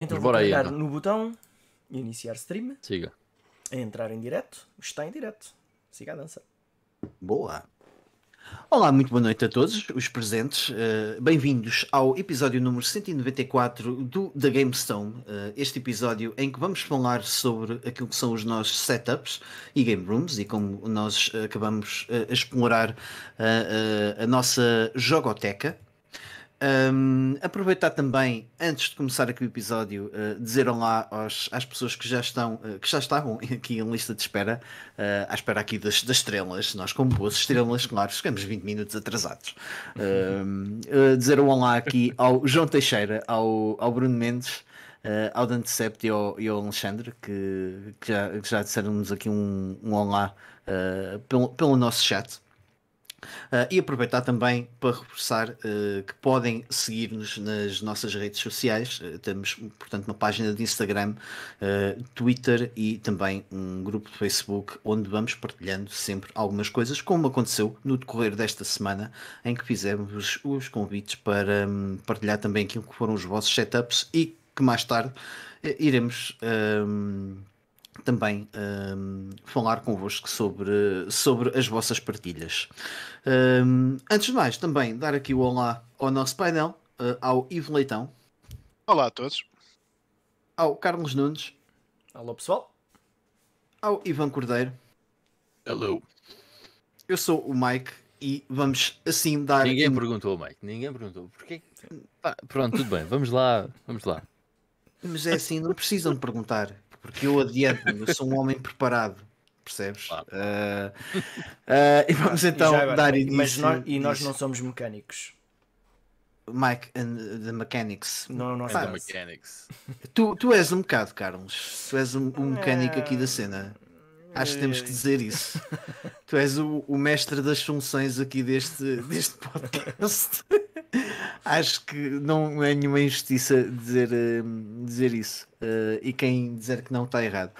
Então Mas vou aí, carregar então. no botão iniciar stream, Siga. a entrar em direto, está em direto. Siga a dança. Boa. Olá, muito boa noite a todos os presentes. eh, Bem-vindos ao episódio número 194 do The Game Stone. eh, este episódio em que vamos falar sobre aquilo que são os nossos setups e game rooms e como nós acabamos eh, a explorar eh, eh, a nossa jogoteca. Um, aproveitar também, antes de começar aqui o episódio, uh, dizer olá aos, às pessoas que já estão, uh, que já estavam aqui em lista de espera, uh, à espera aqui das, das estrelas. Nós, como boas estrelas, claro, ficamos 20 minutos atrasados. Um, uh, dizer olá aqui ao João Teixeira, ao, ao Bruno Mendes. ao Dante Sept e ao, e ao Alexandre, que, que já, que já disseram-nos aqui um, um olá pelo, pelo nosso chat. Uh, e aproveitar também para reforçar uh, que podem seguir-nos nas nossas redes sociais. Uh, temos, portanto, uma página de Instagram, Twitter e também um grupo de Facebook onde vamos partilhando sempre algumas coisas, como aconteceu no decorrer desta semana, em que fizemos os convites para um, partilhar também aquilo que foram os vossos setups e que mais tarde iremos. um, também um, falar convosco sobre, sobre as vossas partilhas. Um, antes de mais, também dar aqui o olá ao nosso painel, uh, ao Ivo Leitão, Olá a todos. ao Carlos Nunes, Alô pessoal. ao Ivan Cordeiro. Hello. Eu sou o Mike e vamos assim dar. Ninguém in- perguntou, Mike. Ninguém perguntou. Porquê? Pá, pronto, tudo bem. Vamos lá. Vamos lá. Mas é assim, não precisam de perguntar, porque eu adianto-me, eu sou um homem preparado. Percebes? Claro. Uh, uh, e vamos então E agora, dar mas início. nós, e nós não somos mecânicos. Mike and the Mechanics. Não, não And mechanics. Tu, tu és um bocado, Carlos. Tu és um, um mecânico aqui da cena. Acho que temos que dizer isso. tu és o, o mestre das funções aqui deste, deste podcast. Acho que não é nenhuma injustiça dizer, hum, dizer isso. Uh, e quem dizer que não está errado.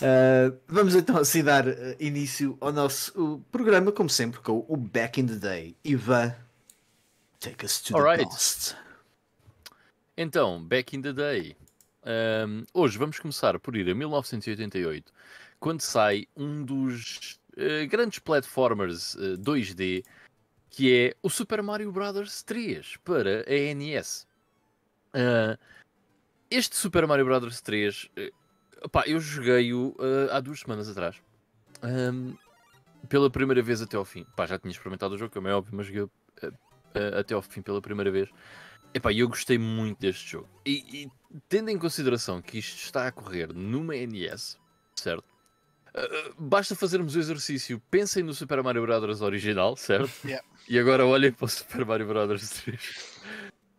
Uh, vamos então assim dar uh, início ao nosso uh, programa, como sempre, com o Back in the Day. Ivan, take us to Alright. the past. Então, back in the day. Ahm, hoje vamos começar por ir a 1988, quando sai um dos eh, grandes platformers eh, 2D, que é o Super Mario Bros. 3 para a NES. Ah, este Super Mario Bros. 3, eh, opá, eu joguei-o eh, há duas semanas atrás. Ahm, pela primeira vez até ao fim. Já tinha experimentado o jogo, como é óbvio, mas joguei eh, até ao fim pela primeira vez. Epá, eu gostei muito deste jogo. E, e tendo em consideração que isto está a correr numa NES, certo? Ah, basta fazermos o exercício. Pensem no Super Mario Bros. original, certo? Yeah. E agora olhem para o Super Mario Bros. 3.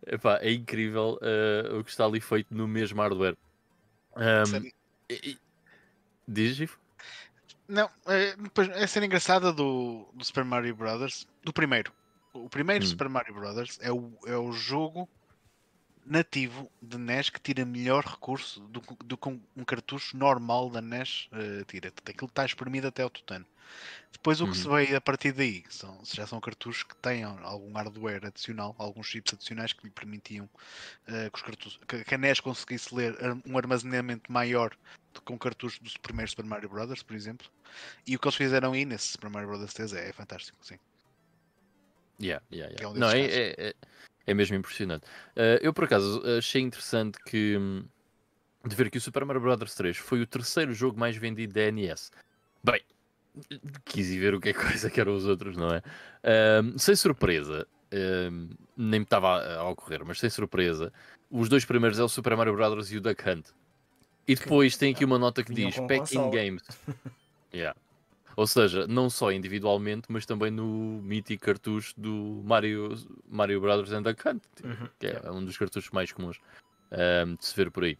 Epá, é incrível ah, o que está ali feito no mesmo hardware. Sério. e- e- Diz, Gifo? Não, é, a cena engraçada do, do Super Mario Brothers, do primeiro. O primeiro Hum. Super Mario Brothers é o, é o jogo nativo de NES que tira melhor recurso do, que- do que um, cartucho normal da NES eh, tira. Aquilo está espremido até ao tutano. Depois o que se Uhum. veio a partir daí são, já são cartuchos que têm algum hardware adicional, alguns chips adicionais que lhe permitiam eh, que, os cartuchos, que, que a NES conseguisse ler um armazenamento maior do que um cartucho do primeiro Super Mario Brothers, por exemplo. E o que eles fizeram aí nesse Super Mario Brothers 3 é, é fantástico, sim. Yeah, yeah, Que é yeah. um Não, desses é, é, é- mesmo impressionante. Ah, eu, por acaso, achei interessante que hum, de ver que o Super Mario Bros. 3 foi o terceiro jogo mais vendido da NES. Bem, quis ir ver o que é coisa que eram os outros, não é? Ahm, sem surpresa, ahm, nem me estava a, ocorrer, mas sem surpresa, os dois primeiros é o Super Mario Bros. e o Duck Hunt. E depois tem aqui uma nota que diz com Pack in consola. Games. Yeah. Ou seja, não só individualmente, mas também no mítico cartucho do Mario, Mario Brothers and Duck Hunt, tipo, Uhum, que é yeah. um dos cartuchos mais comuns ahm, de se ver por aí.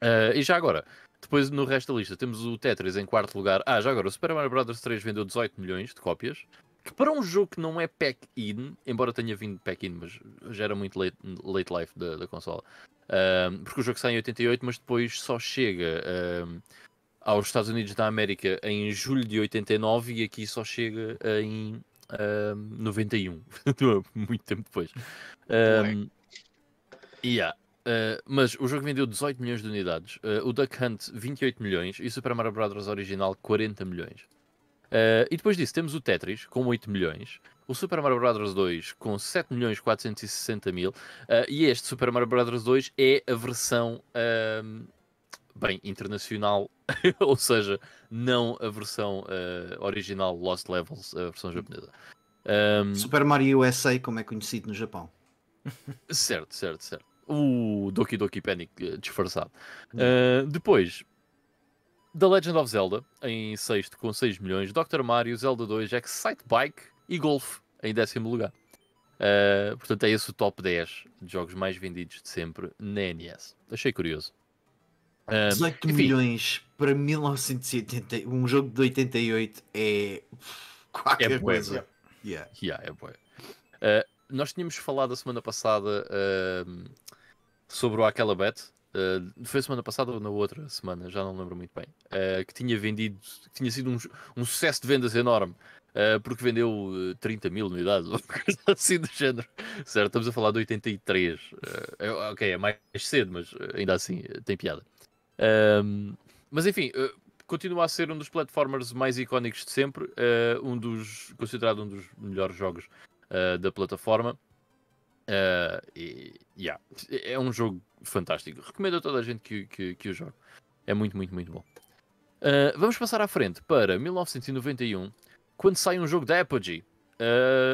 Ah, e já agora, depois no resto da lista temos o Tetris em quarto lugar. Ah, já agora, o Super Mario Bros. 3 vendeu 18 milhões de cópias, que para um jogo que não é pack-in, embora tenha vindo pack-in, mas já era muito late, late life da, da consola, ahm, porque o jogo sai em 88, mas depois só chega ahm, aos Estados Unidos da América em julho de 89 e aqui só chega em ahm, 91, muito tempo depois. Ahm, yeah. Uh, mas o jogo vendeu 18 milhões de unidades, uh, o Duck Hunt 28 milhões e o Super Mario Bros. original 40 milhões. Uh, e depois disso temos o Tetris com 8 milhões, o Super Mario Bros. 2 com 7 milhões 460 mil e este Super Mario Bros. 2 é a versão bem internacional, ou seja, não a versão original Lost Levels, a versão japonesa. Um... Super Mario USA, como é conhecido no Japão. certo, certo, certo. O Doki Doki Panic eh, disfarçado. Uh, depois, The Legend of Zelda, em sexto, com 6 milhões. Dr. Mario, Zelda 2, Excite Bike e Golf, em décimo lugar. Uh, portanto, é esse o top 10 de jogos mais vendidos de sempre na NES. Achei curioso. Uh, 18 enfim, milhões para 1980, um jogo de 88 é qualquer é coisa. Yeah. Yeah, é boa. Uh, nós tínhamos falado a semana passada uh, sobre o Aquela Bet. Uh, foi semana passada ou na outra semana, já não lembro muito bem. Uh, que tinha vendido, que tinha sido um, um sucesso de vendas enorme. Porque vendeu 30 mil unidades, ou coisa assim do género. Certo, estamos a falar de 83. É, ok, é mais cedo, mas ainda assim tem piada. Ehm, mas enfim, continua a ser um dos platformers mais icónicos de sempre, uh, um dos, considerado um dos melhores jogos uh, da plataforma. Uh, e, yeah, é um jogo fantástico. Recomendo a toda a gente que, que, que o jogue. É muito, muito, muito bom. vamos passar à frente para 1991, quando sai um jogo da Apogee.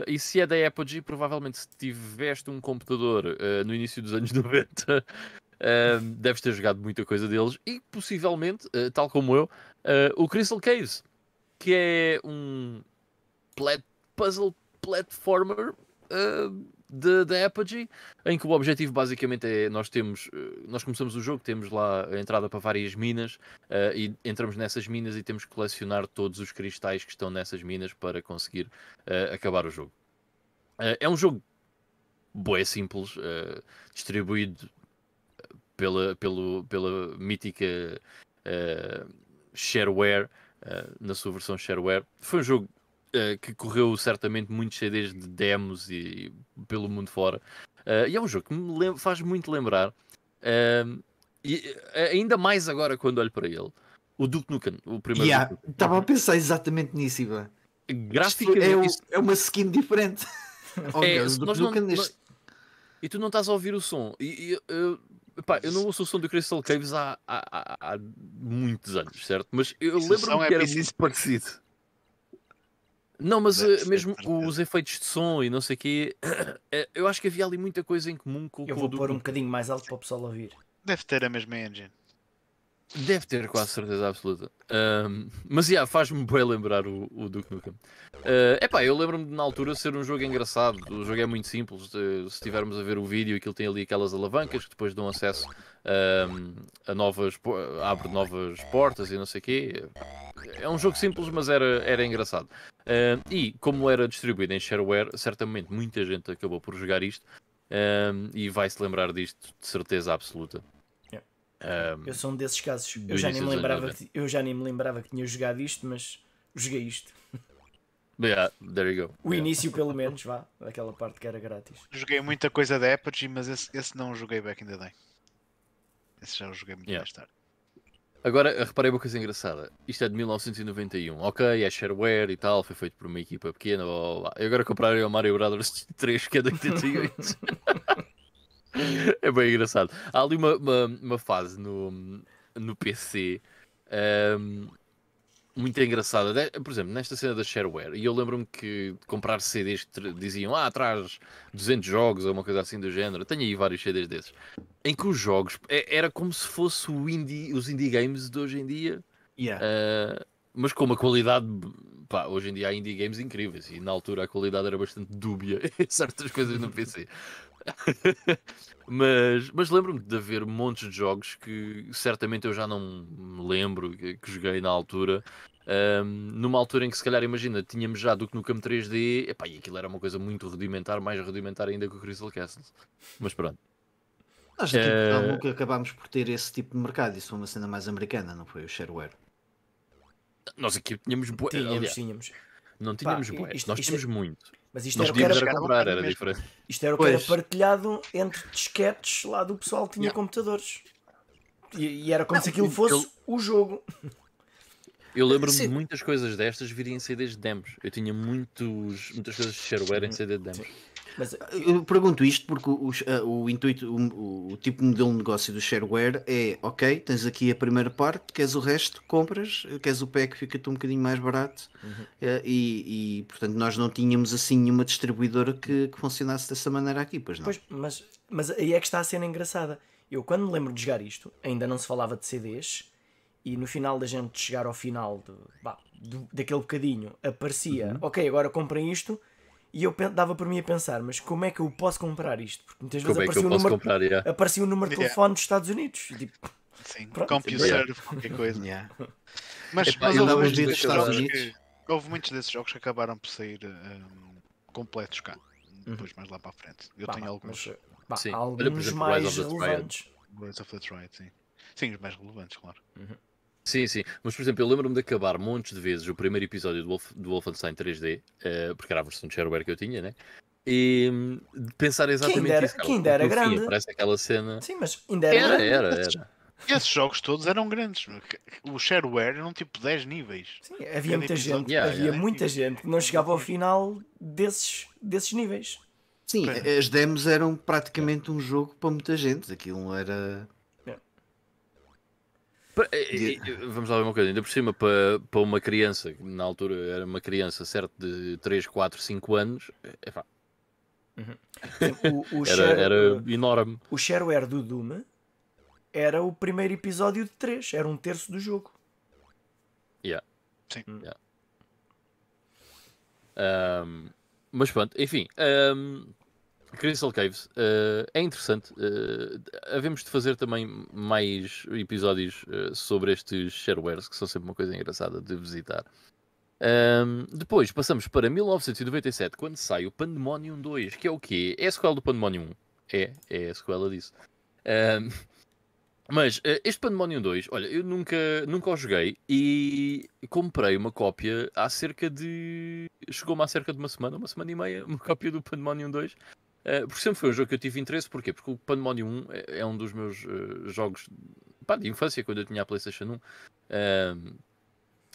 E se é da Apogee, provavelmente se tiveste um computador no início dos anos 90, Uh, deves ter jogado muita coisa deles e possivelmente, uh, tal como eu, uh, o Crystal Caves, que é um plat puzzle platformer da Apogee, em que o objetivo basicamente é nós temos, nós começamos o jogo, temos lá a entrada para várias minas e entramos nessas minas e temos que colecionar todos os cristais que estão nessas minas para conseguir acabar o jogo. é um jogo boé simples, distribuído pela, pelo, pela mítica uh, shareware, uh, na sua versão shareware. Foi um jogo uh, que correu certamente muitos CDs de demos e, e pelo mundo fora. e é um jogo que me faz muito lembrar, e ainda mais agora quando olho para ele, o Duke Nukem, o primeiro. Yeah, estava a pensar exatamente nisso, Ivan. Graficamente, é, o, é, uma skin diferente. oh, é, Deus, nós não, neste... E tu não estás a ouvir o som. E, e eu, Epá, eu não ouço o som do Crystal Caves há, há, há, há muitos anos, certo? Mas eu lembro-me é que era muito parecido. Não, mas uh, mesmo os efeitos de som e não sei o quê, eh, eu acho que havia ali muita coisa em comum com, eu com vou pôr um bocadinho mais alto para o pessoal ouvir. Deve ter a mesma engine. Deve ter, quase certeza absoluta. Um, mas yeah, faz-me bem lembrar o, o Duke Nukem. Uh, epá, eu lembro-me na altura ser um jogo engraçado. O jogo é muito simples. Se estivermos a ver o vídeo, aquilo tem ali aquelas alavancas que depois dão acesso um, a novas. abre novas portas e não sei o quê. É um jogo simples, mas era, era engraçado. Uh, e como era distribuído em shareware, certamente muita gente acabou por jogar isto. Um, e vai se lembrar disto de certeza absoluta. Um, eu sou um desses casos. Eu já, nem me lembrava que, eu já nem me lembrava que tinha jogado isto, mas joguei isto. Yeah, there you go. O yeah. início, pelo menos, vá, aquela parte que era grátis. Joguei muita coisa da Apogee, mas esse, esse não joguei back in the day. Esse já o joguei muito yeah. mais tarde. Agora, reparei uma coisa engraçada. Isto é de 1991. Ok, é shareware e tal, foi feito por uma equipa pequena. Blá, blá, blá. E agora comprarem o Mario Brothers 3, que é de 88. É bem engraçado. Há ali uma, uma, uma fase no, no PC um, muito engraçada. Por exemplo, nesta cena da shareware, e eu lembro-me que comprar CDs que diziam ah, traz 200 jogos ou uma coisa assim do género. Tenho aí vários CDs desses. Em que os jogos é, era como se fosse o indie, os indie games de hoje em dia. Yeah. Uh, mas com uma qualidade. Pá, hoje em dia há indie games incríveis e na altura a qualidade era bastante dúbia em certas coisas no PC. mas mas lembro-me de haver montes de jogos que certamente eu já não me lembro que, que joguei na altura. Um, numa altura em que se calhar imagina, tínhamos já do que no Cam 3D, epá, e aquilo era uma coisa muito rudimentar, mais rudimentar ainda que o Crystal Castles. Mas pronto. Nós aqui uh... nunca acabámos por ter esse tipo de mercado, isso foi uma cena mais americana, não foi? O shareware. Nós aqui tínhamos, tínhamos, aliás, tínhamos Não tínhamos isto, Nós tínhamos é... muito. Mas isto Nós era o que era, comprar, era diferente. Isto era o que era partilhado entre disquetes lá do pessoal que tinha yeah. computadores. E, e, era como não, se aquilo fosse eu... o jogo. Eu lembro-me de muitas coisas destas virem em CDs de demos. Eu tinha muitos, muitas coisas de shareware em CD de demos. Mas eu pergunto isto porque o, o intuito, o, o, tipo de modelo de negócio do shareware é ok, tens aqui a primeira parte, queres o resto, compras, queres o pack, fica-te um bocadinho mais barato uhum. Eh, e, e, portanto nós não tínhamos assim nenhuma distribuidora que, que funcionasse dessa maneira aqui, pois não. Pois, mas, mas aí é que está a cena engraçada. Eu quando me lembro de jogar isto, ainda não se falava de CDs e no final da gente chegar ao final bah, do, daquele bocadinho aparecia, uhum. ok, agora comprem isto e eu dava por mim a pensar, mas como é que eu posso comprar isto? Porque muitas vezes é aparecia, é um número, comprar, yeah. aparecia um número de telefone yeah. dos Estados Unidos. Tipo, Sim, CompuServe, yeah. qualquer coisa. Yeah. Mas, Epá, mas houve, muitos desses jogos que, houve muitos desses jogos que acabaram por sair um, completos cá. Depois uhum. mais lá para a frente. Eu bah, tenho alguns. Mas, bah, sim. alguns Olha, mais relevantes. Rise of the Triad, sim. Sim, os mais relevantes, claro. Uhum. Sim, sim. Mas, por exemplo, eu lembro-me de acabar montes de vezes o primeiro episódio do, Wolf, do Wolfenstein 3D, uh, eh, porque era a versão de shareware que eu tinha, né? E hum, de pensar exatamente que ainda isso. Que ainda era grande. Fim, parece aquela cena. Sim, mas ainda era, era grande. Era, era, era. Esses jogos todos eram grandes. O shareware eram tipo 10 níveis. Sim, havia muita gente. Yeah, havia yeah. muita gente que não chegava ao final desses, desses níveis. Sim, as demos eram praticamente um jogo para muita gente. Aquilo era Vamos lá ver uma coisa, ainda por cima para, para uma criança, que na altura era uma criança, certo, de 3, 4, 5 anos, é pá. Uhum. O, o era, share, era enorme. O shareware do Doom era o primeiro episódio de 3, era um terço do jogo. Yeah. Sim. Yeah. Um, mas pronto, enfim. Um, Crystal Caves uh, é interessante. Uh, havemos de fazer também mais episódios uh, sobre estes sharewares, que são sempre uma coisa engraçada de visitar. Um, depois passamos para 1997, quando sai o Pandemonium 2, que é o quê? É a sequela do Pandemonium 1. É, é a sequela disso. Um, mas este Pandemonium 2, olha, eu nunca, nunca o joguei e comprei uma cópia há cerca de. Chegou-me há cerca de uma semana, uma semana e meia, uma cópia do Pandemonium 2. Uh, porque sempre foi um jogo que eu tive interesse, porquê? Porque o Pandemonium 1 é, é um dos meus uh, jogos pá, de infância, quando eu tinha a PlayStation 1. Uh,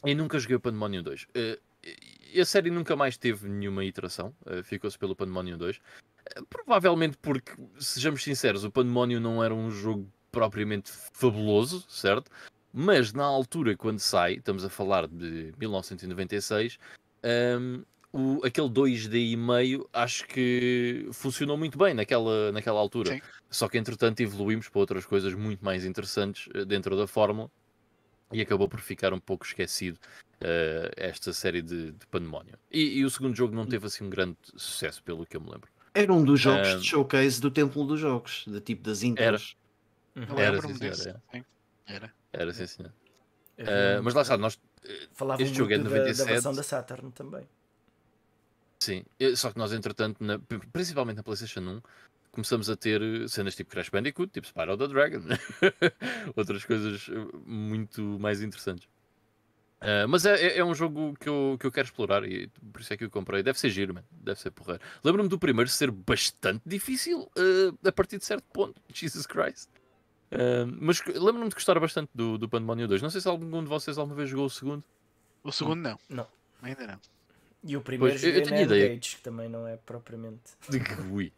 e nunca joguei o Pandemonium 2. Uh, a série nunca mais teve nenhuma iteração, ficou-se pelo Pandemonium 2. provavelmente porque, sejamos sinceros, o Pandemonium não era um jogo propriamente fabuloso, certo? Mas na altura, quando sai, estamos a falar de 1996, um, o, aquele 2D e meio acho que funcionou muito bem naquela, naquela altura. Sim. Só que entretanto evoluímos para outras coisas muito mais interessantes eh, dentro da fórmula e acabou por ficar um pouco esquecido uh, esta série de, de Pandemónio. E, e, o segundo jogo não teve assim um grande sucesso, pelo que eu me lembro. Era um dos jogos uh, de showcase do Templo dos Jogos, de tipo das intros. Era. Uhum. Era, sim, senhor, era. Era. Era, sim, senhor. Uh, mas lá está, nós. Falava este jogo é de 97. Da, da versão da Saturn também. Sim, só que nós, entretanto, na, principalmente na PlayStation 1, começamos a ter cenas tipo Crash Bandicoot, tipo Spyro the Dragon, outras coisas eh, muito mais interessantes. Uh, mas é, é, é, um jogo que eu, que eu quero explorar e por isso é que eu comprei. Deve ser giro, man. deve ser porreiro. Lembro-me do primeiro ser bastante difícil uh, a partir de certo ponto. Jesus Christ. Uh, mas lembro-me de gostar bastante do, do Pandemonium 2. Não sei se algum de vocês alguma vez jogou o segundo. O segundo não. Não. Ainda não. E o primeiro pois, eu, eu tenho ideia. Gage, que também não é propriamente. Ui.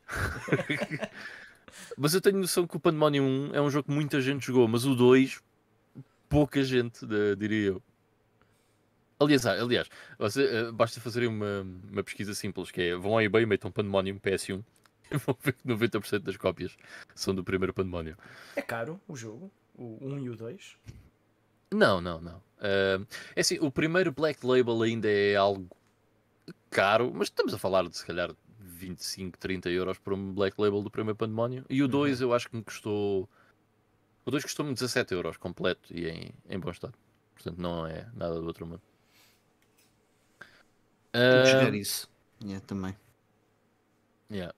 mas eu tenho noção que o Pandemonium 1 é um jogo que muita gente jogou, mas o 2, pouca gente, diria eu. Aliás, ah, aliás você, uh, basta fazerem uma, uma pesquisa simples, que é vão ao eBay e metam Pandemonium PS1 e vão ver que 90% das cópias são do primeiro Pandemonium. É caro o jogo, o 1 e o 2? Não, não, não. Uh, é assim, o primeiro Black Label ainda é algo caro, mas estamos a falar de se calhar 25, 30 euros por um Black Label do primeiro Pandemónio. E o 2 uhum. eu acho que me custou. O 2 custou-me 17 euros completo e em, em bom estado. Portanto, não é nada do outro mundo. Tenho que jogar isso. Yeah, também. Yeah.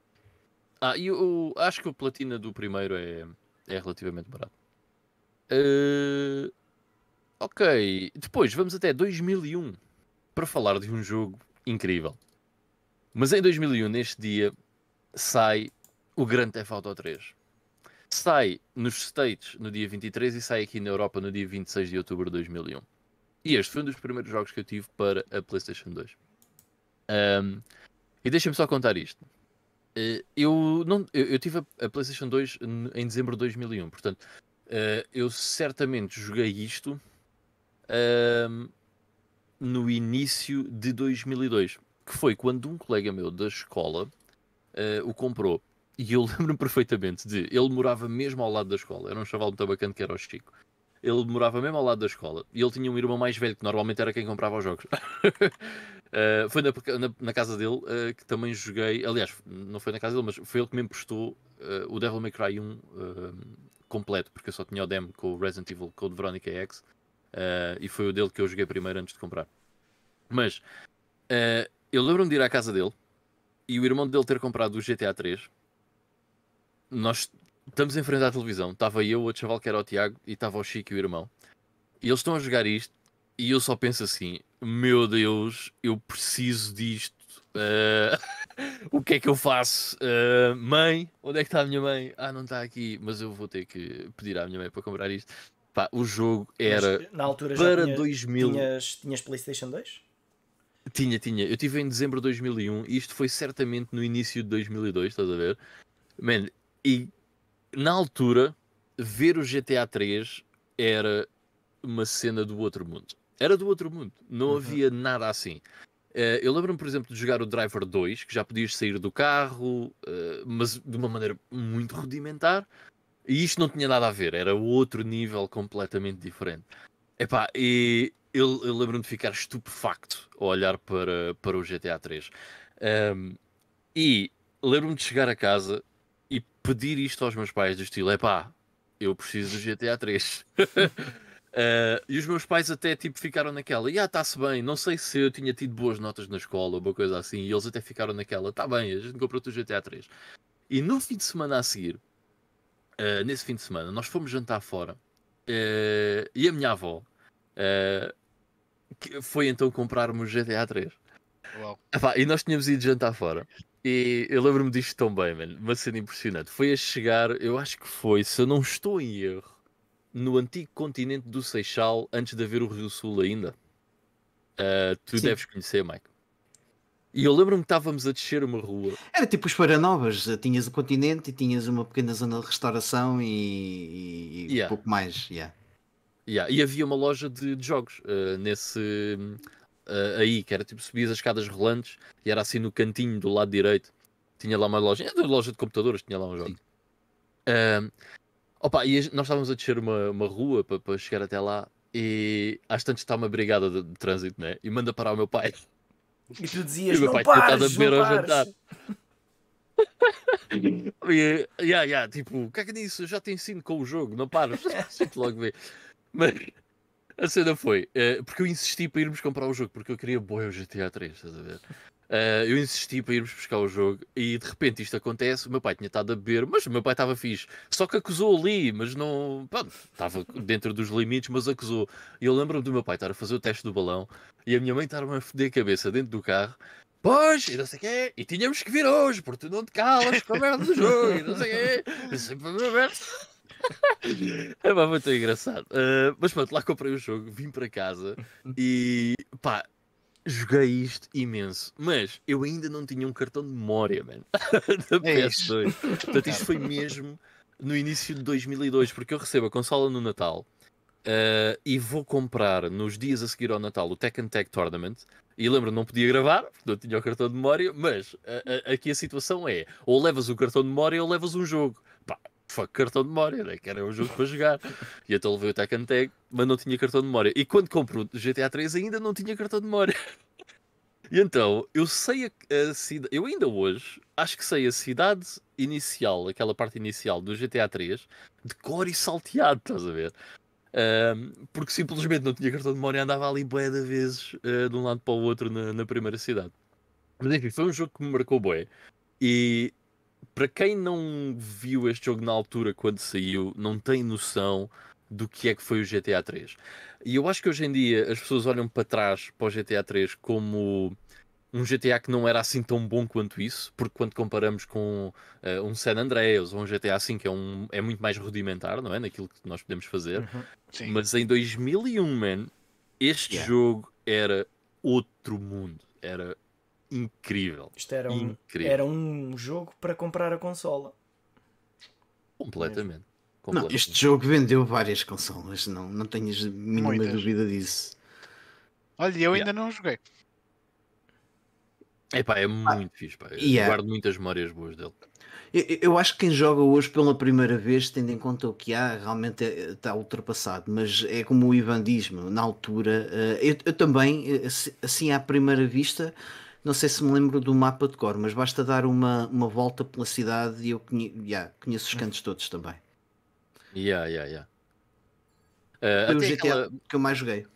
Ah, e eu acho que o platina do primeiro é, é relativamente barato. Uh, ok, depois vamos até 2001 para falar de um jogo incrível. Mas em 2001, neste dia, sai o Grande Theft Auto 3. Sai nos States no dia 23 e sai aqui na Europa no dia 26 de outubro de 2001. E este foi um dos primeiros jogos que eu tive para a PlayStation 2. Um, e deixem-me só contar isto. Uh, eu, não, eu, eu tive a, PlayStation 2 em dezembro de 2001, portanto, uh, eu certamente joguei isto uh, no início de 2002, que foi quando um colega meu da escola uh, o comprou. E eu lembro-me perfeitamente de. Ele morava mesmo ao lado da escola. Era um chaval muito bacana que era o Chico. Ele morava mesmo ao lado da escola. E ele tinha um irmão mais velho, que normalmente era quem comprava os jogos. uh, foi na, na, na, casa dele uh, que também joguei. Aliás, não foi na casa dele, mas foi ele que me emprestou o Devil May Cry 1 completo, porque eu só tinha o demo com o Resident Evil Code Veronica X. e foi o dele que eu joguei primeiro antes de comprar. Mas eu lembro-me de ir à casa dele e o irmão dele ter comprado o GTA 3, nós estamos em frente à televisão. Estava eu, o chaval que era o Tiago, e estava o Chico e o irmão. E eles estão a jogar isto, e eu só penso assim: meu Deus, eu preciso disto. Uh, o que é que eu faço? Uh, mãe, onde é que está a minha mãe? Ah, não está aqui, mas eu vou ter que pedir à minha mãe para comprar isto. Pá, o jogo era mas, na altura para já tinha, 2000. Tinhas, tinhas PlayStation 2? Tinha, tinha. Eu tive em dezembro de 2001 e isto foi certamente no início de 2002, estás a ver? Man, e na altura, ver o GTA 3 era uma cena do outro mundo. Era do outro mundo. Não uhum. havia nada assim. Uh, eu lembro-me, por exemplo, de jogar o Driver 2, que já podias sair do carro, uh, mas de uma maneira muito rudimentar. E isto não tinha nada a ver, era outro nível completamente diferente. Epá, e eu, eu lembro-me de ficar estupefacto a olhar para, para o GTA 3. Um, e lembro-me de chegar a casa e pedir isto aos meus pais, do estilo: é pá, eu preciso do GTA 3. uh, e os meus pais até tipo ficaram naquela, e ah, está-se bem, não sei se eu tinha tido boas notas na escola ou uma coisa assim, e eles até ficaram naquela, está bem, a gente comprou o GTA 3. E no fim de semana a seguir, uh, nesse fim de semana, nós fomos jantar fora, uh, e a minha avó foi então comprarmos GTA 3. Uau. Epá, e nós tínhamos ido jantar fora. E eu lembro-me disto tão bem, mano. Uma cena impressionante. Foi a chegar, eu acho que foi, se eu não estou em erro, no antigo continente do Seixal, antes de haver o Rio Sul ainda. Uh, tu Sim. deves conhecer, Mike. E eu lembro-me que estávamos a descer uma rua. Era tipo os Paranovas, tinhas o continente e tinhas uma pequena zona de restauração e, e yeah. pouco mais. Yeah. Yeah. E havia uma loja de, de jogos uh, nesse uh, aí, que era tipo subias as escadas rolantes e era assim no cantinho do lado direito. Tinha lá uma loja, era loja de computadores, tinha lá um jogo. Uh, opa, e nós estávamos a descer uma, uma rua para, para chegar até lá e às tantas está uma brigada de, de, trânsito, né? E manda parar o meu pai. E tu dizias, e o meu pai tinha estado a beber ao jantar. e, yeah, yeah, tipo, o que é que disso? Eu já te ensino com o jogo, não paras. Sinto logo ver. Mas a cena foi, uh, porque eu insisti para irmos comprar o jogo, porque eu queria boa o GTA 3, estás a ver? Uh, eu insisti para irmos buscar o jogo e de repente isto acontece. O meu pai tinha estado a beber, mas o meu pai estava fixe. Só que acusou ali, mas não. Pronto, estava dentro dos limites, mas acusou. E eu lembro-me do meu pai estar a fazer o teste do balão e a minha mãe estar a foder a cabeça dentro do carro. Pois, e não sei o quê, e tínhamos que vir hoje, porque tu não te calas com a merda do jogo, e não sei o quê. Eu sempre a merda. é muito engraçado. Uh, mas pronto, lá comprei o jogo, vim para casa e pá, joguei isto imenso. Mas eu ainda não tinha um cartão de memória, man, da é PS2. Portanto, isto foi mesmo no início de 2002, porque eu recebo a consola no Natal. Uh, e vou comprar nos dias a seguir ao Natal o Tekken Tag Tournament. E lembro, não podia gravar, porque não tinha o cartão de memória. Mas uh, uh, aqui a situação é: ou levas o cartão de memória ou levas um jogo. Fuck cartão de memória, né? que era um jogo para jogar. E então levei o Tekken Tag, mas não tinha cartão de memória. E quando compro o GTA 3 ainda não tinha cartão de memória. E então, eu sei a, a cidade, eu ainda hoje acho que sei a cidade inicial, aquela parte inicial do GTA 3, de cor e salteado, estás a ver? Um, porque simplesmente não tinha cartão de memória e andava ali bué de vezes uh, de um lado para o outro na, na primeira cidade. Mas enfim, foi um jogo que me marcou bué. E para quem não viu este jogo na altura quando saiu, não tem noção do que é que foi o GTA 3. E eu acho que hoje em dia as pessoas olham para trás para o GTA 3 como um GTA que não era assim tão bom quanto isso, porque quando comparamos com uh, um San Andreas ou um GTA V que é, um, é muito mais rudimentar, não é? Naquilo que nós podemos fazer. Uhum. Sim. Mas em 2001, man, este Yeah. jogo era outro mundo. Era incrível. Isto era um, Incrível. era um jogo para comprar a consola. Completamente. Não, Completamente. este jogo vendeu várias consolas, não, não tenhas a mínima Muitas. dúvida disso. Olha, eu Yeah. ainda não joguei. Epá, é muito fixe, pá. Eu yeah. guardo muitas memórias boas dele. Eu, eu acho que quem joga hoje pela primeira vez, tendo em conta o que há, realmente é- está ultrapassado. Mas é como o Ivan diz-me, na altura, eh, eu, eu também, eh, assim- assim à primeira vista, não sei se me lembro do mapa de cor, mas basta dar uma, uma volta pela cidade e eu conhe- yeah, conheço os cantos todos também. Yeah, yeah, yeah. Uh, Foi o GTA aquela... que eu mais joguei.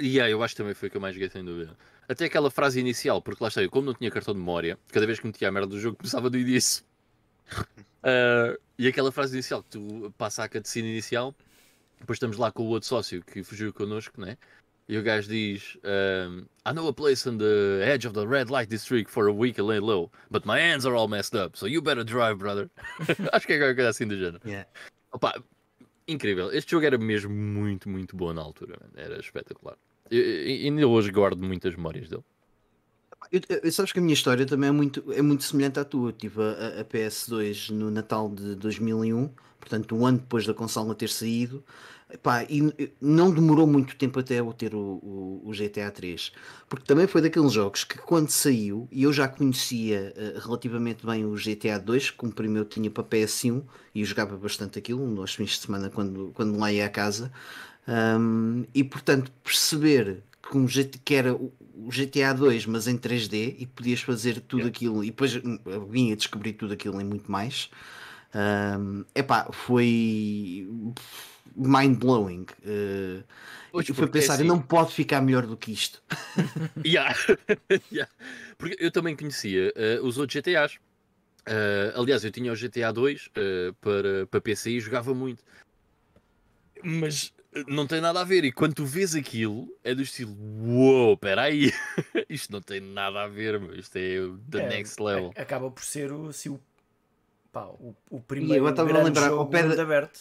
Yeah, eu acho que também foi o que eu mais joguei, sem dúvida. Até aquela frase inicial, porque lá está, eu como não tinha cartão de memória, cada vez que metia a merda do jogo começava do início. Uh, e aquela frase inicial, que tu passa a cutscene inicial, depois estamos lá com o outro sócio que fugiu connosco, né? E o gajo diz: um, I know a place on the edge of the red light district for a week and lay low, but my hands are all messed up, so you better drive, brother. Acho que é qualquer coisa assim do género. Yeah. Opa, incrível. Este jogo era mesmo muito, muito bom na altura. man. Era espetacular. Eu- ainda hoje guardo muitas memórias dele. Eu, eu- sabes que a minha história também é muito, é muito semelhante à tua. Eu tive a, a- a PS2 no Natal de 2001, portanto, um ano depois da consola ter saído. Epá, e não demorou muito tempo até eu ter o, o- o GTA 3, porque também foi daqueles jogos que, quando saiu, e eu já conhecia eh, relativamente bem o GTA 2, como primeiro eu tinha para PS1 e eu jogava bastante aquilo nos fins de semana quando, quando lá ia à casa. Um, e portanto, perceber que, um que era o GTA 2, mas em 3D, e podias fazer tudo Yeah. aquilo, e depois hum, vim a descobrir tudo aquilo e muito mais. Um, epá, foi mind blowing. Uh, Pois, e foi é pensar, assim- não pode ficar melhor do que isto. Yeah. Yeah. Porque eu também conhecia eh, os outros GTAs. Eh, aliás, eu tinha o GTA 2 eh, para, para PC e jogava muito. Mas eh, não tem nada a ver. E quando tu vês aquilo, é do estilo: Uou, peraí, isto não tem nada a ver, meu. isto é the É, next level. Acaba por ser o, assim, o, pá, o, o eu primeiro estava a grande lembrar, ao jogo pé de- mundo aberto.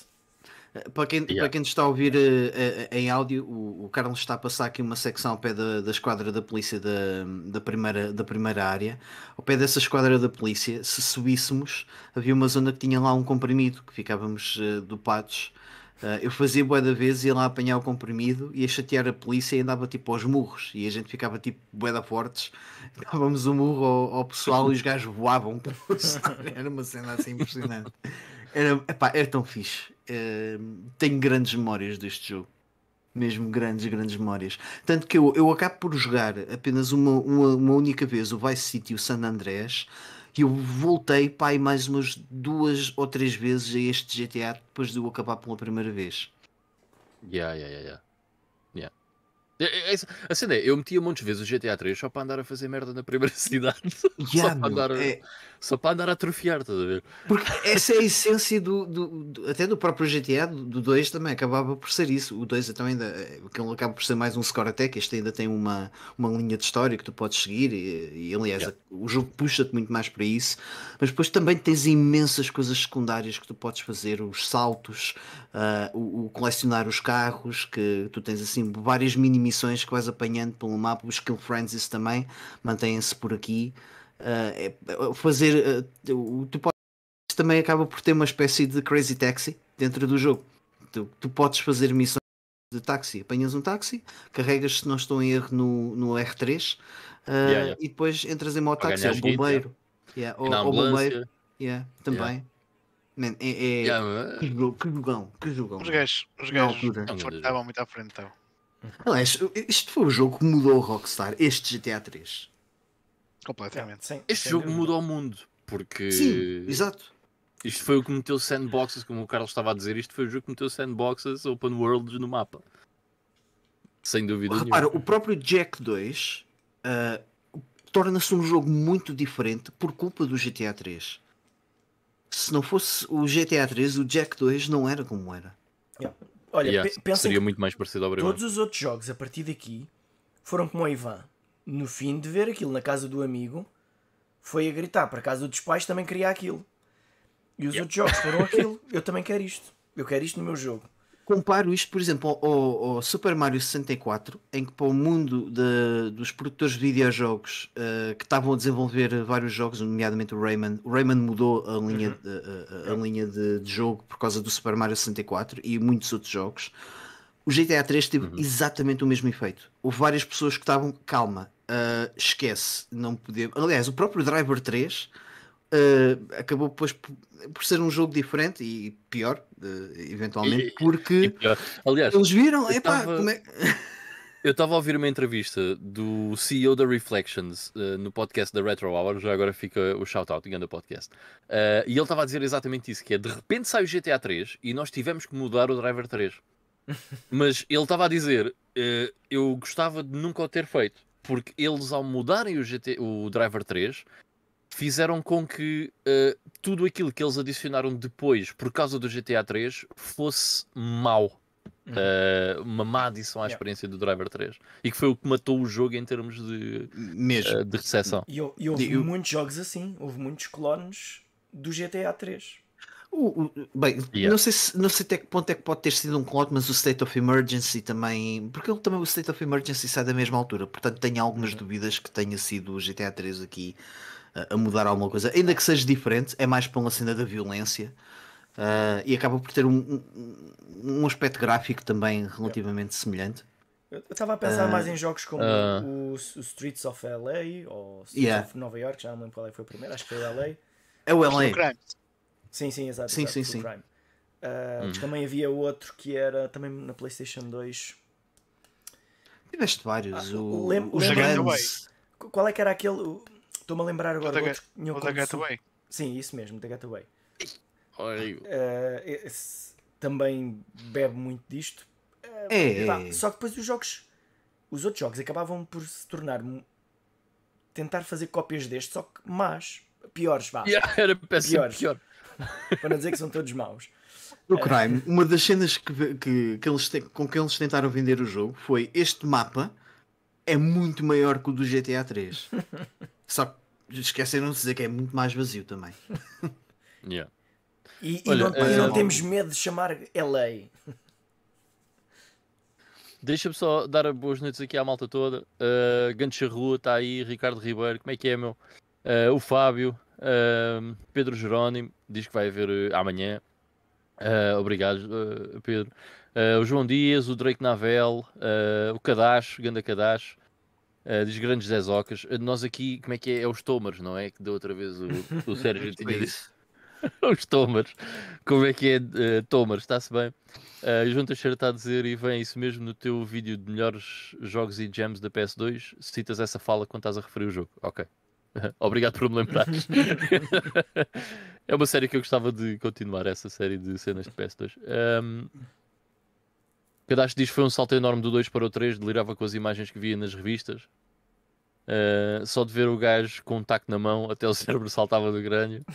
Para quem, Yeah. para quem nos está a ouvir eh, eh, em áudio, o, o Carlos está a passar aqui uma secção ao pé da, da esquadra da polícia da, da, primeira, da primeira área. Ao pé dessa esquadra da polícia, se subíssemos, havia uma zona que tinha lá um comprimido, que ficávamos eh, dopados. Eh, eu fazia bué da vez, ia lá apanhar o comprimido, ia chatear a polícia e andava tipo aos murros. E a gente ficava tipo bué da fortes, dávamos um murro ao, ao pessoal e os gajos voavam. Era uma cena assim impressionante. Era, epá, era tão fixe. Eh, tenho grandes memórias deste jogo. Mesmo grandes, grandes memórias. Tanto que eu, eu acabo por jogar apenas uma, uma, uma única vez o Vice City e o San Andrés e eu voltei pai mais umas duas ou três vezes a este GTA depois de eu acabar pela primeira vez. Yeah, yeah, yeah, yeah. Yeah. É- é- é- A cena é, eu metia de vezes o GTA 3 só para andar a fazer merda na primeira cidade. Yeah, para meu, andar a- é- Só para andar a atrofiar, estás a ver? Porque essa é a essência do, do- do- até do próprio GTA, do 2 também acabava por ser isso. O 2 então ainda aquele acaba por ser mais um score attack, este ainda tem uma, uma linha de história que tu podes seguir e, e, aliás Yeah. o jogo puxa-te muito mais para isso, mas depois também tens imensas coisas secundárias que tu podes fazer, os saltos, ah, o, o colecionar os carros, que tu tens assim várias mini missões que vais apanhando pelo mapa, os Kill Frenzies também mantêm-se por aqui. Ah, é- é fazer ah, o- tu podes também acaba por ter uma espécie de crazy taxi dentro do jogo. Tu, tu podes fazer missões de táxi, apanhas um táxi, carregas, se não estou em erro, no, no R3 ah, Yeah, yeah. e depois entras em Para táxi, ou ganhares guita. bombeiro. Yeah, E ou, ou bombeiro, yeah, também. Man, é, é- Yeah, que jogo, que jogão, que jogão. Os gajos, os gajos. É estavam muito à frente. Então. Aliás, isto foi o jogo que mudou o Rockstar, este GTA 3. Completamente. Sem- Este sem jogo dúvida. muda o mundo. Porque Sim, exato. isto foi o que meteu sandboxes, como o Carlos estava a dizer, isto foi o jogo que meteu sandboxes open worlds no mapa. Sem dúvida Repara, nenhuma. o próprio Jack 2 ah, torna-se um jogo muito diferente por culpa do GTA 3. Se não fosse o GTA 3, o Jack 2 não era como era. Olha, Yeah, pe- pensem seria muito mais parecido ao primeiro. todos os outros jogos a partir daqui foram como o Ivan. No fim de ver aquilo na casa do amigo, foi a gritar para a casa dos pais também queria aquilo. E os outros jogos foram aquilo. Eu também quero isto. Eu quero isto no meu jogo. Comparo isto, por exemplo, ao, ao- Super Mario 64, em que para o mundo de- dos produtores de videojogos eh, que estavam a desenvolver vários jogos, nomeadamente o Rayman, o Rayman mudou a linha, de, a- a- a linha de, de jogo por causa do Super Mario 64 e muitos outros jogos. O GTA 3 teve exatamente o mesmo efeito. Houve várias pessoas que estavam, calma, ah, esquece, não podemos. Aliás, o próprio Driver 3 ah, acabou depois por, ser um jogo diferente e pior, eh, eventualmente, E- porque pior. Aliás, eles viram, eu epá, tava- como é. Eu estava a ouvir uma entrevista do CEO da Reflections eh, no podcast da Retro Hour, já agora fica o shout-out, grande podcast. Eh, e ele estava a dizer exatamente isso, que é de repente sai o GTA 3 e nós tivemos que mudar o Driver 3. Mas ele estava a dizer, eh, eu gostava de nunca o ter feito, porque eles ao mudarem o, GT, o Driver 3 fizeram com que eh, tudo aquilo que eles adicionaram depois por causa do GTA 3 fosse mau. Uh, uma má adição à Yeah. experiência do Driver 3 e que foi o que matou o jogo em termos de, Mesmo. uh, de recepção. E, e houve Eu- muitos jogos assim. Houve muitos clones do GTA 3. O- o- bem, Yeah. não, sei se, não sei até que ponto é que pode ter sido um clone, mas o State of Emergency também. Porque ele também o State of Emergency sai da mesma altura, portanto tenho algumas dúvidas que tenha sido o GTA 3 aqui a, a mudar alguma coisa. Ainda que seja diferente, é mais para uma cena da violência ah, e acaba por ter um, um, um aspecto gráfico também relativamente semelhante. Eu estava a pensar Ah. mais em jogos como Ah. o, o Streets of LA ou Streets Yeah. of Nova York, já não me lembro qual é que foi o primeiro, acho que foi o LA. É o LA. Sim, sim, exato. Sim, exato, sim, sim. Crime. Ah, Uhum. mas Também havia outro que era também na PlayStation 2. Tiveste vários. Ah, o, lem- Guns. Qu- Qual é que era aquele? o- Estou-me a lembrar agora da outro O da Getaway. Sim, isso mesmo, da Getaway. Horrível. Esse também bebe muito disto. Ah, É, pá, é. Só que depois os jogos, os outros jogos acabavam por se tornar tentar fazer cópias deste, só que más, piores, vá, Yeah, era péssimo, Piores. pior. para não dizer que são todos maus. O Crime, uma das cenas que, que, que eles te- com que eles tentaram vender o jogo foi este mapa é muito maior que o do GTA 3. Só que esqueceram de dizer que é muito mais vazio também. Yeah. E, e Olha, não, e não eh, temos medo de chamar LA. Deixa-me só dar boas noites aqui à malta toda. Uh, Gancha Rua está aí, Ricardo Ribeiro, como é que é, meu? Uh, o Fábio, uh, Pedro Jerónimo, diz que vai haver uh, amanhã. Uh, obrigado, uh, Pedro. Uh, o João Dias, o Drake Navel, uh, o Cadacho, Ganda uh, diz grandes Zezocas. Uh, nós aqui, como é que é? É os Tomers, não é? Que da outra vez o, o Sérgio tinha Foi dito. Os Tomers. Como é que é? Uh, Tomers, está-se bem? Uh, João Teixeira está a dizer, e vem isso mesmo no teu vídeo de melhores jogos e gems da PS2, citas essa fala quando estás a referir o jogo. Ok. Obrigado por me lembrares. é uma série que eu gostava de continuar, essa série de cenas de PS2. Um, Cadastro diz que foi um salto enorme do 2 para o 3, delirava com as imagens que via nas revistas. Uh, só de ver o gajo com um taco na mão, até o cérebro saltava do crânio.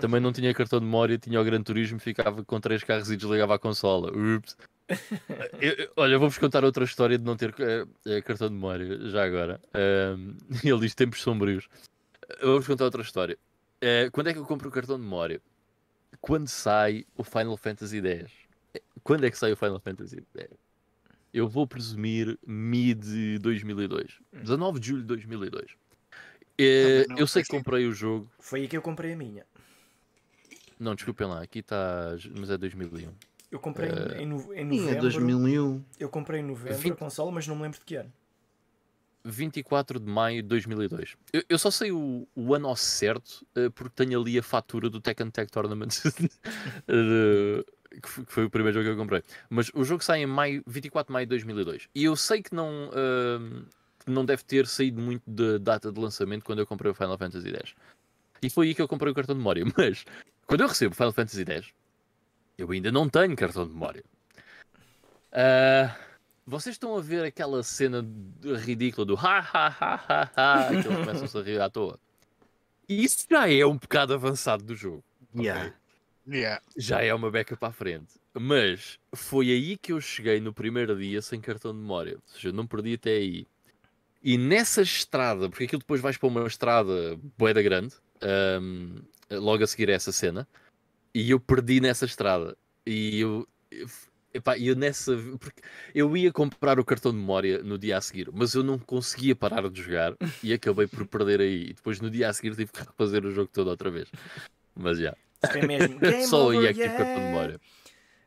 Também não tinha cartão de memória, tinha o Gran Turismo, ficava com três carros e desligava a consola. Ups. Eu- olha, vou-vos contar outra história de não ter eh, cartão de memória, já agora. Um, ele diz tempos sombrios. Eu Vou-vos contar outra história. Eh, quando é que eu compro o cartão de memória? Quando sai o Final Fantasy X. Eh, Quando é que sai o Final Fantasy X? Eu vou presumir mid 2002. 19 de julho de 2002. Eh, Ah, mas não, eu sei que comprei o jogo. Foi aí que eu comprei a minha. Não, desculpem lá, aqui está. Mas é 2001. Eu comprei em- Eh, em, no- em Sim, novembro. é 2001. Eu comprei em novembro Vinte- a consola, mas não me lembro de que ano. 24 de maio de 2002. Eu, eu só sei o, o ano certo eh, porque tenho ali a fatura do Tekken Tag Tournament, que, foi, que foi o primeiro jogo que eu comprei. Mas o jogo sai em maio, 24 de maio de 2002. E eu sei que não, que não deve ter saído muito da data de lançamento quando eu comprei o Final Fantasy X. E foi aí que eu comprei o cartão de memória. Mas quando eu recebo o Final Fantasy X, eu ainda não tenho cartão de memória. Ah, vocês estão a ver aquela cena de- ridícula do ha ha ha ha ha que eles começam a rir à toa. Isso já é um bocado avançado do jogo. Yeah. Yeah. Já é uma beca para a frente. Mas foi aí que eu cheguei no primeiro dia sem cartão de memória. Ou seja, eu não perdi até aí. E nessa estrada, porque aquilo depois vais para uma estrada boeda grande, um, logo a seguir a essa cena, e eu perdi nessa estrada. E eu, epá, eu nessa. Porque eu ia comprar o cartão de memória no dia a seguir, mas eu não conseguia parar de jogar e acabei por perder aí. E depois no dia a seguir tive que refazer o jogo todo outra vez. Mas já. Mesmo. Game Só over, ia aqui yeah. o cartão de memória.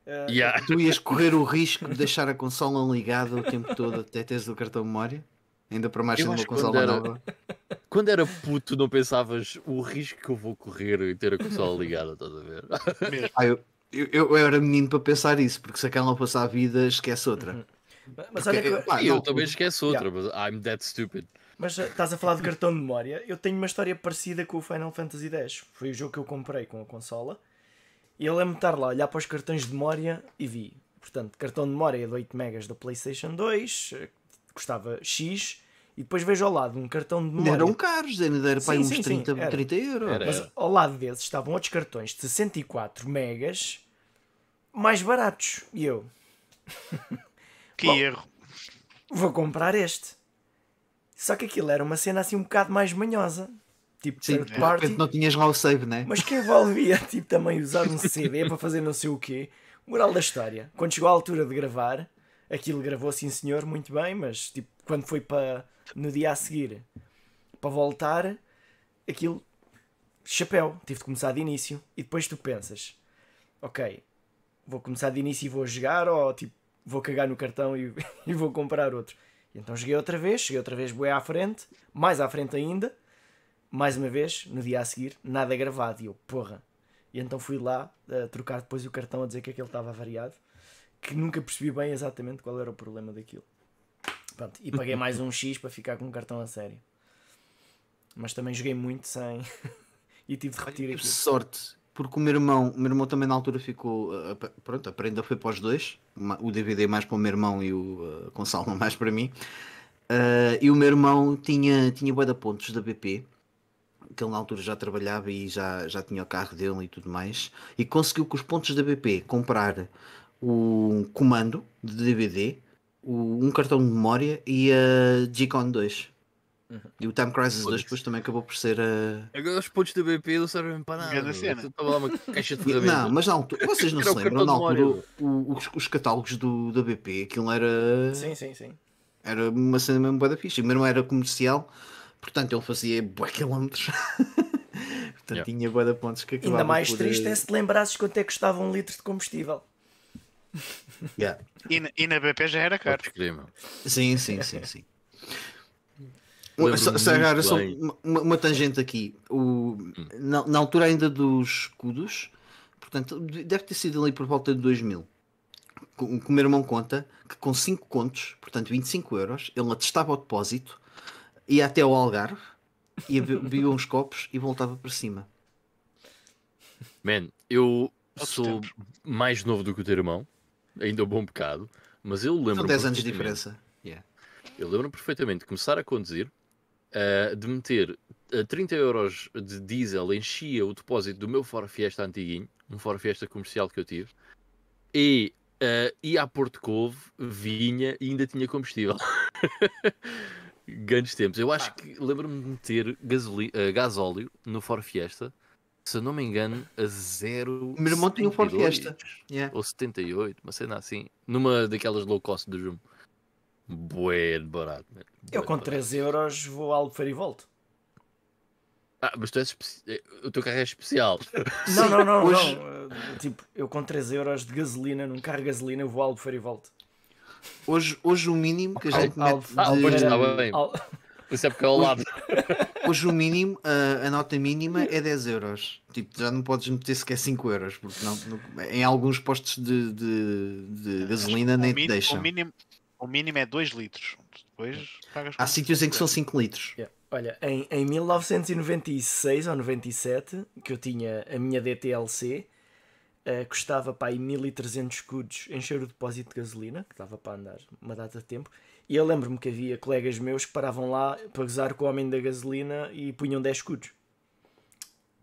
Uh, Yeah. Tu ias correr o risco de deixar a consola ligada o tempo todo até teres o cartão de memória? Ainda para mais sendo uma consola quando era- nova. Quando era puto, não pensavas o risco que eu vou correr e ter a consola ligada, estás a ver? Mesmo. Ah, eu, eu, eu era menino para pensar isso, porque se aquela não passar a vida, esquece outra. Mas olha que, Porque, pá, eu não, também esqueço outra, Yeah. mas I'm that stupid. Mas uh, estás a falar de cartão de memória. Eu tenho uma história parecida com o Final Fantasy X. Foi o jogo que eu comprei com a consola. E eu lembro-me de estar lá a olhar para os cartões de memória e vi. Portanto, cartão de memória de 8 megas da PlayStation 2, eh, custava X. E depois vejo ao lado um cartão de memória. eram caros, ainda era para aí Sim, uns sim, sim, 30, era. 30 euros. Era. Mas ao lado desses estavam outros cartões de 64 megas mais baratos. E eu Que Bom, erro. vou comprar este. Só que aquilo era uma cena assim um bocado mais manhosa. Tipo Sim, third de party. repente não tinhas lá o save, né? Mas que envolvia tipo, também usar um CD para fazer não sei o quê. Moral da história. Quando chegou a altura de gravar, aquilo gravou sim senhor, muito bem, mas tipo, quando foi para no dia a seguir para voltar, aquilo chapéu, tive de começar de início. E depois tu pensas, ok, vou começar de início e vou jogar ou tipo, vou cagar no cartão e, e vou comprar outro. E então joguei outra vez, cheguei outra vez bué à frente, mais à frente ainda, mais uma vez, no dia a seguir, nada gravado. E eu, porra. E então fui lá a trocar depois o cartão a dizer que aquele estava variado, que nunca percebi bem exatamente qual era o problema daquilo. Pronto, e paguei mais um X para ficar com o cartão a sério. Mas também joguei muito sem. e tive de repetir aquilo. sorte, porque o meu irmão, o meu irmão também na altura ficou. pa- Pronto, a prenda foi para os dois. O DVD mais para o meu irmão e o uh, consola mais para mim. Uh, e o meu irmão tinha, tinha bué de pontos da BP, que ele na altura já trabalhava e já, já tinha o carro dele e tudo mais. E conseguiu com os pontos da BP comprar o comando de DVD, o- um cartão de memória e a G-Con 2. E o Time Crisis 2 Foda-se. depois também acabou por ser a. Agora os pontos da BP não servem para nada. Estava lá uma caixa de ferramentas. Não, mas na altura, vocês não se lembram, na altura, o- os, os catálogos do, da BP, aquilo era, Sim, sim, sim. era uma cena mesmo boa da ficha. O meu irmão era comercial, portanto ele fazia bué quilómetros. portanto Yeah. tinha bué de pontos que Ainda mais por, triste eh, é se te lembrasses quanto é que custava um litro de combustível. yeah. E na, e na BP já era caro. Sim, sim, sim, sim. Lembro-me Só. Hum. uma, uma tangente aqui. O, na, na altura ainda dos escudos, portanto, de- deve ter sido ali por volta de 2000. O que o meu irmão conta que com 5 contos, portanto 25 euros, ele atestava o depósito, ia até ao Algarve, ia be- bebia uns copos e voltava para cima. Man, eu sou mais novo do que o teu irmão, ainda um bom bocado, mas eu lembro São 10 anos de diferença. Yeah. Eu lembro-me perfeitamente de começar a conduzir, eh, de meter a 30 euros de diesel, enchia o depósito do meu Ford Fiesta antiguinho, um Ford Fiesta comercial que eu tive, e eh, ia a Porto Covo, vinha e ainda tinha combustível. Grandes tempos. Eu acho que lembro-me de meter gasoli- eh, gasóleo no Ford Fiesta, se eu não me engano, a 0. O meu irmão tinha um Ford Fiesta. Yeah. Ou 78, uma cena assim. Numa daquelas low cost do Jumbo. Bué de barato. Bué Eu com barato. 3 euros vou ao Albufeira e volto. Ah, mas tu és especi- eh, O teu carro é especial. Não, não, não, hoje- não. Uh, Tipo, eu com 3 euros de gasolina, num carro de gasolina, eu vou ao Albufeira e volto. Hoje, hoje o mínimo que a gente Al- mete Ah, de- está bem. Al- Isso é porque é ao lado. Hoje o mínimo, a, a nota mínima é 10 euros. Tipo, já não podes meter sequer 5 euros, porque não, não- em alguns postos de, de, de gasolina nem o, te mínimo, deixam. o, mínimo, o mínimo é 2 litros. Depois pagas Há sítios em que são 5 litros. Yeah. Olha, em, em 1996 ou 97, que eu tinha a minha DTLC, eh, custava para aí 1300 escudos encher o depósito de gasolina, que dava para andar uma data de tempo. E eu lembro-me que havia colegas meus que paravam lá para gozar com o homem da gasolina e punham 10 escudos.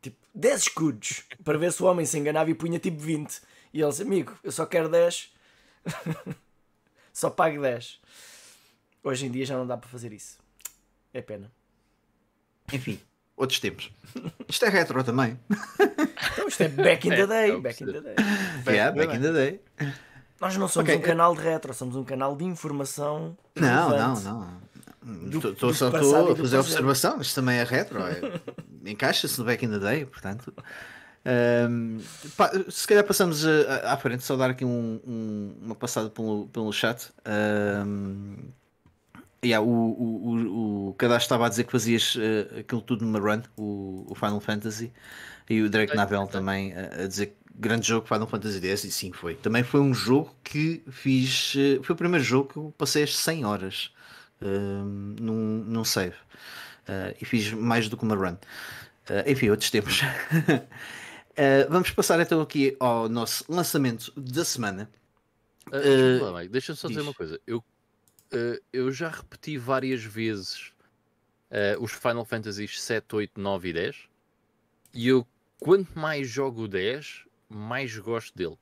Tipo, 10 escudos! Para ver se o homem se enganava e punha tipo 20. E eles, amigo, eu só quero 10. só pago 10. Hoje em dia já não dá para fazer isso. É pena. Enfim, outros tempos. Isto é retro também. Então isto é back in the É, day. eu back in the day. yeah, back in the day. Nós não somos Ok, um canal de retro, somos um canal de informação. Não, não, não. Estou- só a fazer observação. Isto também é retro. é- Encaixa-se no back in the day, portanto. Ahm, pá, se calhar passamos à frente, só dar aqui um- um- uma passada pelo, pelo chat. Ahm, yeah, o, o, o, o Cadastro estava a dizer que fazias eh, aquilo tudo numa run, o, o Final Fantasy, e o Drake Navel também a, a dizer que grande jogo Final Fantasy X, e sim, foi. Também foi um jogo que fiz, eh, foi o primeiro jogo que eu passei as 100 horas ahm, num, num save, Eh, e fiz mais do que uma run. Eh, enfim, outros tempos. Eh, vamos passar então aqui ao nosso lançamento da semana. Lá, Mike, Deixa-me só dizer diz. uma coisa. Eu, ah, eu já repeti várias vezes os Final Fantasies 7, 8, 9 e 10. E eu, quanto mais jogo o 10, mais gosto dele.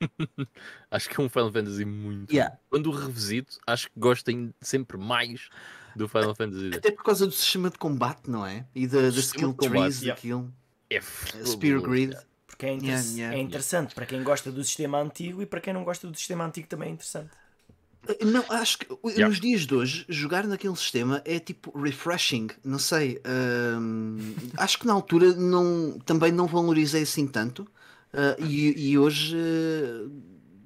acho que é um Final Fantasy muito. Yeah. Quando o revisito, acho que gosto ainda sempre mais do Final Fantasy 10. Até por causa do sistema de combate, não é? E da, skill trees yeah. daquilo. É Spear Grid. yeah. Porque é, inter- Yeah, yeah. é interessante para quem gosta do sistema antigo e para quem não gosta do sistema antigo também é interessante. Não, acho que Yeah. nos dias de hoje, jogar naquele sistema é tipo refreshing. Não sei. hum, acho que na altura não, também não valorizei assim tanto. ah, e, e hoje, ah,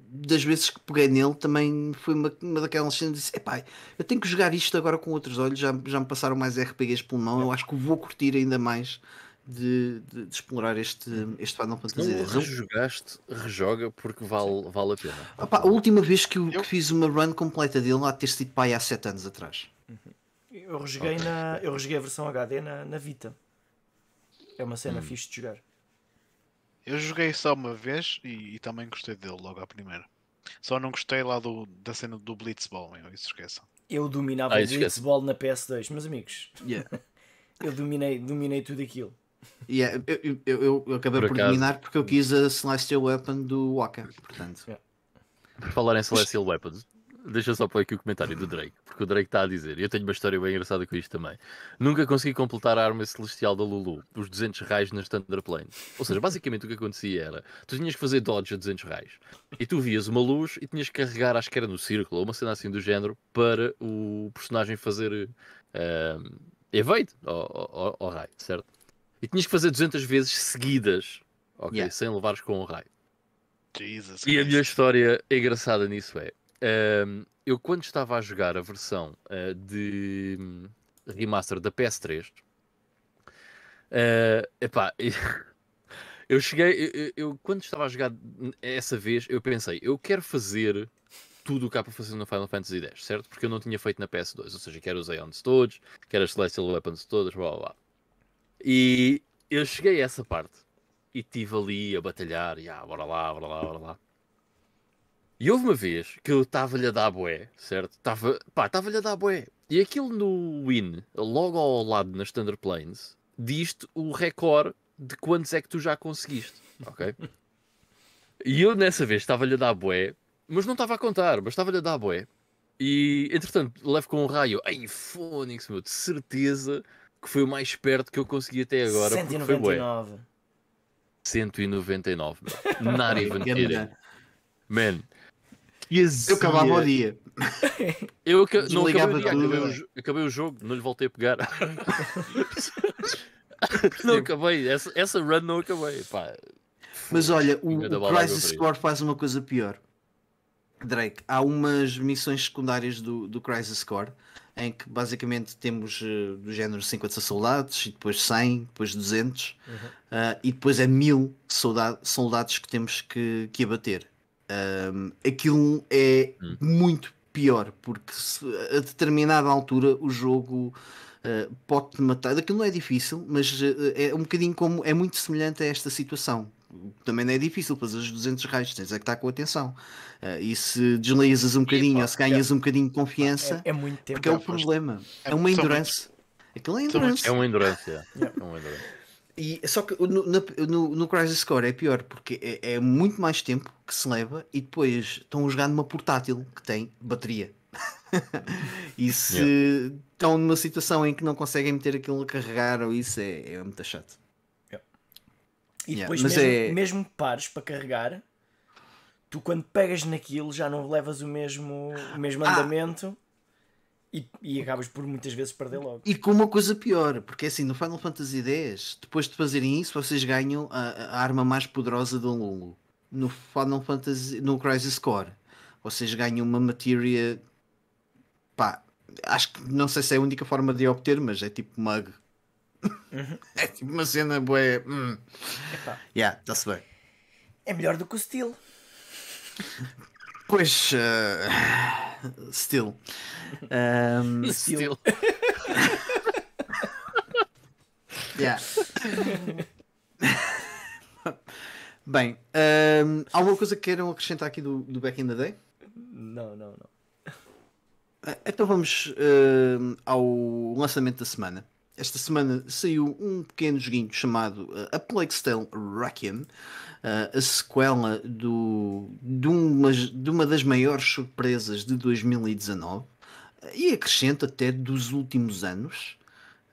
das vezes que peguei nele, também foi uma, uma daquelas cenas que disse: Epá, eu tenho que jogar isto agora com outros olhos. Já, já me passaram mais RPGs pelo mão. Eu acho que vou curtir ainda mais de, de- de explorar este, este Final Se Fantasy não X. rejogaste, rejoga porque vale, vale a pena. Opa, a última vez que eu, que Eu- fiz uma run completa dele de ter sido pai há 7 anos atrás. Eu rejoguei, na, eu rejoguei a versão HD na, na Vita. É uma Hum. cena fixe de jogar. Eu joguei só uma vez e, e também gostei dele logo à primeira. Só não gostei lá do, da cena do Blitzball, meu, isso esqueçam. Eu dominava Ah, o. Blitzball na PS2, meus amigos. Yeah. Eu dominei, dominei tudo aquilo. Yeah, eu, eu, eu, eu acabei Por por, dominar porque eu quis a Celestial Weapon do Waka. Portanto, Por falar em Celestial Weapons, deixa só pôr aqui o comentário do Drake, porque o Drake está a dizer, e eu tenho uma história bem engraçada com isto também. Nunca consegui completar a arma celestial da Lulu, os 200 raios nas Thunder Planes. Ou seja, basicamente o que acontecia era, tu tinhas que fazer dodge a 200 raios, e tu vias uma luz e tinhas que carregar, acho que era no círculo, ou uma cena assim do género, para o personagem fazer ehm, evade ao, ao, ao raio, certo? E tinhas que fazer 200 vezes seguidas, ok? Yeah. Sem levares com o raio. Jesus E a minha história engraçada nisso é: ehm, eu, quando estava a jogar a versão eh, de hum, remaster da PS3, eh, epá, eu cheguei. Eu, eu- eu, quando estava a jogar essa vez, eu pensei, eu quero fazer tudo o que há para fazer no Final Fantasy X, certo? Porque eu não tinha feito na PS2, ou seja, quero os Aeons todos, quero as Celestial Weapons todas, blá blá blá. E eu cheguei a essa parte e estive ali a batalhar, e ah, bora lá, bora lá, bora lá. E houve uma vez que eu estava-lhe a dar bué, certo? Estava, pá, estava-lhe a dar bué. E aquilo no Win, logo ao lado nas Thunder Plains, diz-te o recorde de quantos é que tu já conseguiste, ok? E eu nessa vez estava-lhe a dar bué, mas não estava a contar, mas estava-lhe a dar bué. E entretanto, levo com um raio, ai, Fónix, meu, de certeza que foi o mais perto que eu consegui até agora, porque foi bué. 199. 199, meu. Not even kidding. Man. Que eu acabava o azia. dia. Eu aca- não acabei o, dia, acabei, o acabei o jogo, não lhe voltei a pegar. não acabei, essa, essa run não acabei. Pá. Mas olha, o, o Crisis fria. Core faz uma coisa pior. Drake, há umas missões secundárias do, do Crisis Core em que basicamente temos eh, do género 50 soldados e depois 100, depois 200 ah, e depois é 1000 solda- soldados que temos que, que abater. Ahm, aquilo é Hum. muito pior porque se- a determinada altura o jogo ah, pode-te matar. Aquilo não é difícil, mas eh, é um bocadinho como é muito semelhante a esta situação. Também não é difícil fazer os 200 raios, tens é que estar com atenção. Ah, e se deslias um bocadinho pá, ou se ganhas um bocadinho de confiança, É, é muito tempo. porque é o foste- problema. é É uma endurance. Aquilo é endurance. É um endurance, yeah. é um endurance. E, só que no, no, no Crisis Core é pior porque é, é muito mais tempo que se leva e depois estão a jogar numa portátil que tem bateria. e se estão numa situação em que não conseguem meter aquilo a carregar ou isso, é, é muito chato. E Yeah, depois, mas mesmo, é- mesmo que pares para carregar, tu quando pegas naquilo já não levas o mesmo, o mesmo Ah. andamento e, e acabas por muitas vezes perder logo. E com uma coisa pior, porque assim, no Final Fantasy X, depois de fazerem isso, vocês ganham a, a arma mais poderosa do Lulu. No Final Fantasy, no Crisis Core, vocês ganham uma matéria. Pá, acho que não sei se é a única forma de obter, mas é tipo mug. é tipo uma cena boa. Hum. Epá, Yeah, está-se bem. é melhor do que o Steel. Pois, eh, still. Um, Still. Yeah. Bem, ahm, alguma coisa que queiram acrescentar aqui do, do Back in the Day? Não, não, não. Ah, Então vamos ahm, ao lançamento da semana. Esta semana saiu um pequeno joguinho chamado ah, A Plague Tale Requiem, ah, a sequela do, de, uma, de uma das maiores surpresas de 2019 ah, e acrescenta até dos últimos anos.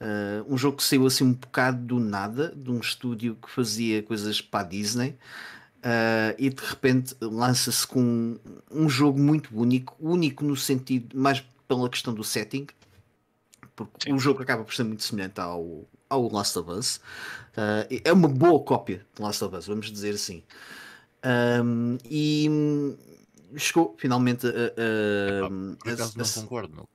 Uh, um jogo que saiu assim um bocado do nada, de um estúdio que fazia coisas para a Disney, uh, e de repente lança-se com um, um jogo muito único, único no sentido mais pela questão do setting, porque o jogo acaba por ser muito semelhante ao, ao Last of Us. Uh, é uma boa cópia de Last of Us, vamos dizer assim. Um, e chegou finalmente a. a- a- Por acaso não concordo, não.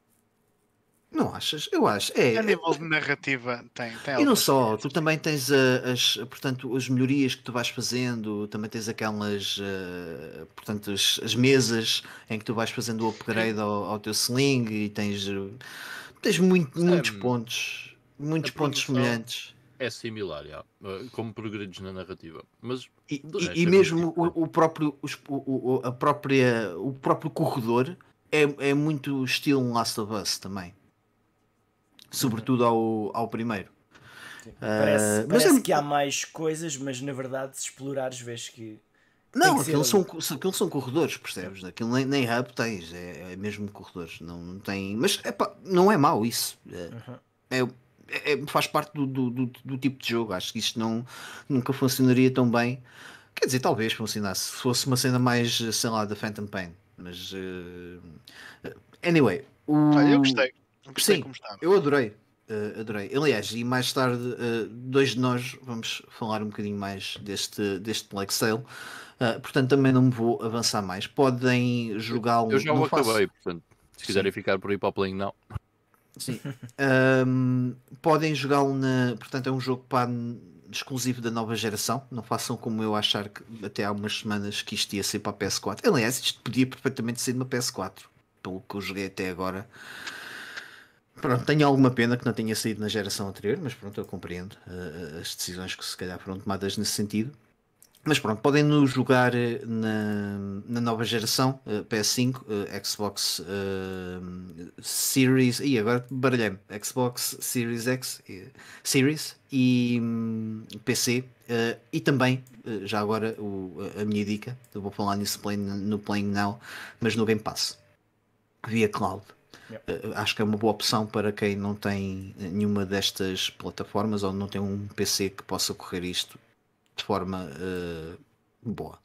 não achas? Eu acho. É, A nível de narrativa, tem, tem e não só, semelhanças. tu também tens a- as, portanto, as melhorias que tu vais fazendo, também tens aquelas, eh, portanto, as, as mesas em que tu vais fazendo o upgrade ao, ao teu sling e tens, eh, tens muito- muitos Hum, pontos, muitos pontos semelhantes. É similar, já, uh, como progredes na narrativa. Mas E, e- e é mesmo o, o próprio, os- o, o- a própria, o próprio corredor é, é muito estilo Last of Us também. Sobretudo ao, ao primeiro. Parece, mas parece é- que há mais coisas, mas na verdade, se explorares, vês que. Não, ali. são, aquilo são corredores, percebes? Aquilo nem, nem hub tens, é, é mesmo corredores. Não, não tem. Mas epá, não é mau isso. É, é- é- faz parte do, do, do- do tipo de jogo. Acho que isto não, nunca funcionaria tão bem. Quer dizer, talvez funcionasse se fosse uma cena mais, sei lá, da Phantom Pain. Mas. eh, anyway. O... Olha, eu gostei. Eu gostei Sim, como estava. Eu adorei. eh, adorei. Aliás, e mais tarde, eh, dois de nós vamos falar um bocadinho mais deste, deste Plague Sale. Uh, portanto, também não me vou avançar mais. Podem jogá-lo. eu já não o faço- acabei, portanto, se quiserem ficar por aí para o playing, não. Sim. Um, podem jogá-lo na. Portanto, é um jogo para exclusivo da nova geração. Não façam como eu achar que até há umas semanas que isto ia ser para a PS4. Aliás, isto podia perfeitamente ser uma PS4, pelo que eu joguei até agora. Pronto, tenho alguma pena que não tenha saído na geração anterior, mas pronto, eu compreendo uh, as decisões que se calhar foram tomadas nesse sentido. Mas pronto, podem nos jogar eh, na, na nova geração, eh, PS5, eh, Xbox eh, Series, e agora baralhei-me, Xbox Series X, Series e hum, PC, e também, já agora, o- a minha dica, eu vou falar nisso play- no Playing Now, mas no Game Pass, via cloud. Yep. Acho que é uma boa opção para quem não tem nenhuma destas plataformas ou não tem um PC que possa correr isto de forma eh, boa.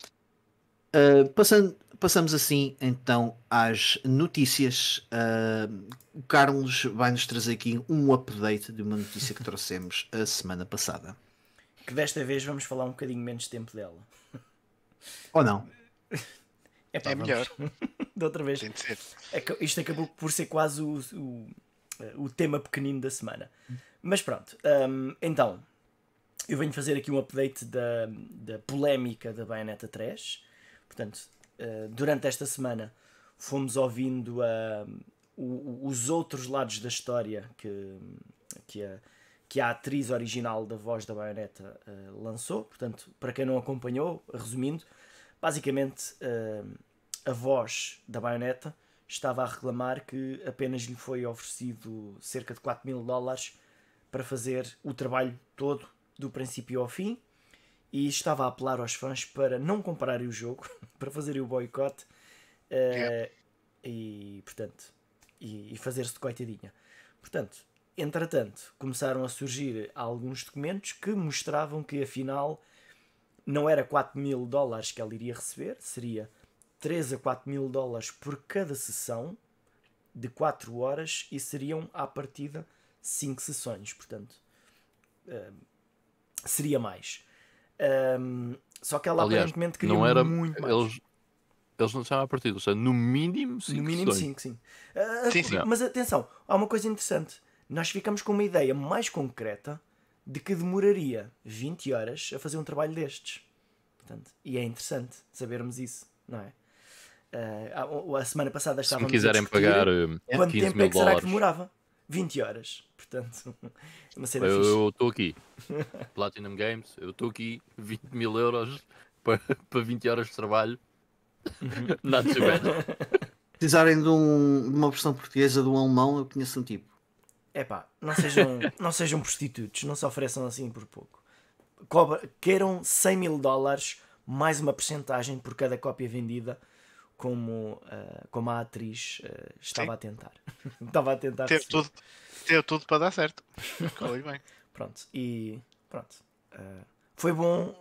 Uh, passando, passamos assim então às notícias. Uh, o Carlos vai nos trazer aqui um update de uma notícia que trouxemos a semana passada. Que desta vez vamos falar um bocadinho menos tempo dela. Ou não? É vamos. melhor. Da outra vez. Tem de ser. Aca- Isto acabou por ser quase o, o, o tema pequenino da semana. Mas pronto, hum, então eu venho fazer aqui um update da, da polémica da Bayonetta 3. Portanto, eh, durante esta semana fomos ouvindo ah, o- os outros lados da história que, que, a, que a atriz original da voz da Bayonetta eh, lançou. Portanto, para quem não acompanhou, resumindo, basicamente a voz da Bayonetta estava a reclamar que apenas lhe foi oferecido cerca de 4 mil dólares para fazer o trabalho todo, do princípio ao fim, e estava a apelar aos fãs para não comprarem o jogo, para fazerem o boicote. eh, Yeah. E portanto, e, e fazer-se de coitadinha. Portanto, entretanto, começaram a surgir alguns documentos que mostravam que afinal não era 4 mil dólares que ela iria receber, seria 3 a 4 mil dólares por cada sessão de 4 horas e seriam à partida 5 sessões, portanto uh, seria mais. Um, só que ela Aliás, aparentemente queria não era. muito mais. Eles, eles não disseram a partir, ou seja, no mínimo 5 No mínimo 5, sim. Ah, Sim, sim. Mas atenção, há uma coisa interessante. Nós ficamos com uma ideia mais concreta de que demoraria 20 horas a fazer um trabalho destes. Portanto, e é interessante sabermos isso, não é? Ah, a, a semana passada Se estávamos me quiserem a pagar uh, quanto 15 tempo mil é que será que dólares, demorava? 20 horas. Portanto, é uma cena fixe. eu estou aqui. Platinum Games, eu estou aqui, 20 mil euros para, para 20 horas de trabalho. Uhum. Not too bad. precisarem de, um- de uma versão portuguesa de um alemão, eu conheço um tipo. Epá, não sejam, não sejam prostitutos, não se ofereçam assim por pouco. Cobra, queiram 100 mil dólares mais uma percentagem por cada cópia vendida, como, ah, como a atriz ah, estava Sim. a tentar. estava a tentar. Teve tudo, teve tudo para dar certo. Correu bem. Pronto, e pronto. Ah, foi bom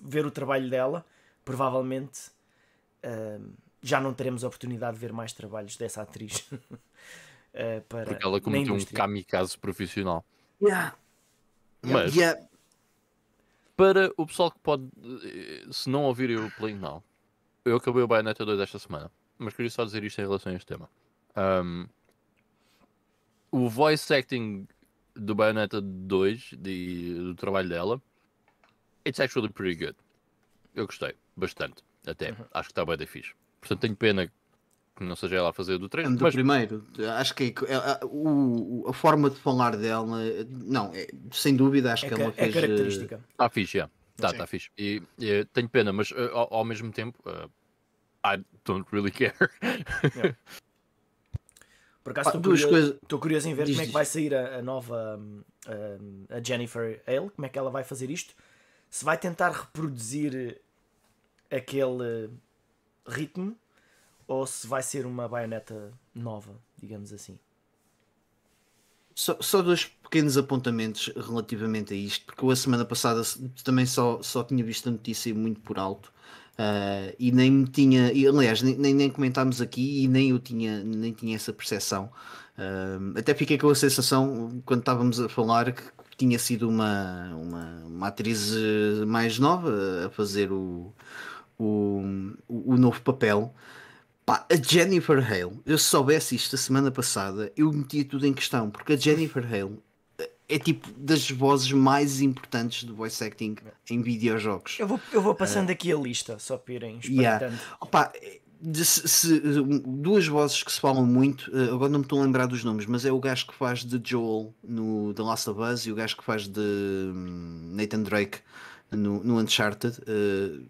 ver o trabalho dela. Provavelmente já não teremos a oportunidade de ver mais trabalhos dessa atriz. para, Porque ela cometeu um kamikaze profissional. Yeah. Mas- Yeah. Para o pessoal que pode, eh, se não ouvirem o Playing Now, eu acabei o Bayonetta 2 esta semana, mas queria só dizer isto em relação a este tema. Ahm, o voice acting do Bayonetta 2, de- do trabalho dela, it's actually pretty good. Eu gostei, bastante, até. Acho que está bem da fixe. Portanto, tenho pena que não seja ela a fazer do 3, Do mas primeiro, acho que é- a, o- o- a forma de falar dela, não, é- sem dúvida, acho É, que ela é fez. eh, característica. está fixe, já. Sim. tá fixe. E, e tenho pena, mas eh, ao, ao mesmo tempo, eh, I don't really care. Por acaso Ah, estou duas curioso, coisas- curioso em ver Diz, como é que vai sair a, a nova hum, a Jennifer Hale, como é que ela vai fazer isto. Se vai tentar reproduzir aquele ritmo ou se vai ser uma baioneta nova, digamos assim. Só, só dois pequenos apontamentos relativamente a isto, porque eu a semana passada também só, só tinha visto a notícia muito por alto ah, e nem me tinha, e, aliás, nem, nem, comentámos aqui e nem eu tinha, nem tinha essa percepção. Ah, até fiquei com a sensação, quando estávamos a falar, que tinha sido uma, uma, uma atriz eh, mais nova a fazer o, o, o novo papel. Pá, a Jennifer Hale, eu se soubesse isto a semana passada, eu metia tudo em questão, porque a Jennifer Hale eh, é tipo das vozes mais importantes do voice acting em videojogos. Eu vou, eu vou passando aqui a lista, só para irem Yeah. espreitando. Opa, eh, de- se- se- duas vozes que se falam muito, eh, agora não me estou a lembrar dos nomes, mas é o gajo que faz de Joel no The Last of Us e o gajo que faz de hum, Nathan Drake no, no Uncharted, eh,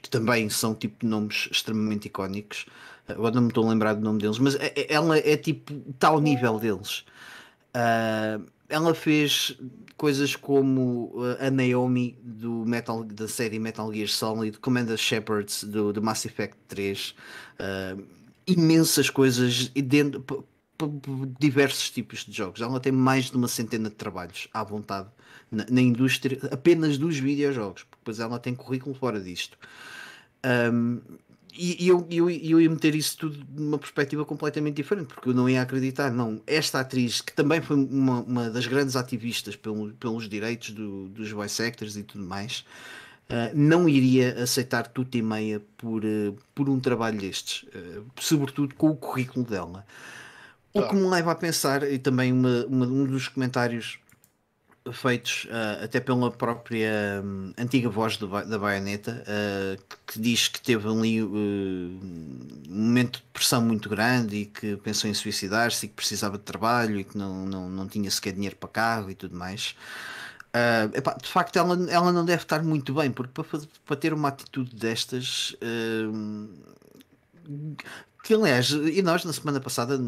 que também são tipo nomes extremamente icónicos. Agora não me estou a lembrar do nome deles, mas é- é- ela é tipo tal nível deles. Ah, ela fez coisas como uh, a Naomi do Metal, da série Metal Gear Solid, Commander Shepherds do, do Mass Effect 3, ah, imensas coisas dentro, diversos tipos de jogos. Ela tem mais de uma centena de trabalhos à vontade na, na indústria apenas dos videojogos, porque ela tem currículo fora disto. Um, e eu, eu, eu ia meter isso tudo numa perspectiva completamente diferente, porque eu não ia acreditar, não. Esta atriz, que também foi uma, uma das grandes ativistas pelo, pelos direitos do- dos voice actors e tudo mais, ah, não iria aceitar tudo e meia por, ah, por um trabalho destes, ah, sobretudo com o currículo dela. O Tá. que me leva a pensar, e também uma- uma- um dos comentários feitos ah, até pela própria hum, antiga voz do da baioneta ah, que, diz que teve ali uh, um momento de pressão muito grande e que pensou em suicidar-se e que precisava de trabalho e que não, não, não tinha sequer dinheiro para carro e tudo mais. Epá, de facto, ela, ela não deve estar muito bem, porque para, para ter uma atitude destas. que aliás, e nós na semana passada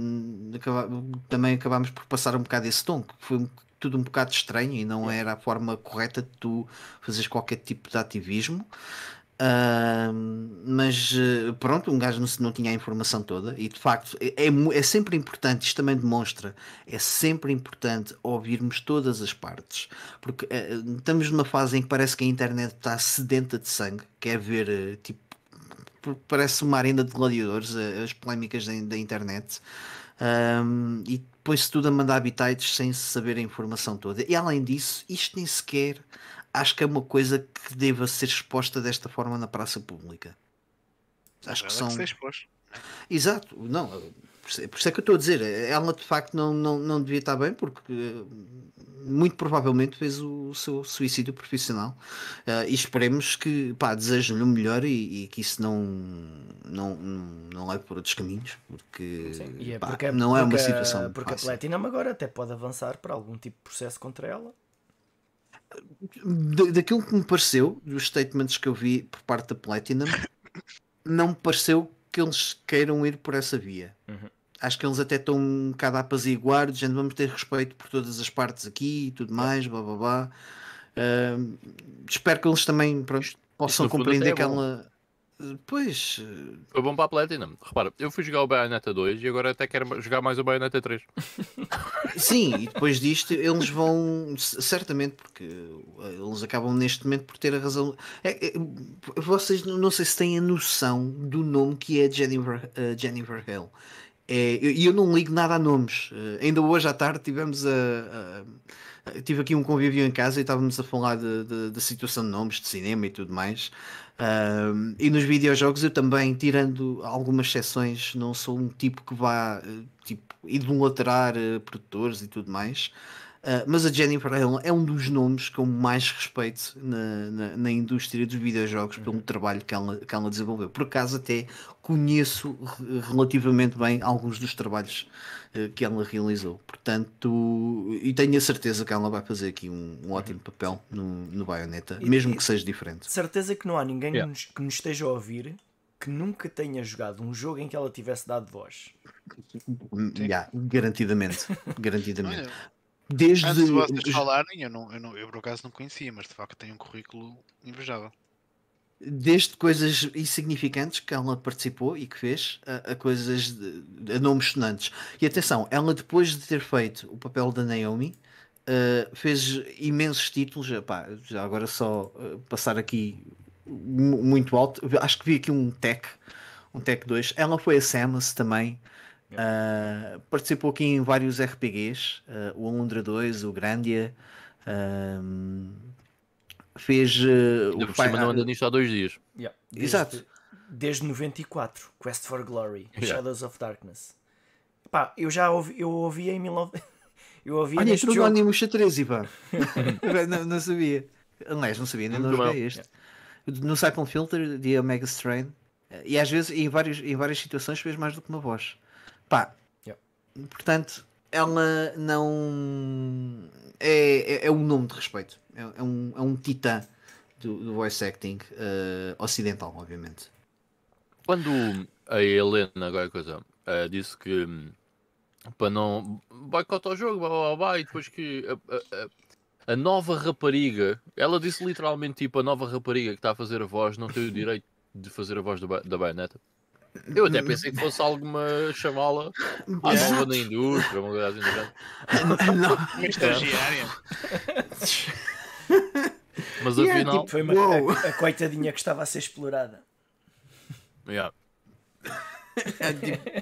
também acabámos por passar um bocado esse tom, que foi um- tudo um bocado estranho e não era a forma correta de tu fazeres qualquer tipo de ativismo. Uh, mas uh, pronto, um gajo não, não, tinha a informação toda e de facto é, é, é, sempre importante, isto também demonstra, é sempre importante ouvirmos todas as partes, porque uh, estamos numa fase em que parece que a internet está sedenta de sangue, quer ver eh, tipo, parece uma arena de gladiadores, as polémicas da, da internet. Um, e depois tudo a mandar habitats sem saber a informação toda. E além disso, isto nem sequer acho que é uma coisa que deva ser exposta desta forma na praça pública. Acho que são. Que Exato, não, por isso é que eu estou a dizer, ela de facto não, não, não devia estar bem porque muito provavelmente fez o seu suicídio profissional uh, e esperemos que pá, desejo-lhe o melhor e, e, que isso não, não, não leve por outros caminhos porque, é pá, porque não é uma situação porque fácil. a Platinum agora até pode avançar para algum tipo de processo contra ela daquilo que me pareceu, dos statements que eu vi por parte da Platinum, não me pareceu que eles queiram ir por essa via. Uhum. Acho que eles até estão um bocado a apaziguar, dizendo vamos ter respeito por todas as partes aqui e tudo mais, blá blá blá. Uh, espero que eles também pronto, possam compreender que ela Pois. Foi bom para a Platinum. Repara, eu fui jogar o Bayonetta 2 e agora até quero jogar mais o Bayonetta 3. Sim, e depois disto eles vão. Certamente, porque eles acabam neste momento por ter a razão. É, é, vocês não sei se têm a noção do nome que é Jennifer, uh, Jennifer Hale. É, e eu, eu, não ligo nada a nomes. Uh, ainda hoje à tarde tivemos a, a tive aqui um convívio em casa e estávamos a falar da situação de nomes de cinema e tudo mais. Uh, e nos videojogos eu também, tirando algumas exceções, não sou um tipo que vá eh, tipo, idolatrar uh, produtores e tudo mais. Uh, mas a Jennifer Hale é um dos nomes com mais respeito na, na, na indústria dos videojogos pelo uhum. trabalho que ela, que ela desenvolveu. Por acaso até conheço relativamente bem alguns dos trabalhos uh, que ela realizou. Portanto, e tenho a certeza que ela vai fazer aqui um, um ótimo uhum. papel no, no Bayonetta, e, mesmo que seja diferente. Certeza que não há ninguém yeah. que, nos, que nos esteja a ouvir que nunca tenha jogado um jogo em que ela tivesse dado voz. Yeah, garantidamente. garantidamente. Desde... Antes de vocês falarem, eu, não, eu, não, eu por acaso não conhecia, mas de facto tem um currículo invejável. Desde coisas insignificantes que ela participou e que fez, a, a coisas de, a nomes sonantes. E atenção, ela depois de ter feito o papel da Naomi, uh, fez imensos títulos. Epá, já agora só uh, passar aqui muito alto. Acho que vi aqui um Tech, um Tech 2. Ela foi a Samus também. Uh, participou aqui em vários RPGs, uh, ah, o Alundra 2, o Grandia. Uh, fez. Uh, o pai... não anda nisto há dois dias. Yeah. Desde, Exato. Desde 94, Quest for Glory, yeah. Shadows of Darkness. Pá, eu já ouvi, eu ouvi em 19... eu ouvi Olha, neste jogo. Animo X13, pá. não, não sabia. Aliás, não sabia, nem não joguei este. Yeah. No Cycle Filter, de Omega Strain. E às vezes, em, vários, em várias situações, fez mais do que uma voz. Pá, yeah. portanto, ela não é, é, é, um nome de respeito. É, é um, é um titã do, do voice acting uh, ocidental, obviamente. Quando a Helena, agora coisa, uh, disse que um, para não boicotar o jogo, blá, blá, blá, e depois que a, a, a, nova rapariga, ela disse literalmente tipo a nova rapariga que está a fazer a voz não tem o direito de fazer a voz da, da baioneta. Eu até pensei que fosse alguma chavala à nova da indústria, uma coisa assim uma estagiária. Mas yeah, afinal. Tipo, foi uma, a, a, coitadinha que estava a ser explorada. Yeah.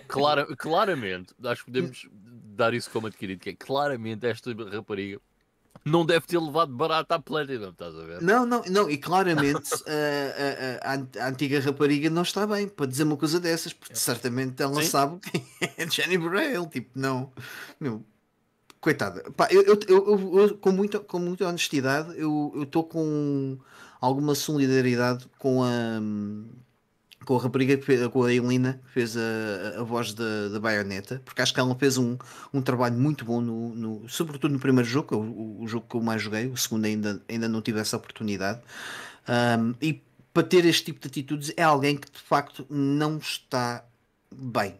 Clara, claramente, acho que podemos dar isso como adquirido, que é claramente esta rapariga não deve ter levado barato à Platinum, estás a ver? Não, não, não, e claramente a, a, a, a, antiga rapariga não está bem para dizer uma coisa dessas, porque certamente ela Sim. sabe quem é Jennifer Hale, tipo, não, meu, coitada, Pá, eu, eu, eu, eu, com, muita, com muita honestidade, eu estou com alguma solidariedade com a com a rapariga que fez, com a Elina que fez a, a voz da, da baioneta, porque acho que ela fez um, um trabalho muito bom, no, no sobretudo no primeiro jogo, o, o, jogo que eu mais joguei, o segundo ainda, ainda não tive essa oportunidade. Um, e para ter este tipo de atitudes é alguém que de facto não está bem.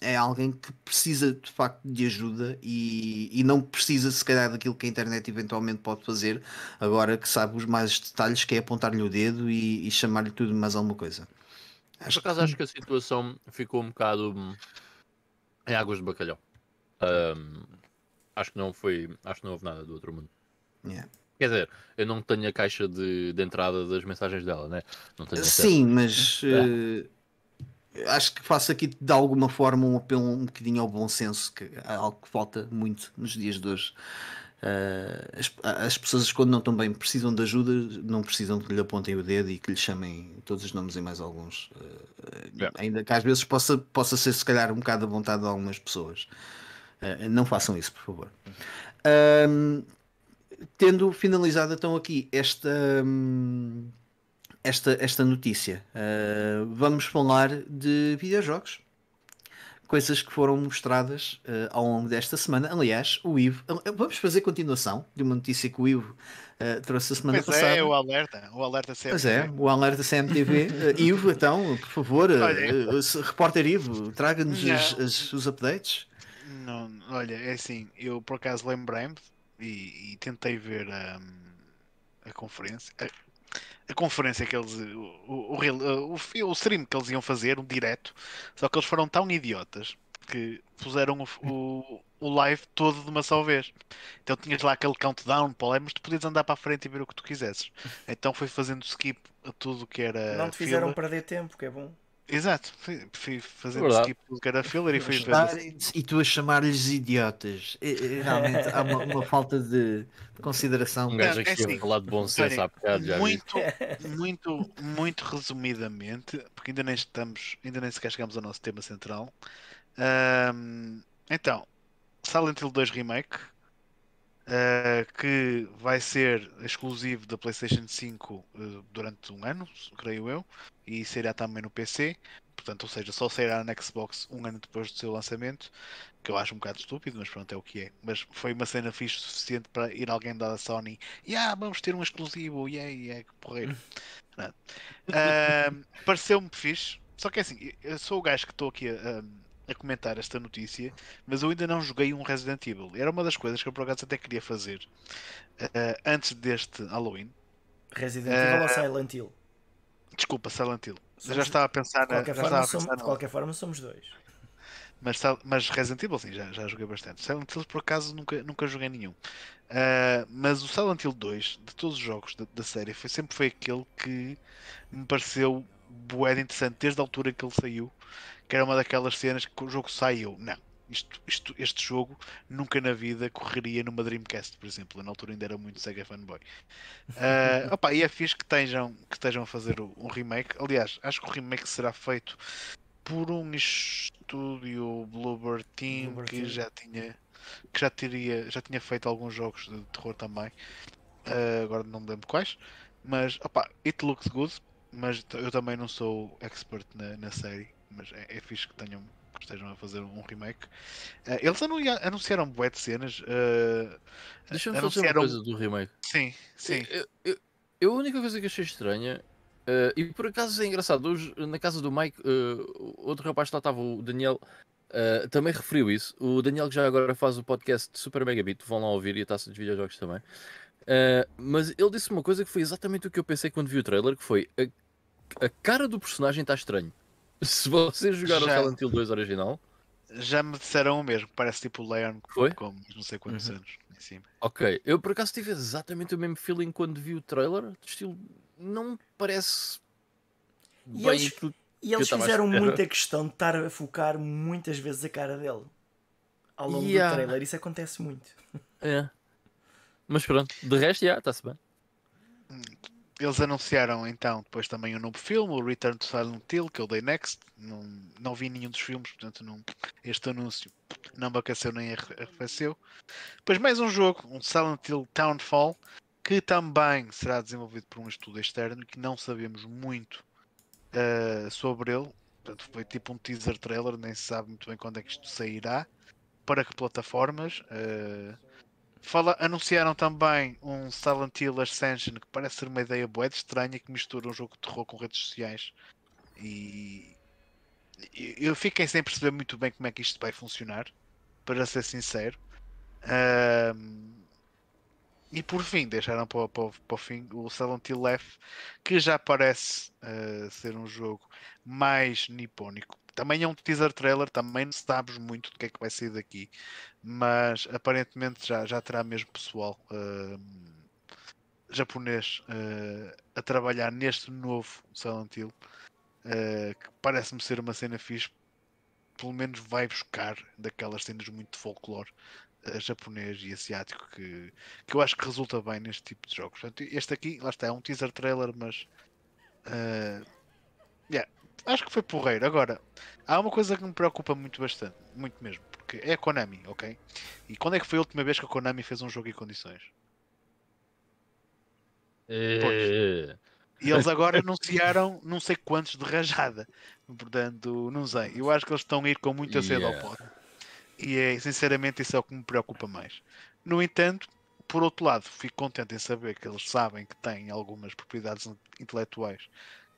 É alguém que precisa de facto de ajuda e, e não precisa se calhar daquilo que a internet eventualmente pode fazer, agora que sabe os mais detalhes, que é apontar-lhe o dedo e, e chamar-lhe tudo mais alguma coisa. Por acaso acho que a situação ficou um bocado hum, em águas de bacalhau. Ahm, acho que não foi. Acho que não houve nada do outro mundo. Yeah. Quer dizer, eu não tenho a caixa de, de entrada das mensagens dela, né? Sim, mas eh, acho que faço aqui de alguma forma um apelo um bocadinho ao bom senso, que é algo que falta muito nos dias de hoje. Eh, as, as pessoas, quando não estão bem, precisam de ajuda, não precisam que lhe apontem o dedo e que lhe chamem todos os nomes e mais alguns. Eh, Yeah. Ainda que às vezes possa, possa ser, se calhar, um bocado a vontade de algumas pessoas. Eh, não façam isso, por favor. Tendo finalizado então aqui esta, hum, esta, esta notícia, ah, vamos falar de videojogos. Coisas que foram mostradas ah, ao longo desta semana. Aliás, o Ivo. ah, Vamos fazer continuação de uma notícia que o Ivo ah, trouxe a semana Pois passada. é, o alerta. O alerta sempre. Pois é, o alerta CMTV. Uh, Ivo, então, por favor, uh, uh, repórter Ivo, traga-nos os updates. Não, olha, é assim, eu por acaso lembrei-me e, e tentei ver hum, a conferência. A, a conferência que eles. O, o, o, real- o, stream que eles iam fazer, um direto, só que eles foram tão idiotas que puseram o, o, o live todo de uma só vez. Então tinhas lá aquele countdown, Paul, é, mas tu podias andar para a frente e ver o que tu quisesses. Então foi fazendo skip a tudo que era. Não te fizeram filler. perder tempo, que é bom. Exato, fui, fui fazendo Verdade. skip que era filler e fui vendo. Estar- e tu a chamar-lhes idiotas. Realmente há uma, uma falta de consideração. Um gajo aqui é assim, a falar de bom senso há bocado, já muito, muito, muito resumidamente, porque ainda nem estamos, ainda nem sequer chegamos ao nosso tema central. Ahm, então, Silent Hill 2 Remake, ah, que vai ser exclusivo da PlayStation 5 eh, durante um ano, creio eu, e sairá também no PC. Portanto, ou seja, só sairá na Xbox um ano depois do seu lançamento, que eu acho um bocado estúpido, mas pronto, é o que é. Mas foi uma cena fixe o suficiente para ir alguém da Sony e ah, vamos ter um exclusivo, e yeah, yeah, que porreiro. Ahm, Pareceu-me fixe, só que é assim, eu sou o gajo que estou aqui a, a comentar esta notícia, mas eu ainda não joguei um Resident Evil. Era uma das coisas que eu por acaso até queria fazer ah, antes deste Halloween. Resident Evil ou Silent Hill? Desculpa, Silent Hill. Eu já Somos- estava a pensar, De na, qualquer, já forma, somos, de qualquer forma, somos dois. Mas, mas Resident Evil sim, já, já joguei bastante. Silent Hill por acaso nunca, nunca joguei nenhum. Ah, mas o Silent Hill 2, de todos os jogos da, da série, foi, sempre foi aquele que me pareceu bué de interessante desde a altura que ele saiu. Que era uma daquelas cenas que o jogo saiu. Não, isto, isto, este jogo nunca na vida correria numa Dreamcast, por exemplo. Eu, na altura ainda era muito Sega fanboy. Ah, opa, e é fixe que estejam, que estejam a fazer um remake. Aliás, acho que o remake será feito por um estúdio Bluebird Team que Team. já tinha que já teria já tinha feito alguns jogos de terror também Ah, agora não me lembro quais mas opa, it looks good mas eu também não sou expert na, na série mas é, é fixe que tenham que estejam a fazer um remake Ah, eles anuncia- anunciaram bué de cenas ah, Deixa-me só dizer uma anunciaram- coisa do remake. sim, sim Eu, eu- eu- a única coisa que achei estranha, eh, e por acaso é engraçado, hoje na casa do Mike, eh, outro rapaz que lá estava, o Daniel, eh, também referiu isso. O Daniel, que já agora faz o podcast de Super Megabit, vão lá ouvir e a taça dos videojogos também. Mas ele disse uma coisa que foi exatamente o que eu pensei quando vi o trailer: que foi a, a cara do personagem está estranho. Se você jogar o Já. Silent Hill 2 original, já me disseram o mesmo parece tipo o Leon Foi? com não sei quantos Uhum. anos em cima Ok, eu por acaso tive exatamente o mesmo feeling quando vi o trailer. De estilo, não me parece E bem eles- aquilo E eles fizeram muita questão de estar a focar muitas vezes a cara dele. Ao longo Yeah. do trailer, isso acontece muito. É. Mas pronto, de resto, já, está-se bem. Eles anunciaram então depois também um novo filme, o Return to Silent Hill, que eu dei next. Não, não vi nenhum dos filmes, portanto não, este anúncio não me aqueceu nem arre- arrefeceu. Depois mais um jogo, um Silent Hill Townfall, que também será desenvolvido por um estudo externo que não sabemos muito eh, sobre ele. Portanto, foi tipo um teaser trailer, nem se sabe muito bem quando é que isto sairá, para que plataformas. eh, Fala, anunciaram também um Silent Hill Ascension que parece ser uma ideia boa estranha que mistura um jogo de terror com redes sociais e, eu fiquei sem perceber muito bem como é que isto vai funcionar, para ser sincero. Ahm, e por fim, deixaram para, para, para o fim o Silent Hill F, que já parece ah, ser um jogo mais nipónico. Também é um teaser trailer, também não sabes muito do que é que vai sair daqui, mas aparentemente já, já terá mesmo pessoal ahm, japonês ah, a trabalhar neste novo Silent Hill, ah, que parece-me ser uma cena fixe, pelo menos vai buscar daquelas cenas muito de folclore eh, japonês e asiático que, que eu acho que resulta bem neste tipo de jogos. Portanto, este aqui, lá está, é um teaser trailer, mas eh, yeah, acho que foi porreiro. Agora, há uma coisa que me preocupa muito bastante, muito mesmo, porque é a Konami, ok? E quando é que foi a última vez que a Konami fez um jogo em condições? Eh, E eles agora anunciaram não sei quantos de rajada. Portanto, não sei. Eu acho que eles estão a ir com muita cedo Yeah. ao pote. E é, sinceramente isso é o que me preocupa mais. No entanto, por outro lado, fico contente em saber que eles sabem que têm algumas propriedades in- intelectuais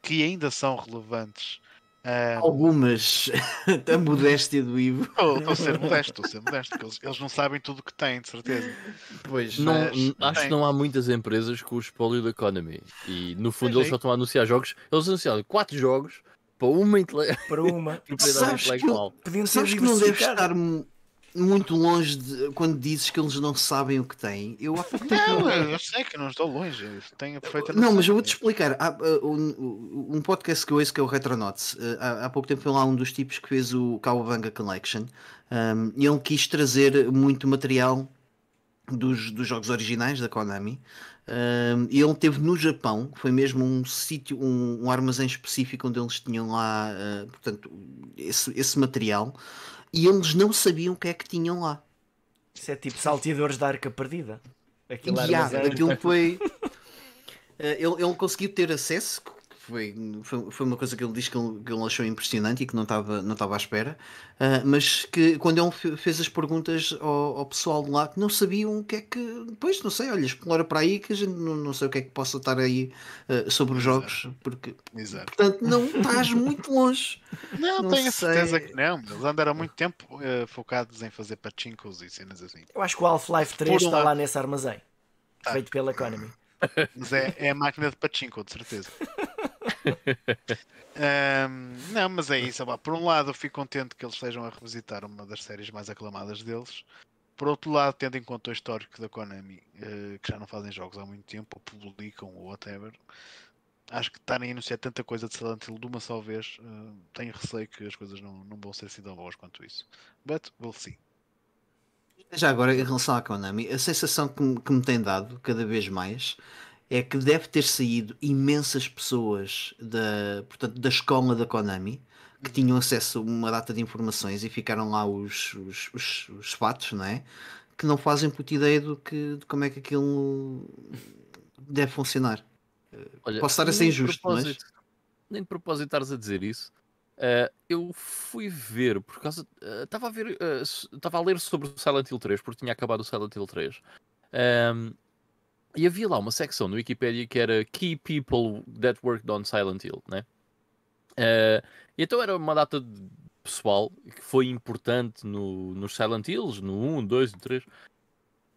que ainda são relevantes. ah, Algumas, a modéstia do Ivo. Estou a ser modesto, estou a ser modesto, porque eles, eles não sabem tudo o que têm, de certeza. Pois, não, Mas acho tem. que não há muitas empresas com o espólio da Economy. E no fundo Pois eles é. só estão a anunciar jogos. Eles anunciaram 4 jogos para uma intele- Para uma. propriedade Sabes que eu- intelectual. Podiam ser Sabes que não deve estar muito longe de quando dizes que eles não sabem o que têm. Eu Não, eu sei que não estou longe, tenho perfeita Não, mas eu vou-te explicar. Há, um, um podcast que eu ouço que é o Retronauts. Uh, há, há pouco tempo foi lá um dos tipos que fez o Cowabunga Collection um, e ele quis trazer muito material dos, dos jogos originais da Konami. Um, e ele teve no Japão, foi mesmo um sítio, um, um armazém específico onde eles tinham lá, uh, portanto, esse, esse material e eles não sabiam o que é que tinham lá. Isso é tipo salteadores da arca perdida. Aquilo armazém. aquilo foi. Eh, ele, ele conseguiu ter acesso, foi, foi, foi uma coisa que ele diz que ele, que ele achou impressionante e que não estava não estava à espera, eh, mas que quando ele fe- fez as perguntas ao, ao pessoal de lá que não sabiam o que é que. Pois, não sei, olha, explora para aí que a gente não, não sei o que é que possa estar aí eh, sobre os jogos, porque. Exato. Portanto, não estás muito longe. Não, Não tenho a certeza sei. que não. Eles andaram muito tempo eh, focados em fazer pachinkos e cenas assim. Eu acho que o Half-Life 3 Por um está lado. lá nesse armazém. Tá. Feito pela Economy. Mas é, é a máquina de pachinko, de certeza. Ahm, não, mas é isso. Por um lado, eu fico contente que eles estejam a revisitar uma das séries mais aclamadas deles. Por outro lado, tendo em conta o histórico da Konami, eh, que já não fazem jogos há muito tempo, ou publicam, ou whatever, acho que estarem a anunciar tanta coisa de Silent Hill de uma só vez, eh, tenho receio que as coisas não, não vão ser assim tão boas quanto isso. But we'll see. Já agora, em relação à Konami, a sensação que me, que me tem dado cada vez mais é que deve ter saído imensas pessoas da, portanto, da escola da Konami que tinham acesso a uma data de informações e ficaram lá os, os, os, os fatos, não é? Que não fazem puta ideia do que, de como é que aquilo deve funcionar. Olha, Posso estar a ser injusto, mas- Nem de propósito estares a dizer isso. eh, eu fui ver, por causa. Estava a ver. Estava a ler sobre o Silent Hill 3, porque tinha acabado o Silent Hill 3. Ehm, e havia lá uma secção no Wikipedia que era Key People That Worked on Silent Hill, né? E então era uma data de pessoal que foi importante no, nos Silent Hills, no 1, 2 e 3.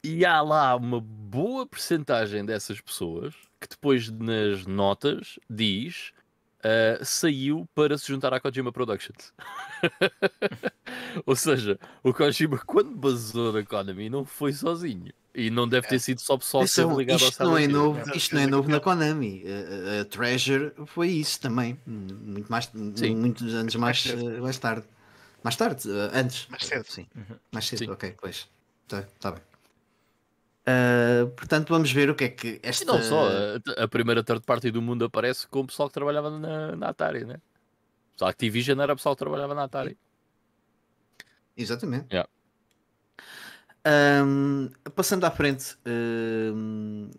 E há lá uma boa percentagem dessas pessoas que depois nas notas diz ah, saiu para se juntar à Kojima Productions. Ou seja, o Kojima quando basou da Konami não foi sozinho. E não deve ter sido só pessoal Isso é um- isto não é novo, É. isto não é novo na Konami. A, a- Treasure foi isso também. Muito mais, Sim. muitos anos mais, Mais eh, mais tarde. Mais tarde, eh, antes. Mais cedo. Sim. Mais cedo, Sim. ok, pois. Tá, tá bem. Ah, portanto, vamos ver o que é que esta. E não só, a, a primeira third party do mundo aparece com o pessoal que trabalhava na, na Atari, né? Só a Activision era o pessoal que trabalhava na Atari. Exatamente. Yeah. Ahm, passando à frente, ahm,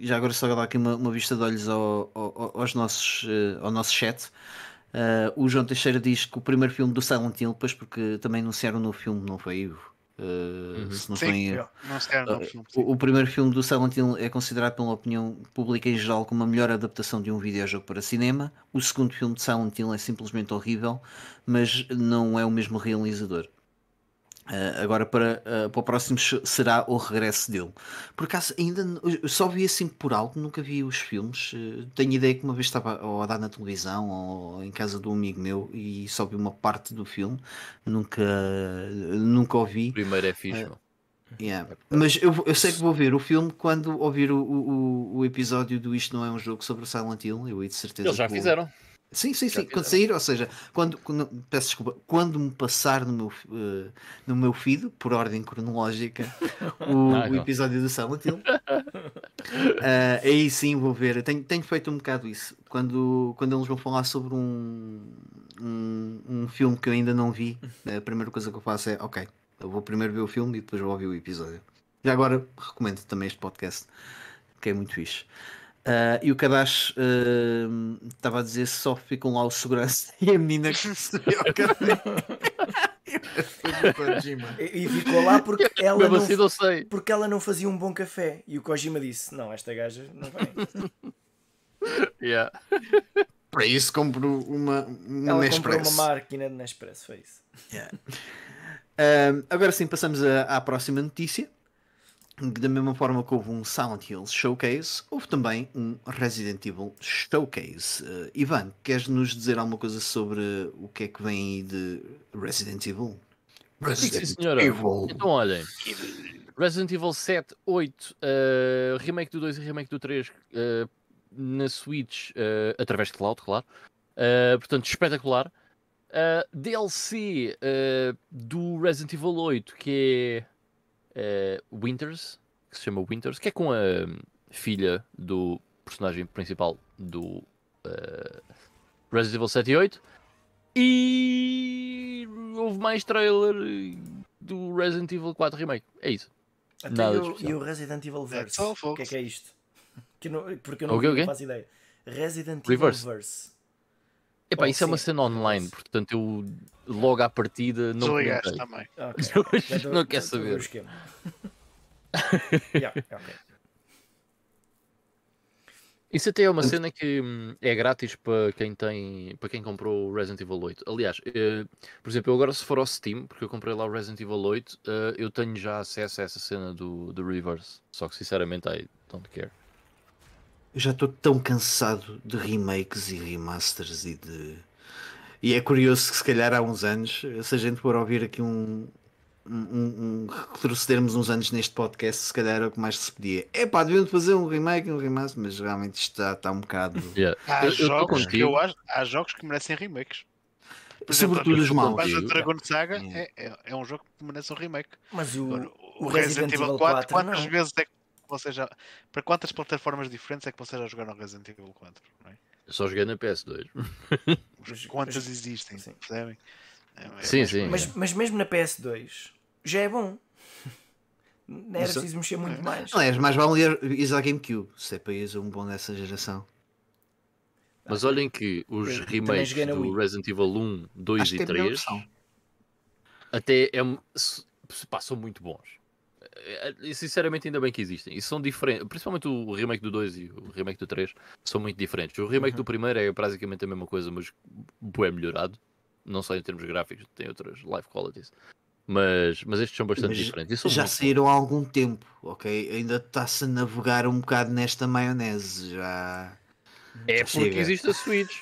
já agora só dar aqui uma, uma vista de olhos ao, ao- aos nossos, eh, ao nosso chat. Ah, o João Teixeira diz que o primeiro filme do Silent Hill, pois porque também anunciaram no filme, não foi Ivo? uh, se não Sim. estou em erro. Não se era, não, Uh, filme. O, o primeiro filme do Silent Hill é considerado pela opinião pública em geral como a melhor adaptação de um videojogo para cinema. O segundo filme de Silent Hill é simplesmente horrível, mas não é o mesmo realizador. Uh, agora para, uh, para o próximo será o regresso dele. Por acaso ainda só vi assim por alto, nunca vi os filmes. Uh, tenho ideia que uma vez estava ou a dar na televisão ou em casa de um amigo meu e só vi uma parte do filme. Nunca, nunca ouvi. Primeiro é fixe. Yeah. Mas eu, eu sei que vou ver o filme quando ouvir o, o, o- episódio do Isto Não É um Jogo sobre o Silent Hill. Eu hei de certeza. Eles já que vou- fizeram. Sim, sim, sim. Quando sair, ou seja, quando, quando- peço desculpa, quando me passar no meu, eh, no meu feed, por ordem cronológica, o, o episódio do Silent Hill, eh, aí sim vou ver. Tenho, tenho feito um bocado isso. Quando, quando eles vão falar sobre um, um, um filme que eu ainda não vi, a primeira coisa que eu faço é, ok, eu vou primeiro ver o filme e depois vou ouvir o episódio. Já agora recomendo também este podcast, que é muito fixe. Ah, e o Kadash ah, estava a dizer só ficam lá o segurança e a menina que se bebeu ao café. E, e ficou lá porque ela, não, assim, não porque ela não fazia um bom café. E o Kojima disse: Não, esta gaja não vem. Yeah. Para isso compro uma, uma Ela comprou Nespresso. uma máquina de Nespresso, foi isso. Ah, agora sim, passamos a- à próxima notícia. Da mesma forma que houve um Silent Hill Showcase, houve também um Resident Evil Showcase. Ah, Ivan, queres nos dizer alguma coisa sobre o que é que vem aí de Resident Evil? Sim, senhora. Evil. Então, olhem. Resident Evil 7, 8, eh, remake do 2 e remake do 3 eh, na Switch, eh, através de cloud, claro. Portanto, espetacular. DLC do Resident Evil 8, que é eh, Winters, que se chama Winters, que é com a filha do personagem principal do eh, Resident Evil 7 e 8. E houve mais trailer do Resident Evil 4 Remake. É isso. Até Nada e, especial. e o Resident Evil That's Verse. O que é que é isto? Que não- porque eu não, O quê, o quê? não faço ideia. Resident Reverse. Evil Verse. Epá, isso é uma sim. cena online, portanto eu logo à partida não Desligaste também. Ok. Já tô- Não quer saber. Yeah, ok. Isso até é uma cena que hum, é grátis para quem tem, para quem comprou o Resident Evil 8. Aliás, eh, por exemplo, eu agora se for ao Steam, porque eu comprei lá o Resident Evil 8, eh, eu tenho já acesso a essa cena do, do Reverse. Só que sinceramente I don't care. Eu já estou tão cansado de remakes e remasters e de. E é curioso que se calhar há uns anos, se a gente for ouvir aqui um. um, um, um retrocedermos uns anos neste podcast, se calhar era o que mais se pedia. É pá, deviam fazer um remake e um remaster, mas realmente isto está, está um bocado. Yeah. Há Eu- eu jogos que contigo. eu acho, há jogos que merecem remakes. Por Sobretudo exemplo, os o maus. Panzer Dragon Saga Yeah. é, é, é um jogo que merece um remake. Mas o, Agora, o Resident Evil 4, quantas não. vezes é que você já. Para quantas plataformas diferentes é que você já jogaram Resident Evil 4? Não é? Eu só joguei na PS2. Mas- Quantas mas- existem? sim. Percebem? É- é Sim, sim. Mas, mas mesmo na PS2 já é bom. Não era Mas- preciso mexer muito mais. Aliás, mais vale ir à GameCube, se é para ir um bom dessa geração. Mas olhem que os Eu remakes do Wii. Resident Evil 1, 2 Acho e é a melhor 3 versão. até é, são muito bons. Eh, eh, Sinceramente, ainda bem que existem. E são diferentes, principalmente o remake do 2 e o remake do 3 são muito diferentes. O remake do primeiro é basicamente a mesma coisa, mas é melhorado. Não só em termos gráficos, tem outras life qualities. Mas, mas estes são bastante Mas diferentes. São Já muito saíram há algum tempo, ok? Ainda está-se a navegar um bocado nesta maionese. Já, É já porque chega. existe a Switch.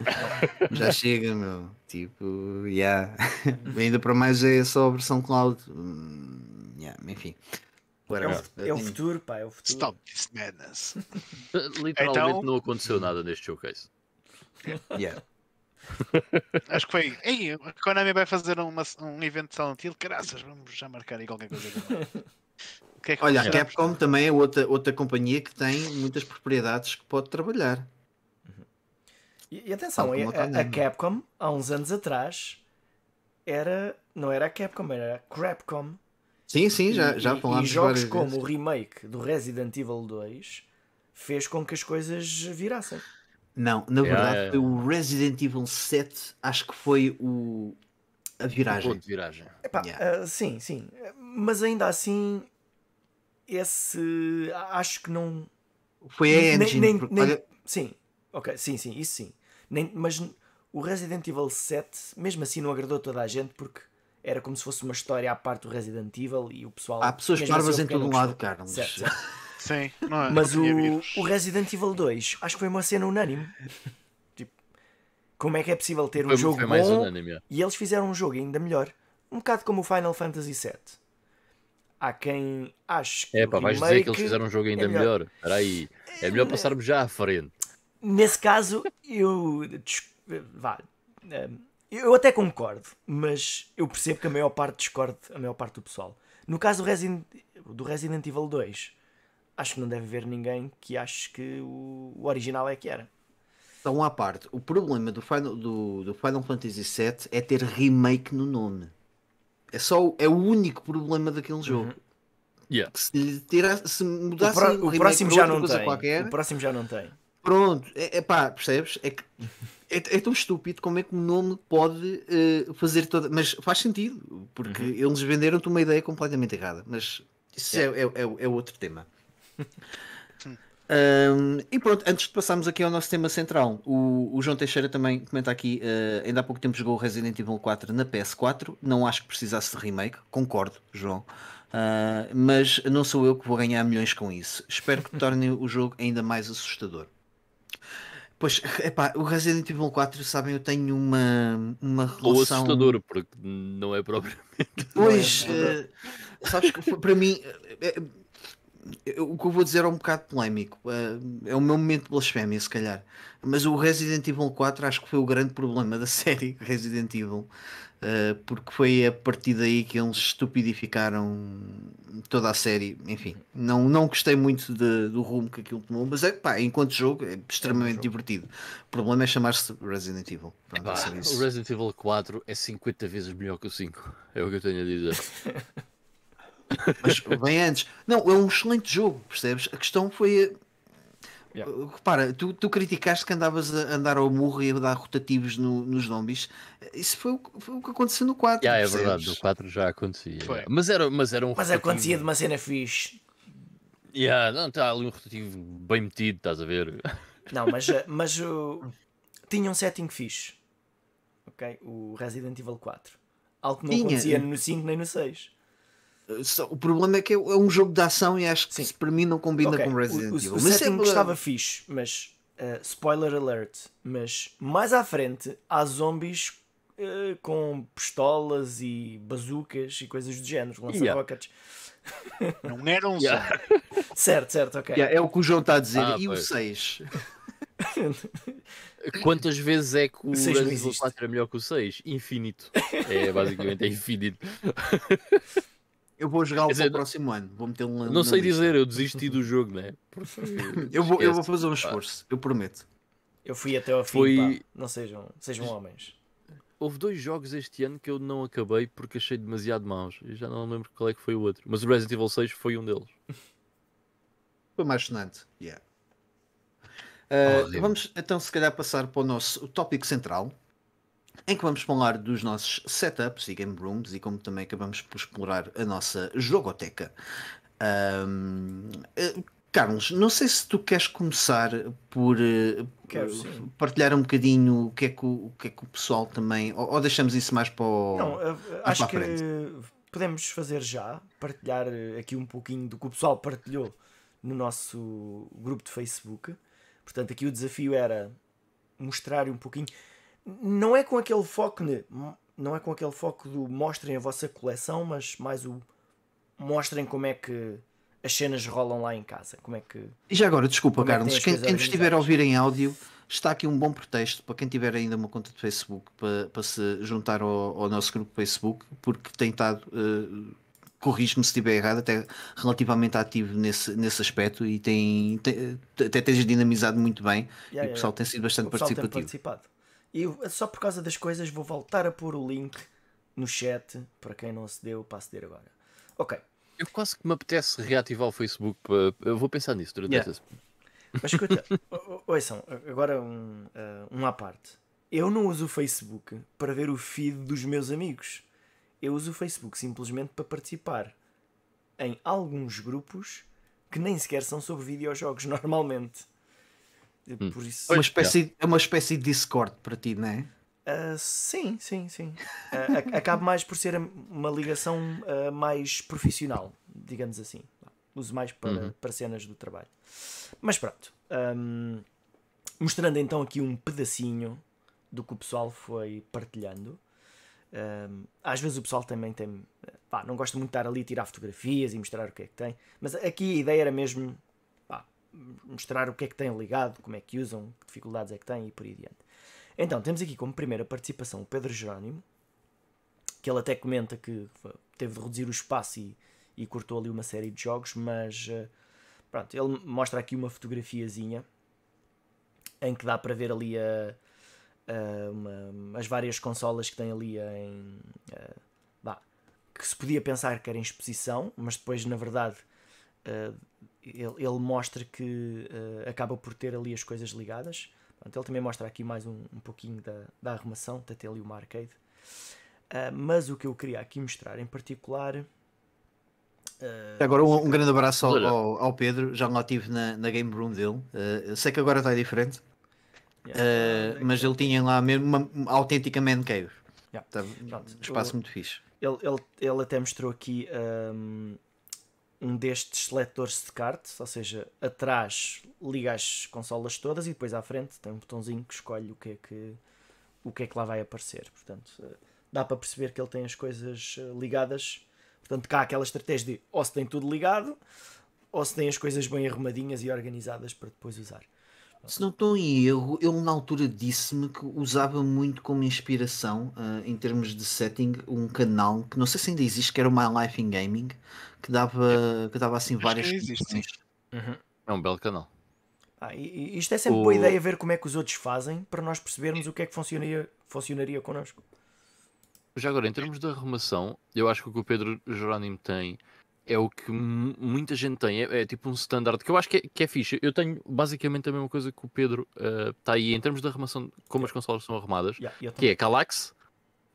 já chega, meu. Tipo, yeah. ainda para mais é só a versão cloud. Hum, yeah, enfim. É o, é o futuro, pá, é o futuro. Stop this madness. Literalmente Então- não aconteceu nada neste showcase. Yeah. Acho que foi. Ei, a Konami vai fazer uma, um evento de Silent Hill. Caraças, vamos já marcar aí qualquer coisa. Que é que Olha, a Capcom também é outra, outra companhia que tem muitas propriedades que pode trabalhar. E, e atenção, a, a a-. Capcom, há uns anos atrás, era, não era a Capcom, era a Crapcom. Sim, sim, já, E- já e, falámos e jogos várias como vezes. o remake do Resident Evil 2 fez com que as coisas virassem. Não, na verdade foi o Resident Evil 7, acho que foi o, A viragem. ponto de viragem. Epá, Yeah. ah, sim, sim. Mas ainda assim, esse acho que não. Foi a nem- engine. nem- porque, nem- Sim, ok, sim, sim, isso sim. Nem, mas o Resident Evil 7, mesmo assim, não agradou toda a gente porque era como se fosse uma história à parte do Resident Evil e o pessoal. há pessoas mesmo parvas assim, em todo não lado. Carlos. Certo, certo. Sim, não é? Mas não o, o Resident Evil 2 acho que foi uma cena unânime. Tipo, como é que é possível ter um Foi, jogo foi mais bom unânime. é. e eles fizeram um jogo ainda melhor? Um bocado como o Final Fantasy VII. Há quem ache que É pá, vais dizer que eles fizeram um jogo ainda é melhor. melhor. Espera aí. É melhor passarmos já à frente. Nesse caso, eu. Vá. eh, Eu até concordo, mas eu percebo que a maior parte discorde, a maior parte do pessoal. No caso do Resident, do Resident Evil 2, acho que não deve haver ninguém que ache que o, o original é que era. Então, à parte, o problema do Final, do, do Final Fantasy VII é ter remake no nome. É só o- é o único problema daquele jogo. Yeah. Se, lhe tirasse, se O, mudasse pro- o o remake próximo já não coisa tem. qualquer, O próximo já não tem. pronto, é, é pá, percebes? É, que, é, é tão estúpido como é que o nome pode eh, fazer toda. Mas faz sentido, porque Uhum. eles venderam-te uma ideia completamente errada. Mas isso é, é, é- é outro tema. Ahm, e pronto, antes de passarmos aqui ao nosso tema central, o, o João Teixeira também comenta aqui: eh, ainda há pouco tempo jogou o Resident Evil 4 na PS4. Não acho que precisasse de remake, concordo, João. Ah, mas não sou eu que vou ganhar milhões com isso. Espero que torne o jogo ainda mais assustador. Pois, epá, o Resident Evil 4, sabem, eu tenho uma, uma Ou relação. assustador, porque não é próprio. Pois, é eh, sabes que para mim, eh, eh, o que eu vou dizer é um bocado polémico. é o meu momento de blasfémia, se calhar. Mas o Resident Evil 4 acho que foi o grande problema da série Resident Evil. Eh, porque foi a partir daí que eles estupidificaram toda a série. Enfim, não, não gostei muito de- do rumo que aquilo tomou, mas é pá, enquanto jogo é extremamente divertido. O problema é chamar-se Resident Evil. Pronto, é o Resident Evil 4 é 50 vezes melhor que o 5. É o que eu tenho a dizer. Mas bem antes. Não, é um excelente jogo, percebes? A questão foi. Yeah. Uh, Repara, tu, tu criticaste que andavas a andar ao murro e a dar rotativos no- nos zombies. Isso foi o, que- foi o que aconteceu no 4. Já, é verdade, no 4 já acontecia. Foi. yeah. Mas, era, mas era um Mas rotativo- acontecia de uma cena fixe. Yeah, não, está ali um rotativo bem metido, estás a ver? Não, mas, eh, mas uh, tinha um setting fixe. Ok? O Resident Evil 4. Algo que não Tinha. acontecia no 5 nem no 6. Só- O problema é que é é um jogo de ação e acho que Sim. se para mim não combina Ok, com o- Resident o, Evil. o Mas setting é- estava fixe, mas uh, spoiler alert. Mas mais à frente há zombies uh, com pistolas e bazucas e coisas do género, lança-rockets. Não era um Yeah. Certo, certo, ok. Yeah, é o que o João está a dizer. Ah, e o pois. 6? Quantas vezes é que o O Resident Evil existe. 4 é melhor que o 6? Infinito. É, basicamente é infinito. Eu vou jogá-lo para o próximo ano. Vou meter um Não sei dizer, eu desisti do jogo, né? Porque, Eu vou, eu vou fazer um esforço, eu prometo. Eu fui até ao fim, Foi- pá. Não sejam, sejam homens. Houve dois jogos este ano que eu não acabei porque achei demasiado maus. Eu já não lembro qual é que foi o outro. Mas o Resident Evil 6 foi um deles. Foi mais sonante. Yeah. Uh, Horrível. vamos então, se calhar, passar para o nosso tópico central, em que vamos falar dos nossos setups e game rooms e como também acabamos por explorar a nossa jogoteca. Um, uh, Carlos, não sei se tu queres começar por uh, Quero, por partilhar um bocadinho o que é que o, o que é que o pessoal também. Ou, ou deixamos isso mais para o. Não, mais acho que podemos fazer já, partilhar aqui um pouquinho do que o pessoal partilhou no nosso grupo de Facebook. Portanto, aqui o desafio era mostrar um pouquinho. Não é com aquele foco, não é com aquele foco do mostrem a vossa coleção, mas mais o mostrem como é que as cenas rolam lá em casa. Como é que. E já agora, desculpa, é Carlos, quem, quem nos estiver a ouvir em áudio, está aqui um bom pretexto para quem tiver ainda uma conta de Facebook para, para se juntar ao, ao nosso grupo Facebook, porque tem estado, uh, corrijo-me se estiver errado, até relativamente ativo nesse, nesse aspecto e tem, tem- até tens dinamizado muito bem Yeah, e o pessoal yeah. tem sido bastante o pessoal tem participativo. participado. E só por causa das coisas vou voltar a pôr o link no chat para quem não se deu para aceder agora. Ok, Eu quase que me apetece reativar o Facebook. Eu vou pensar nisso durante Yeah. semana. mas escuta, ouçam, agora um, uh, um à parte. eu não uso o Facebook para ver o feed dos meus amigos. Eu uso o Facebook simplesmente para participar em alguns grupos que nem sequer são sobre videojogos normalmente. Por isso, É uma espécie, é uma espécie de Discord para ti, não é? ah, sim, sim, sim. Ac- acaba mais por ser uma ligação ah, mais profissional, digamos assim. Uso mais para, para cenas do trabalho. Mas pronto. hum, mostrando então aqui um pedacinho do que o pessoal foi partilhando. Hum, às vezes o pessoal também tem. Pá, não gosta muito de estar ali a tirar fotografias e mostrar o que é que tem. Mas aqui a ideia era mesmo mostrar o que é que têm ligado, como é que usam, que dificuldades é que têm e por aí adiante. Então, temos aqui como primeira participação o Pedro Jerónimo, que ele até comenta que teve de reduzir o espaço e, e cortou ali uma série de jogos, mas eh, pronto, ele mostra aqui uma fotografiazinha em que dá para ver ali a, a- uma- as várias consolas que tem ali em eh, vá, que se podia pensar que era em exposição, mas depois na verdade eh, ele, ele mostra que eh, acaba por ter ali as coisas ligadas. Pronto, ele também mostra aqui mais um, um pouquinho da, da arrumação, até ali uma arcade. Ah, mas o que eu queria aqui mostrar em particular. ah, Agora um, um grande abraço ao, ao- ao Pedro, já lá estive na, na game room dele. Eu sei que agora está diferente, yeah, é mas ele tinha lá mesmo uma, uma autêntica man cave. Yeah. Tá- Pronto, um espaço o- muito fixe. Ele, ele, ele até mostrou aqui um, um destes seletores de cartas, ou seja, atrás liga as consolas todas e depois à frente tem um botãozinho que escolhe o que é que, o que, é que lá vai aparecer. Portanto, eh, dá para perceber que ele tem as coisas eh, ligadas. Portanto, cá há aquela estratégia de ou se tem tudo ligado ou se tem as coisas bem arrumadinhas e organizadas para depois usar. Se não estou em erro, ele na altura disse-me que usava muito como inspiração, ah, em termos de setting, um canal que não sei se ainda existe, que era o My Life in Gaming, que dava, que dava assim Acho várias existe, sim. competições. É um belo canal. Ah, e, e isto é sempre O- boa ideia ver como é que os outros fazem para nós percebermos o que é que funcionaria, funcionaria connosco. Já agora, em termos de arrumação, eu acho que o que o Pedro Jerónimo tem é o que mu- muita gente tem. É, é tipo um standard que eu acho que é, que é fixe. Eu tenho basicamente a mesma coisa que o Pedro está aí em termos de arrumação, como as consolas são arrumadas, Yeah, que é a Calax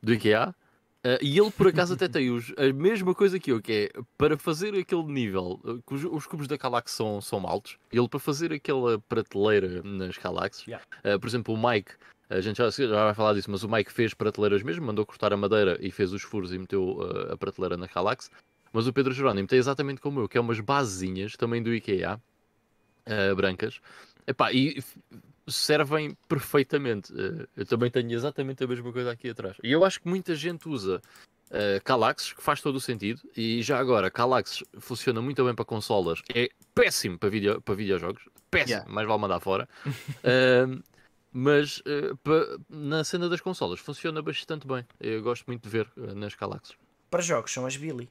do IKEA. eh, e ele por acaso até tem os- a mesma coisa que eu, que é para fazer aquele nível, eh, que os, os cubos da Calax são, são altos, ele para fazer aquela prateleira nas Calaxes, Yeah. eh, por exemplo, o Mike, a gente já, já vai falar disso, mas o Mike fez prateleiras mesmo, mandou cortar a madeira e fez os furos e meteu eh, a prateleira na Calax. Mas o Pedro Jerónimo tem exatamente como eu, que é umas basezinhas também do IKEA, eh, brancas, Epá, e servem perfeitamente. Eh, eu também tenho exatamente a mesma coisa aqui atrás. E eu acho que muita gente usa uh, Calaxes, que faz todo o sentido. E já agora, Calaxes funciona muito bem para consolas, é péssimo para, video, para videojogos, péssimo, Yeah. mais vale mandar fora. Ahm, mas eh, pa- na cena das consolas funciona bastante bem. Eu gosto muito de ver nas Calaxes. Para jogos são as Billy.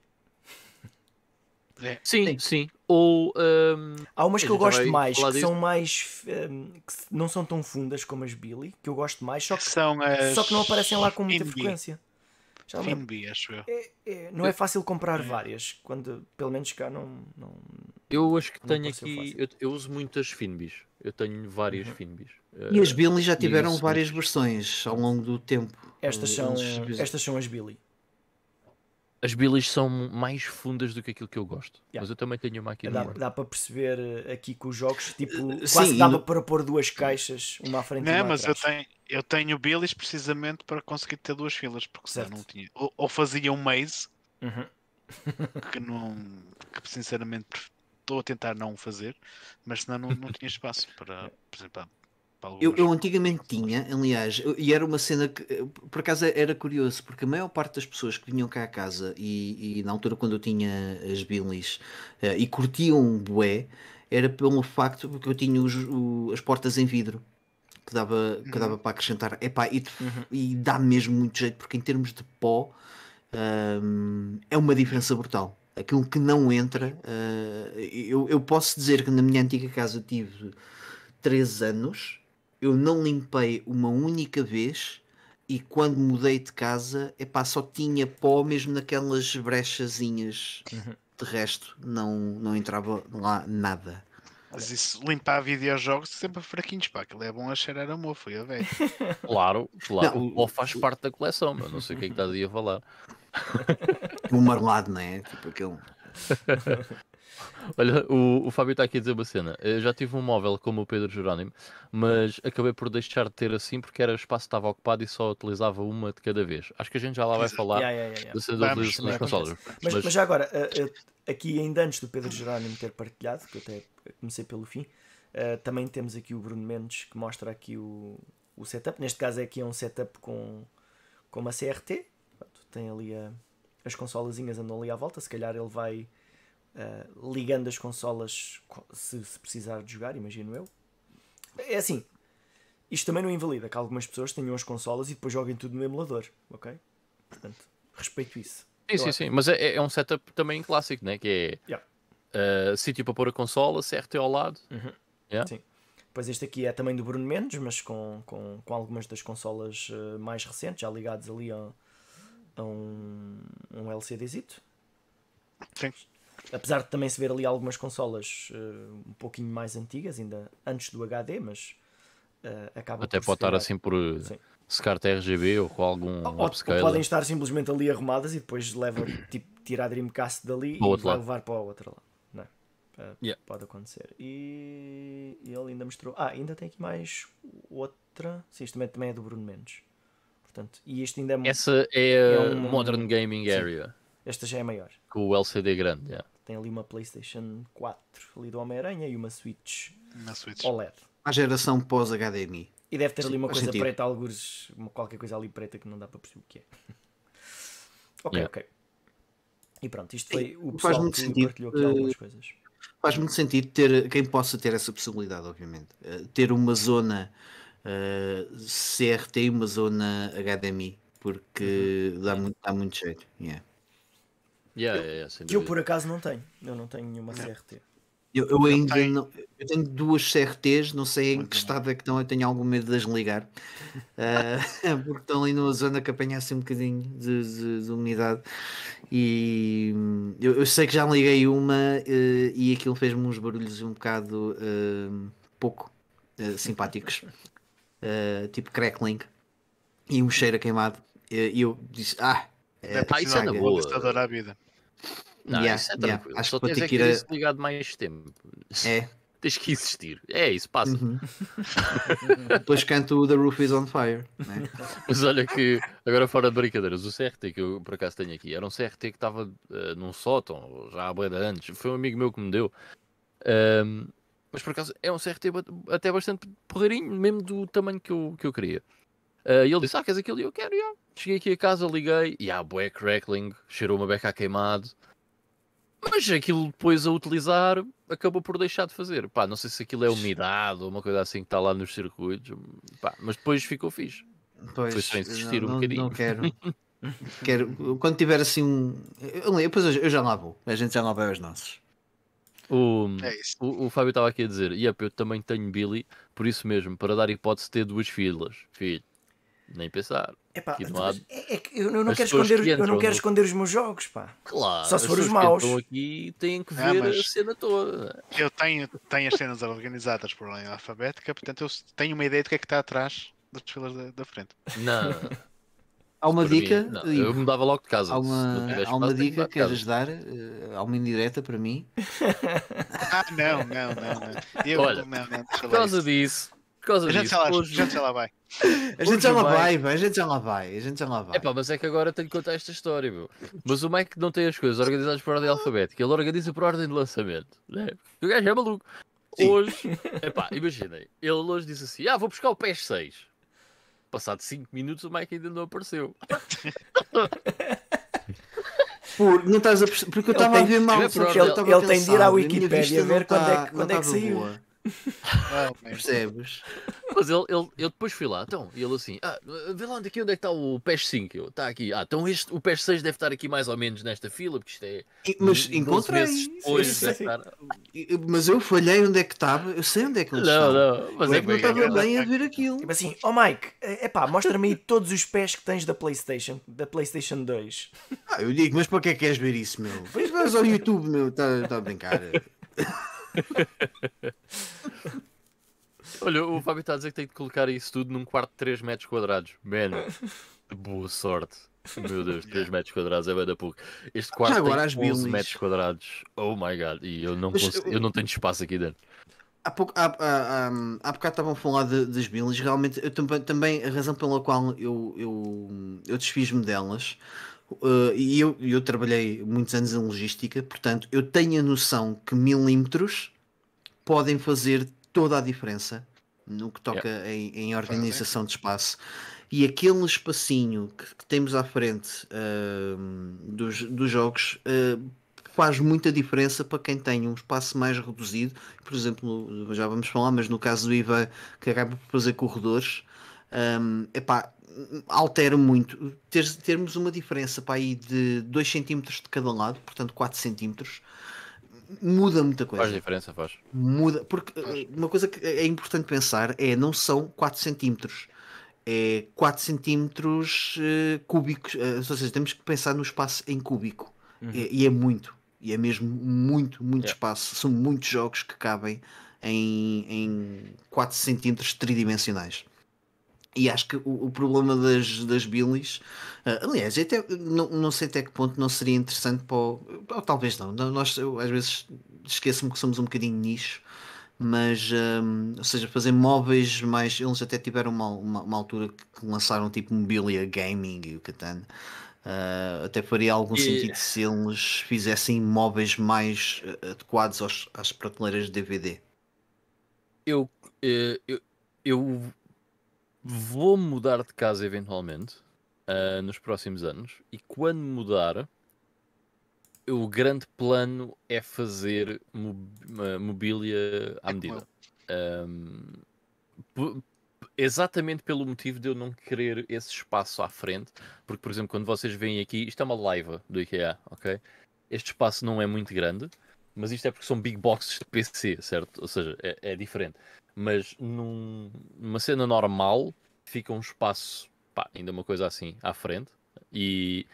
É, Sim, Sim. sim. Ou ahm, Há umas que eu gosto mais, que disso. são mais. hum, que não são tão fundas como as Billy, que eu gosto mais, só que, são as. só que não aparecem lá com muita Finbi. frequência. Já. Finbi, acho eu. É- é- não é fácil comprar várias, quando pelo menos cá não. não eu acho que tenho aqui. Uhum. Eu, eu uso muitas Finbis. Eu tenho várias Finbis. E as Eh, Billy já tiveram isso, várias versões ao longo do tempo. estas, Eh, são, estas são as Billy. As Billys são mais fundas do que aquilo que eu gosto. Yeah. Mas eu também tenho uma aqui Dá, dá para perceber eh, aqui com os jogos, tipo, Eh, quase sim, dava e no- para pôr duas caixas, uma à frente e Não, uma mas eu atrás. tenho, eu tenho Billys precisamente para conseguir ter duas filas, porque senão Certo. não tinha. Ou, ou fazia um maze, Uhum. que não. que sinceramente estou a tentar não fazer, mas senão não, não tinha espaço para, por exemplo, Eu, eu antigamente tinha, aliás, e era uma cena que eh, por acaso era curioso, porque a maior parte das pessoas que vinham cá a casa e, e na altura quando eu tinha as Billys eh, e curtiam bué, era pelo facto porque eu tinha os- o- as portas em vidro que dava, que dava para acrescentar. Epá, e, de- e dá mesmo muito jeito, porque em termos de pó hum, é uma diferença brutal. Aquilo que não entra, eh, eu, eu posso dizer que na minha antiga casa tive 3 anos, eu não limpei uma única vez e quando mudei de casa, epá, só tinha pó mesmo naquelas brechazinhas. De resto, não, não entrava lá nada. Mas isso, limpar videojogos sempre fraquinhos, pá. Aquilo é bom a cheirar a mofo, e a velho. Claro, claro. Não, o pó faz parte da coleção, meu. Não sei o que é que estás aí a falar. Um marmelado, não é? Tipo aquele. Olha, o, o Fábio está aqui a dizer uma cena. Eu já tive um móvel como o Pedro Jerónimo, mas acabei por deixar de ter assim porque era o espaço que estava ocupado e só utilizava uma de cada vez. Acho que a gente já lá vai falar Yeah, yeah, yeah, yeah. da cena da Vamos, utilização das consolas. Mas, Mas- mas já agora, uh, uh, aqui ainda antes do Pedro Jerónimo ter partilhado, que eu até comecei pelo fim, uh, também temos aqui o Bruno Mendes que mostra aqui o, o setup. Neste caso é aqui é um setup com, com uma CRT. Tem ali a, as consolazinhas andam ali à volta. Se calhar ele vai uh, ligando as consolas co- se, se precisar de jogar, imagino eu. É assim, isto também não invalida que algumas pessoas tenham as consolas e depois joguem tudo no emulador, ok? Portanto, respeito isso. Sim, sim, sim. Mas é, é um setup também clássico, né? Que é Yeah. uh, sítio para pôr a consola, CRT ao lado. Yeah. Sim. Depois este aqui é também do Bruno Mendes, mas com, com, com algumas das consolas eh, mais recentes, já ligados ali a, a um, um LCDzito. Sim. Apesar de também se ver ali algumas consolas eh, um pouquinho mais antigas, ainda antes do HD, mas eh, acaba Até por pode estar assim por Sim. SCART RGB ou com algum Ou, ou upscaler. podem estar simplesmente ali arrumadas e depois leva tipo, tira a Dreamcast dali Para e vai lado. levar para o outro lado. Não é? Eh, Yeah. Pode acontecer. E, e ele ainda mostrou. Ah, ainda tem aqui mais outra. Sim, isto também, também é do Bruno Mendes. Portanto, e este ainda é. Essa é É a um- Modern Gaming Sim. Area, Esta já é maior. com o LCD grande. yeah. Tem ali uma PlayStation 4 ali do Homem-Aranha e uma Switch Na Switch. OLED. A geração pós-HDMI. E deve ter Sim, ali uma faz coisa sentido. preta, algures, uma- qualquer coisa ali preta que não dá para perceber o que é. ok, Yeah. ok. E pronto, isto foi o faz pessoal muito que sentido. partilhou aqui algumas coisas. Faz muito sentido ter quem possa ter essa possibilidade, obviamente. Eh, ter uma zona eh, CRT e uma zona HDMI, porque dá, muito, dá muito jeito. yeah. Yeah, yeah, yeah, Que eu por acaso não tenho. Eu não tenho nenhuma CRT. Eu, eu ainda tenho. não. Eu tenho duas CRTs, não sei em que bem. estado é que estão, eu tenho algum medo de as ligar, Eh, porque estão ali numa zona que apanha assim um bocadinho de, de- de umidade. E hum, eu, eu sei que já liguei uma eh, e aquilo fez-me uns barulhos um bocado eh, pouco eh, simpáticos, Eh, tipo crackling e um cheiro a queimado. E eu disse: Ah, é, Ah, isso é na boa. à vida. Não, Yeah, isso é yeah. tranquilo. Acho Só que tens é que ter a- isso ligado mais tempo. é. Tens que existir. É isso, passa. uhum. Depois canto o The Roof is on Fire. né? Mas olha que, agora fora de brincadeiras, o CRT que eu por acaso tenho aqui era um CRT que estava eh, num sótão, já há boia de antes. Foi um amigo meu que me deu. Ahm, mas por acaso é um CRT até bastante porreirinho, mesmo do tamanho que eu, que eu queria. Ah, e ele disse: Ah, queres aquilo? E eu quero, já. Cheguei aqui a casa, liguei, e há bué crackling, cheirou uma beca a queimado. Mas aquilo depois a utilizar acabou por deixar de fazer. Pá, não sei se aquilo é umidade ou uma coisa assim que está lá nos circuitos. Pá, mas depois ficou fixe. Pois, Foi só insistir não, um bocadinho. Não quero. quero. Quando tiver assim um. Eu, depois eu, eu já lá vou. A gente já lá vai aos nossos. O, É o, o Fábio estava aqui a dizer: Yep, eu também tenho Billy, por isso mesmo, para dar hipótese de ter duas filas. Filho, nem pensar. Epá, então, lado. é, é que eu, não quero esconder, que eu não quero no- esconder os meus jogos, pá. Claro, Só se for os que maus. entram aqui têm que Ah, ver mas- a cena toda. Eu tenho, tenho as cenas organizadas por ordem alfabética, portanto eu tenho uma ideia do que é que está atrás das filas da, da frente. Não, Há uma para mim, dica. não, eu mudava logo de casa. há uma, há uma que dica que queres dar? Eh, Há uma indireta para mim. Ah, não, não, não, não. Eu, Olha, não, não, Por causa isso. disso, por causa A gente disso, já lá, a gente já lá vai. A gente já lá vai- vai, a gente já lá vai. A gente já lá vai. Epá, mas é que agora tenho que contar esta história, meu. Mas o Mike não tem as coisas organizadas por ordem alfabética, ele organiza por ordem de lançamento. Né? O gajo é maluco. Sim. Hoje, epá, imaginem, ele hoje disse assim: Ah, vou buscar o PS6. Passado 5 minutos, o Mike ainda não apareceu. Por, não estás a porque eu estava a ver mal. ele- ele- ele tem de ir à cansado, a minha Wikipédia vista ver quando é tá- que- não quando é que saiu. boa, Ah, merda. Percebes? Mas ele, ele, eu depois fui lá, então, e ele assim: Ah, vê lá onde, aqui, onde é que está o PS5. Eu, está aqui. Ah, então este, o PS6 deve estar aqui mais ou menos nesta fila, porque isto é. Mas 12 encontrei. depois, sim, sim. estar- Mas eu falhei onde é que estava. Eu sei onde é que eles Não, estão. não, mas Eu é é que não estava bem a ver aquilo. Tipo assim, oh Mike, é pá, mostra-me aí todos os pés que tens da PlayStation, da PlayStation 2. Ah, eu digo, mas para que é que queres ver isso, meu? Vais vais ao YouTube, meu. Está tá a brincar. Olha, o Fábio está a dizer que tem de colocar isso tudo num quarto de 3 metros quadrados. Man, boa sorte. Meu Deus, 3 metros quadrados é bem da pouco. Este quarto agora tem 11 Billys. metros quadrados. Oh my god. E eu não, Mas consigo- eu- eu não tenho espaço aqui dentro. Há, pouco, há, há, há, há bocado estavam a falar de- das bilhas, realmente eu também, também a razão pela qual eu, eu, eu desfiz-me delas, uh, e eu, eu trabalhei muitos anos em logística, portanto eu tenho a noção que milímetros podem fazer toda a diferença no que toca em, em organização de espaço. E aquele espacinho que, que temos à frente uh, dos, dos jogos uh, faz muita diferença para quem tem um espaço mais reduzido. Por exemplo, já vamos falar, mas no caso do Ivan, que acaba por fazer corredores, um, epá, altera muito. Ter, termos uma diferença para aí de 2 cm de cada lado, portanto 4 cm, muda muita coisa. Faz diferença, faz. Muda, porque eh, uma coisa que é importante pensar é não são 4 centímetros, é 4 centímetros eh, cúbicos, eh, ou seja, temos que pensar no espaço em cúbico e, e é muito, e é mesmo muito, muito Yeah. espaço. São muitos jogos que cabem em, em 4 centímetros tridimensionais. E acho que o, o problema das, das bilis, ah, aliás, até, não, não sei até que ponto não seria interessante para o, ou talvez não, nós eu, às vezes esqueço-me que somos um bocadinho nicho, mas hum, ou seja, fazer móveis mais, eles até tiveram uma, uma, uma altura que lançaram tipo mobília gaming e o Catan. Ah, até faria algum E- sentido se eles fizessem móveis mais ah, adequados aos, às prateleiras de DVD. Eu, eh, eu, eu vou mudar de casa eventualmente ah, nos próximos anos e quando mudar o grande plano é fazer mobília à É medida. Po- exatamente pelo motivo de eu não querer esse espaço à frente, porque, por exemplo, quando vocês veem aqui, isto é uma live do IKEA, ok? Este espaço não é muito grande, mas isto é porque são big boxes de PC, certo? Ou seja, é, é diferente. Mas num- numa cena normal, fica um espaço, pá, ainda uma coisa assim, à frente, e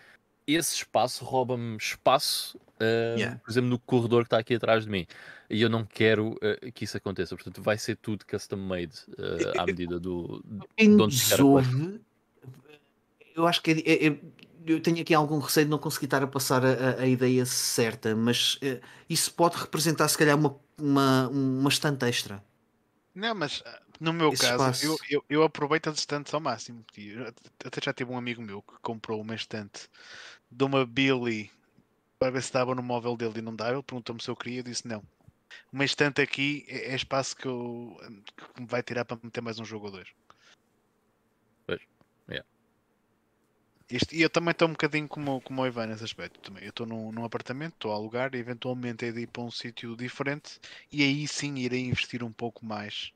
esse espaço rouba-me espaço, ah, Yeah. por exemplo, no corredor que está aqui atrás de mim. E eu não quero ah, que isso aconteça. Portanto, vai ser tudo custom made ah, à medida do. Quem de onde nos ficar a coisa. ouve, eu acho que é- é- é- eu tenho aqui algum receio de não conseguir estar a passar a, a- a ideia certa, mas eh, isso pode representar se calhar uma, uma, uma estante extra. Não, mas ah, no meu Esse caso, eu, espaço. eu, eu aproveito as estantes ao máximo. Eu Até já tive um amigo meu que comprou uma estante de uma Billy para ver se dava no móvel dele e não dava. Ele perguntou-me se eu queria. Eu disse não. Uma estante aqui é, é espaço que, eu, que me vai tirar para meter mais um jogo ou dois. Pois, yeah. Isto- e eu também estou um bocadinho como, como o Ivan nesse aspecto. Também. Eu estou num, num apartamento, estou a alugar e eventualmente é de ir para um sítio diferente e aí sim irei investir um pouco mais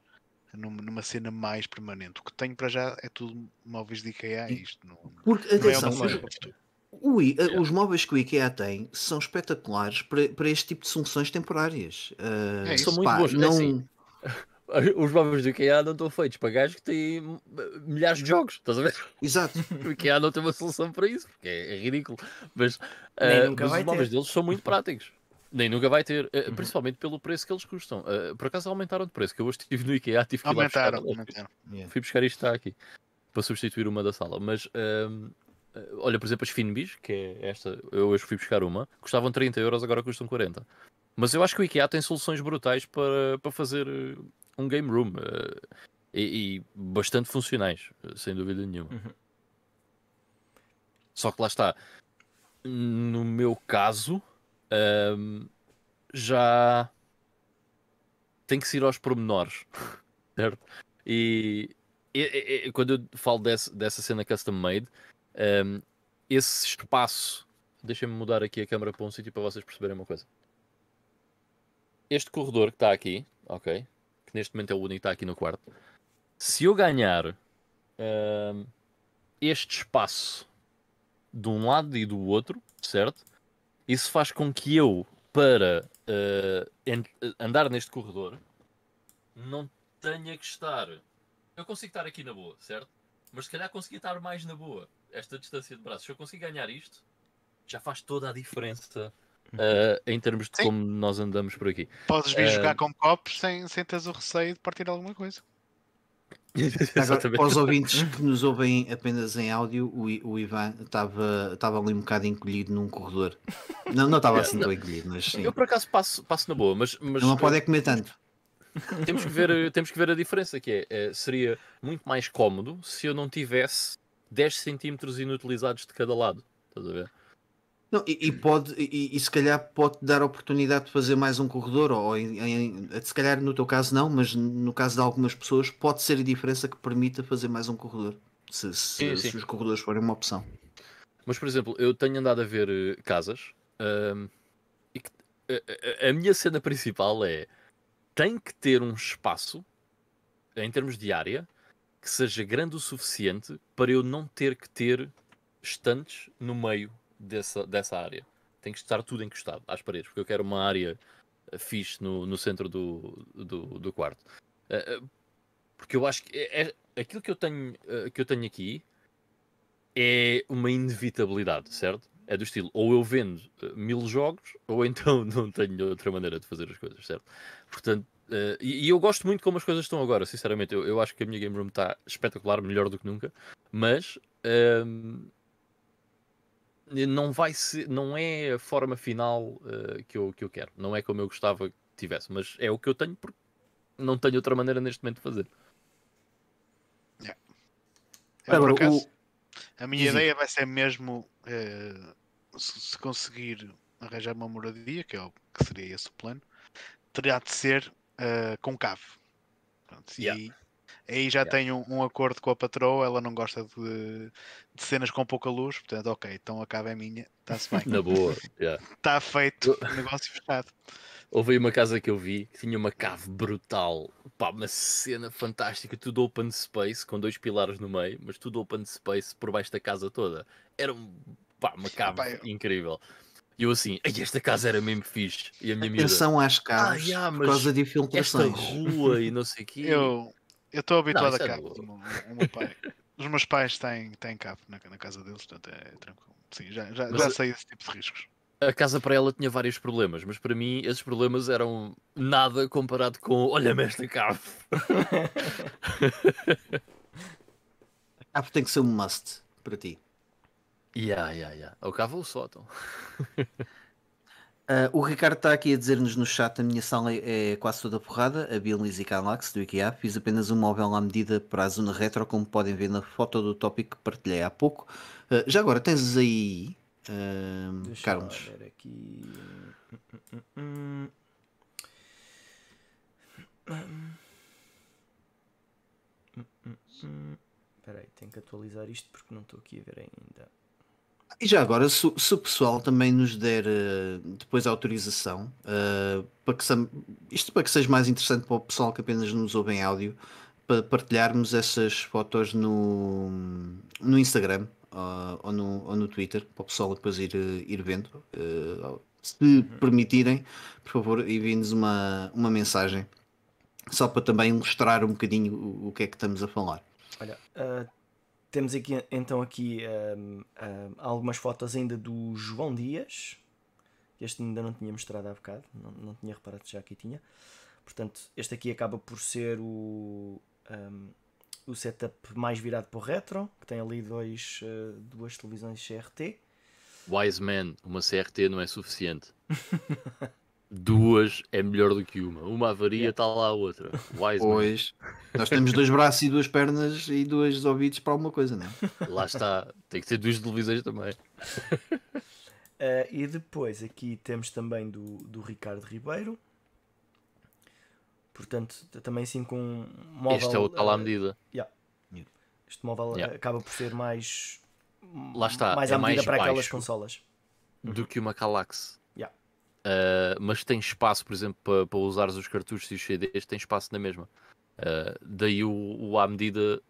numa, numa cena mais permanente. O que tenho para já é tudo móveis de IKEA e isto não, Porque, não é atenção, para o I- eh, os móveis que o IKEA tem são espetaculares para, para este tipo de soluções temporárias. Eh, É. São muito pá, bons. É não, assim, Os móveis do IKEA não estão feitos para gajos que têm uh, milhares de jogos, estás a ver? Exato. O IKEA não tem uma solução para isso, porque é, é ridículo. Mas, uh, mas os móveis ter. deles são muito práticos. Nem nunca vai ter, uh, Uhum. principalmente pelo preço que eles custam. Uh, por acaso aumentaram de preço, que eu hoje estive no IKEA, tive que ir lá buscar. Aumentaram, aumentaram. Yeah. Fui buscar isto que está aqui para substituir uma da sala. Mas uh, olha, por exemplo, as Finbis, que é esta, eu hoje fui buscar uma, custavam 30 euros, agora custam 40. Mas eu acho que o IKEA tem soluções brutais para, para fazer um game room uh, e, e bastante funcionais, uh, sem dúvida nenhuma. Uhum. Só que lá está, no meu caso, um, já tem que se ir aos pormenores, certo? E, e- e- e quando eu falo desse- dessa cena custom made, um, esse espaço, deixem-me mudar aqui a câmera para um sítio para vocês perceberem uma coisa. Este corredor que está aqui, ok, que neste momento é o único que está aqui no quarto, se eu ganhar um, este espaço de um lado e do outro, certo? Isso faz com que eu, para uh, andar neste corredor, não tenha que estar. Eu consigo estar aqui na boa, certo? Mas se calhar consegui estar mais na boa. Esta distância de braços. Se eu conseguir ganhar isto, já faz toda a diferença uh, em termos de Sim. como nós andamos por aqui. Podes vir Eh, jogar com copos sem, sem teres o receio de partir alguma coisa. Agora, Exatamente. para os ouvintes que nos ouvem apenas em áudio, o, o Ivan estava estava ali um bocado encolhido num corredor. Não, não estava assim tão encolhido, mas sim. Eu por acaso passo, passo na boa, mas, mas Não pode é comer tanto. temos, que ver, temos que ver a diferença que é, eh, seria muito mais cómodo se eu não tivesse 10 centímetros inutilizados de cada lado. Estás a ver? Não, e, e pode, e, e se calhar pode dar a oportunidade de fazer mais um corredor, ou em- em- se calhar no teu caso não, mas no caso de algumas pessoas pode ser a diferença que permita fazer mais um corredor. Se, se- Sim, sim. se os corredores forem uma opção. Mas, por exemplo, eu tenho andado a ver eh, casas ahm, e que, a minha cena principal é tem que ter um espaço em termos de área que seja grande o suficiente para eu não ter que ter estantes no meio dessa, dessa área. Tem que estar tudo encostado às paredes, porque eu quero uma área eh, fixe no, no centro do, do, do quarto. Eh, porque eu acho que é, é- aquilo que eu tenho, eh, que eu tenho aqui é uma inevitabilidade, certo? É do estilo, ou eu vendo mil jogos, ou então não tenho outra maneira de fazer as coisas, certo? Portanto, eh, e, e eu gosto muito como as coisas estão agora, sinceramente. Eu, eu acho que a minha game room está espetacular, melhor do que nunca, mas ehm, não vai ser, não é a forma final eh, que, eu, que eu quero. Não é como eu gostava que tivesse, mas é o que eu tenho porque não tenho outra maneira neste momento de fazer. Eu, Agora, acaso, o- a minha ideia vai ser mesmo eh, se, se conseguir arranjar uma moradia, que, é o, que seria esse o plano, terá de ser eh, com cave. Pronto, e Yeah. aí, aí já Yeah. tenho um, um acordo com a patroa, ela não gosta de, de cenas com pouca luz, portanto, ok, então a cave é minha, está-se bem. Na boa, yeah. Está feito, negócio fechado. Houve aí uma casa que eu vi que tinha uma cave brutal, pá, uma cena fantástica, tudo open space, com dois pilares no meio, mas tudo open space por baixo da casa toda. Era um, pá, uma cave Pá, eu- incrível. E eu assim, "Ai, esta casa era mesmo fixe. E a minha Atenção às casas Ah, yeah, por causa de esta infiltrações. rua e não sei o quê. Eu eu estou habituado isso a é cave. boa. O, meu- pai, os meus pais têm, têm cave na, na casa deles, portanto é tranquilo. Sim, já, já, já sei esse tipo de riscos. A casa para ela tinha vários problemas, mas para mim esses problemas eram nada comparado com olha-me esta cave. A cave tem que ser um must para ti. Ya, ya, ya. Ou cava ou sótão. Ah, o Ricardo está aqui a dizer-nos no chat: a minha sala é quase toda porrada, a Bielnis e Calax do IKEA. Fiz apenas um móvel à medida para a zona retro, como podem ver na foto do tópico que partilhei há pouco. Ah, já agora, tens aí, lá Carlos, ver aqui. Hum, hum, hum. Espera aí, tenho que atualizar isto porque não estou aqui a ver ainda. E já agora, se, se o pessoal também nos der eh, depois a autorização, eh, para que isto para que seja mais interessante para o pessoal que apenas nos ouve em áudio, para partilharmos essas fotos no, no Instagram ah, ou, no, ou no Twitter, para o pessoal depois ir, eh, ir vendo. Se permitirem, por favor, enviem-nos uma, uma mensagem, só para também ilustrar um bocadinho o, o que é que estamos a falar. Olha, temos aqui então aqui ahm, ahm, algumas fotos ainda do João Dias. Este ainda não tinha mostrado há bocado, não, não tinha reparado já aqui tinha. Portanto, este aqui acaba por ser o, ahm, o setup mais virado para o retro, que tem ali dois, ah, duas televisões CRT. Wise man, uma CRT não é suficiente. Duas é melhor do que uma. Uma avaria, está lá a outra. Wise man. Pois, nós temos dois braços e duas pernas e dois ouvidos para alguma coisa, não é? Lá está. Tem que ter duas televisões também. Ah, e depois aqui temos também do, do Ricardo Ribeiro. Portanto, também sim com um móvel. este é o tal à ah, medida. Este móvel Yeah. eh, acaba por ser mais. Lá está, Mais é à medida mais para aquelas consolas. do que uma Calax. Uh, mas tem espaço, por exemplo, para, para usares os cartuchos e os CDs, tem espaço na mesma. Uh, daí o, o à medida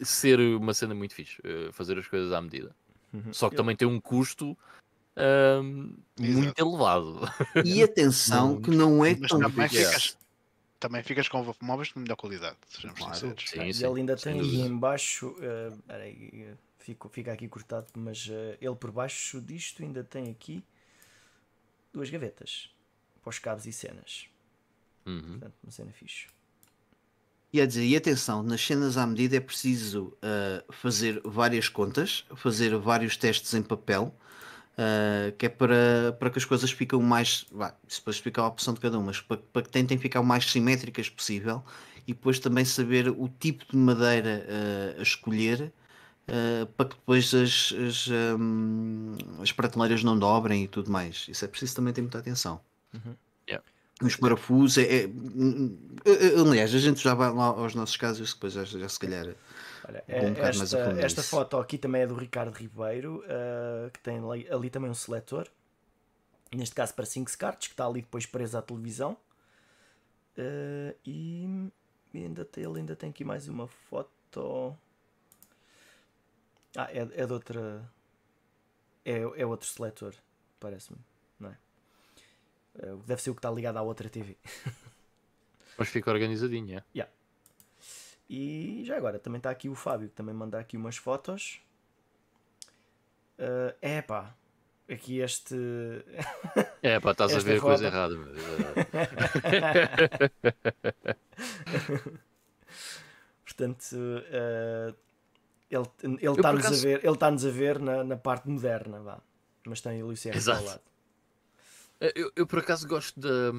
ser uma cena muito fixe, uh, fazer as coisas à medida. Uhum. Só que também tem um custo muito elevado. E atenção que não é Mas tão também fixe. ficas, também ficas com móveis de melhor qualidade, sejamos Claro. sinceros. Sim, e sim, ele ainda tem aí dúvida. em baixo. peraí, eh, fico, fica aqui cortado, mas ele por baixo disto ainda tem aqui duas gavetas para os cabos e cenas. Uhum. Portanto, uma cena fixe. E a dizer, e atenção, nas cenas à medida é preciso uh, fazer várias contas, fazer vários testes em papel, uh, que é para, para que as coisas fiquem o mais. Vá, isso depois fica a opção de cada um, mas para, para que tentem ficar o mais simétricas possível e depois também saber o tipo de madeira uh, a escolher. Para que depois as, as, um, as prateleiras não dobrem e tudo mais. Isso é preciso também ter muita atenção. Uhum. Os parafusos, é, é, aliás, a gente já vai lá aos nossos casos, depois já, já se calhar. Olha, um esta, esta foto aqui também é do Ricardo Ribeiro, uh, que tem ali, ali, também um seletor, neste caso para 5 cards, que está ali depois preso à televisão. Uh, e ainda tem, ele ainda tem aqui mais uma foto. Ah, é, é de outra. É, é outro seletor, parece-me, não é? Uh, deve ser o que está ligado à outra TV. Mas fica organizadinho, é? Yeah. E já agora, também está aqui o Fábio, que também manda aqui umas fotos. Uh, é pá, aqui este. É pá, estás a ver foto... coisa errada. Portanto, uh, ele está-nos acaso... a ver, ele está-nos a ver na, na parte moderna, vá. mas tem o Luciano ao lado. Eh, eu, eu por acaso gosto da.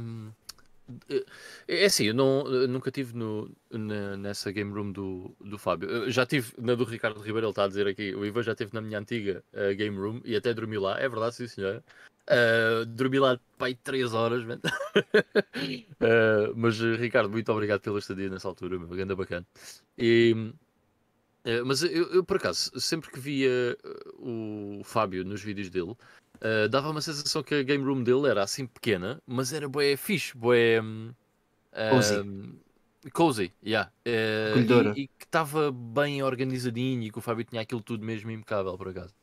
É assim, eu, não, eu nunca tive no, na, nessa game room do, do Fábio. Eu já tive na do Ricardo Ribeiro, ele está a dizer aqui. O Ivan já esteve na minha antiga uh, game room e até dormi lá, é verdade, sim senhor. Uh, dormi lá pai 3 horas, uh, mas Ricardo, muito obrigado pela estadia nessa altura, meu, ganda bacana. E, uh, mas eu, eu, por acaso, sempre que via o Fábio nos vídeos dele, Uh, dava uma sensação que a game room dele era assim pequena, mas era bué fixe, bué. Um, cozy. Um, cozy, yeah. Uh, e, e, que estava bem organizadinho e que o Fábio tinha aquilo tudo mesmo impecável, por acaso.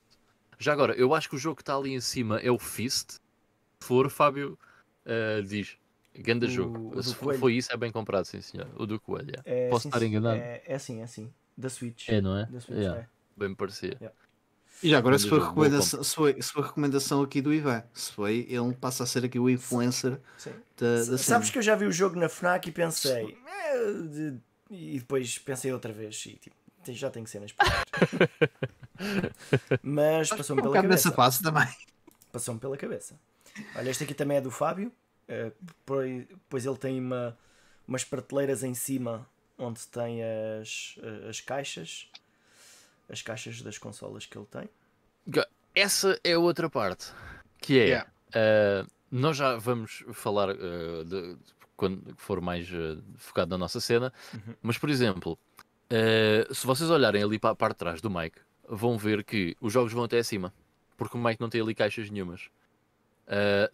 Já agora, eu acho que o jogo que está ali em cima é o Fist. Se for, Fábio uh, diz. Ganda jogo. Se for, foi isso, é bem comprado, sim senhor. O do Coelho. É, Posso sim, estar enganado? É, é assim, é assim. Da Switch. É, não é? Da Switch, yeah. é. Bem me parecia. Yeah. E já agora, se foi, recomendação, se, foi, se foi recomendação aqui do Ivan, se foi, ele passa a ser aqui o influencer Sim. da, da Sabes que eu já vi o jogo na Fnac e pensei. Eh, e depois pensei outra vez e tipo, já tenho cenas para Mas passou-me um pela cabeça. nessa fase também. Passou-me pela cabeça. Olha, este aqui também é do Fábio. Uh, pois ele tem uma, umas prateleiras em cima onde tem as, as caixas as caixas das consolas que ele tem. Essa é outra parte, que é Yeah. uh, nós já vamos falar uh, de, de, quando for mais uh, focado na nossa cena, Uhum. mas por exemplo, se vocês olharem ali para a parte de trás do Mike, vão ver que os jogos vão até acima, porque o Mike não tem ali caixas nenhumas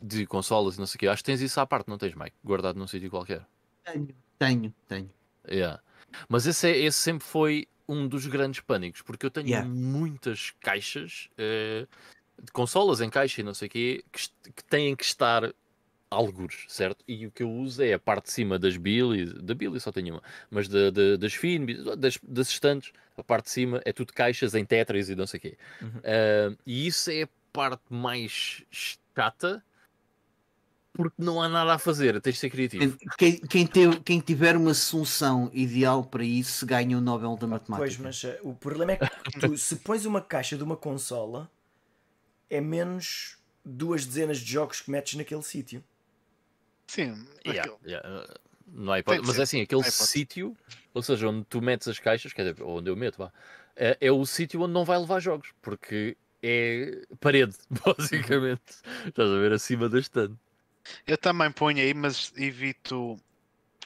de consolas e não sei o quê. Acho que tens isso à parte, não tens, Mike? Guardado num sítio qualquer. Tenho, tenho, tenho. Yeah. Mas esse, é, esse sempre foi um dos grandes pânicos, porque eu tenho Yeah. muitas caixas eh, de consolas em caixa e não sei o quê que, que têm que estar algures, certo? E o que eu uso é a parte de cima das Billy, da Billy só tenho uma, mas da- da- das Fin, das, das estantes, a parte de cima é tudo caixas em Tetris e não sei o quê. Uhum. Eh, e isso é a parte mais chata porque não há nada a fazer, tens de ser criativo. Quem, quem, teve- quem tiver uma solução ideal para isso ganha o Nobel da Matemática. Pois, mas uh, o problema é que tu, se pões uma caixa de uma consola, é menos duas dezenas de jogos que metes naquele sítio. Sim, Yeah, aquilo- yeah, uh, Não há hipótese. Mas ser. é assim, aquele sítio, ou seja, onde tu metes as caixas, quer dizer, onde eu meto, vá, é, é o sítio onde não vai levar jogos, porque é parede, basicamente. Estás a ver acima da estante. Eu também ponho aí, mas evito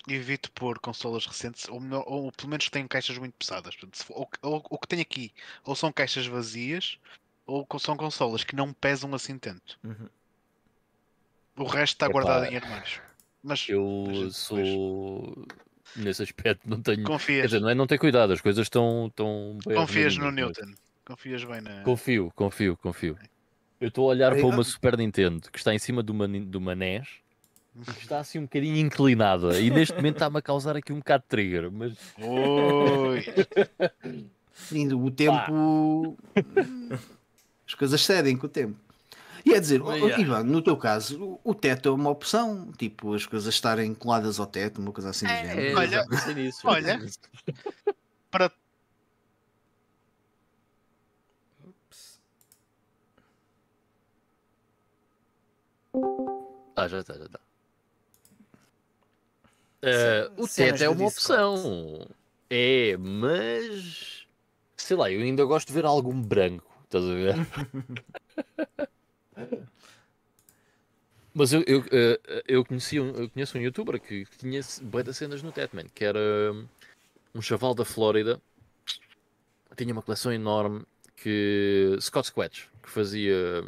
evito pôr consolas recentes, ou, ou pelo menos tenho caixas muito pesadas. Portanto, for- ou, ou- o que tenho aqui, ou são caixas vazias, ou são consolas que não pesam assim tanto. Uhum. O resto está Epá, guardado em armários. Mas Eu sou. Nesse aspecto, não tenho. Quer confias, dizer, não é não ter cuidado, as coisas estão. estão confias no Newton. Confias bem na. Confio, confio, confio. Eu estou a olhar para uma Super Nintendo que está em cima de uma, de uma NES e que está assim um bocadinho inclinada e neste momento está-me a causar aqui um bocado de trigger, mas Oi! Lindo, o tempo. As coisas cedem com o tempo. E é dizer, oh, Yeah. Ivan, no teu caso, o- teto é uma opção, tipo, as coisas estarem coladas ao teto, uma coisa assim do género. É, Olha, olha. Para Ah, já está, já está. Eh, o cenas teto é uma opção. É, mas. Sei lá, eu ainda gosto de ver algum branco. Estás a ver? mas eu, eu, eh, eu, conheci um, eu conheço um youtuber que tinha bué de cenas no teto, man, que era um chaval da Flórida. Tinha uma coleção enorme que. Scott Squatch, que fazia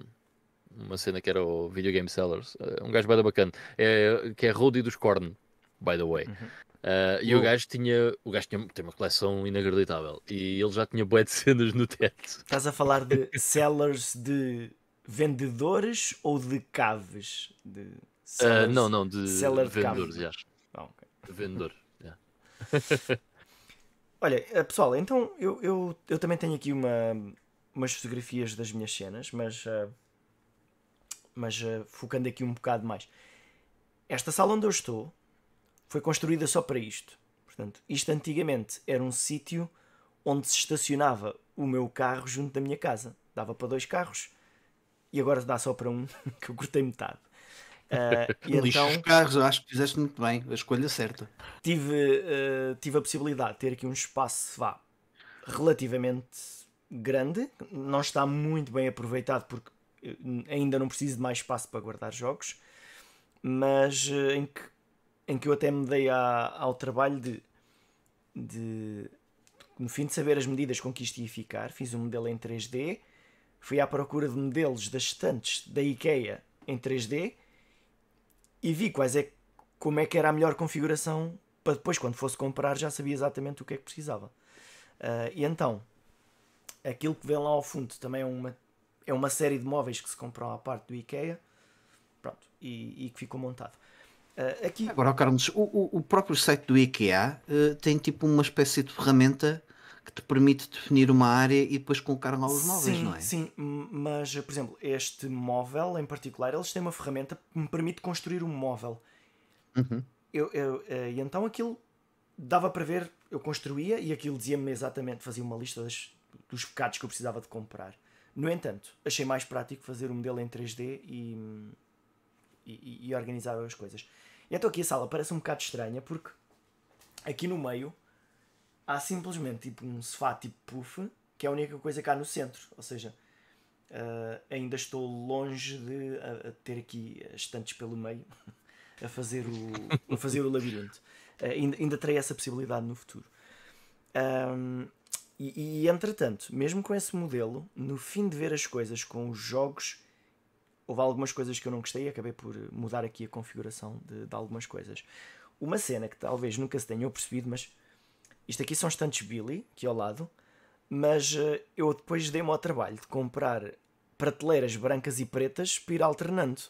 uma cena que era o Video Game Sellers. eh, um gajo bem bacana. É, que é Roadie dos Korn, by the way. Uh, e o gajo tinha. O gajo tinha, tem uma coleção inacreditável. E ele já tinha bué de cenas no teto. Estás a falar de sellers de vendedores ou de caves? De Uh, não, não, de seller de vendedores, já. Ah, ok. Vendedor. Olha, pessoal, então eu, eu, eu também tenho aqui uma, umas fotografias das minhas cenas, mas, eh, mas eh, focando aqui um bocado mais. Esta sala onde eu estou foi construída só para isto. Portanto, isto antigamente era um sítio onde se estacionava o meu carro junto da minha casa. Dava para dois carros e agora dá só para um, que eu cortei metade. Eh, e Lixo então os carros, eu acho que fizeste muito bem, a escolha certa. tive, eh, tive a possibilidade de ter aqui um espaço vá, relativamente grande, não está muito bem aproveitado porque ainda não preciso de mais espaço para guardar jogos, mas eh, em que, em que eu até me dei à- ao trabalho de, de, no fim de saber as medidas com que isto ia ficar, fiz um modelo em 3D, fui à procura de modelos das estantes da IKEA em 3D e vi quais é, como é que era a melhor configuração para depois, quando fosse comprar, já sabia exatamente o que é que precisava. Ah, e então, aquilo que vem lá ao fundo também é uma, é uma série de móveis que se compram à parte do IKEA pronto, e, e que ficou montado. Ah, aqui, Agora, ó, Carlos, o, o- próprio site do IKEA eh, tem tipo uma espécie de ferramenta que te permite definir uma área e depois colocar lá os móveis, sim, não é? Sim, mas por exemplo, este móvel em particular, eles têm uma ferramenta que me permite construir um móvel. Uhum. Eu, eu, eh, e então aquilo dava para ver, eu construía e aquilo dizia-me exatamente, fazia uma lista das- dos pecados que eu precisava de comprar. No entanto, achei mais prático fazer o modelo em 3D e, e, e organizar as coisas. E então aqui a sala parece um bocado estranha porque aqui no meio há simplesmente tipo um sofá tipo puff, que é a única coisa há no centro. Ou seja, ah, ainda estou longe de a- a ter aqui estantes pelo meio a fazer o, a fazer o labirinto. Ah, ainda, ainda terei essa possibilidade no futuro. Ahm, e, e entretanto, mesmo com esse modelo, no fim de ver as coisas com os jogos, houve algumas coisas que eu não gostei e acabei por mudar aqui a configuração de, de algumas coisas. Uma cena que talvez nunca se tenham percebido, mas isto aqui são estantes Billy, aqui ao lado, mas eh, eu depois dei-me ao trabalho de comprar prateleiras brancas e pretas para ir alternando.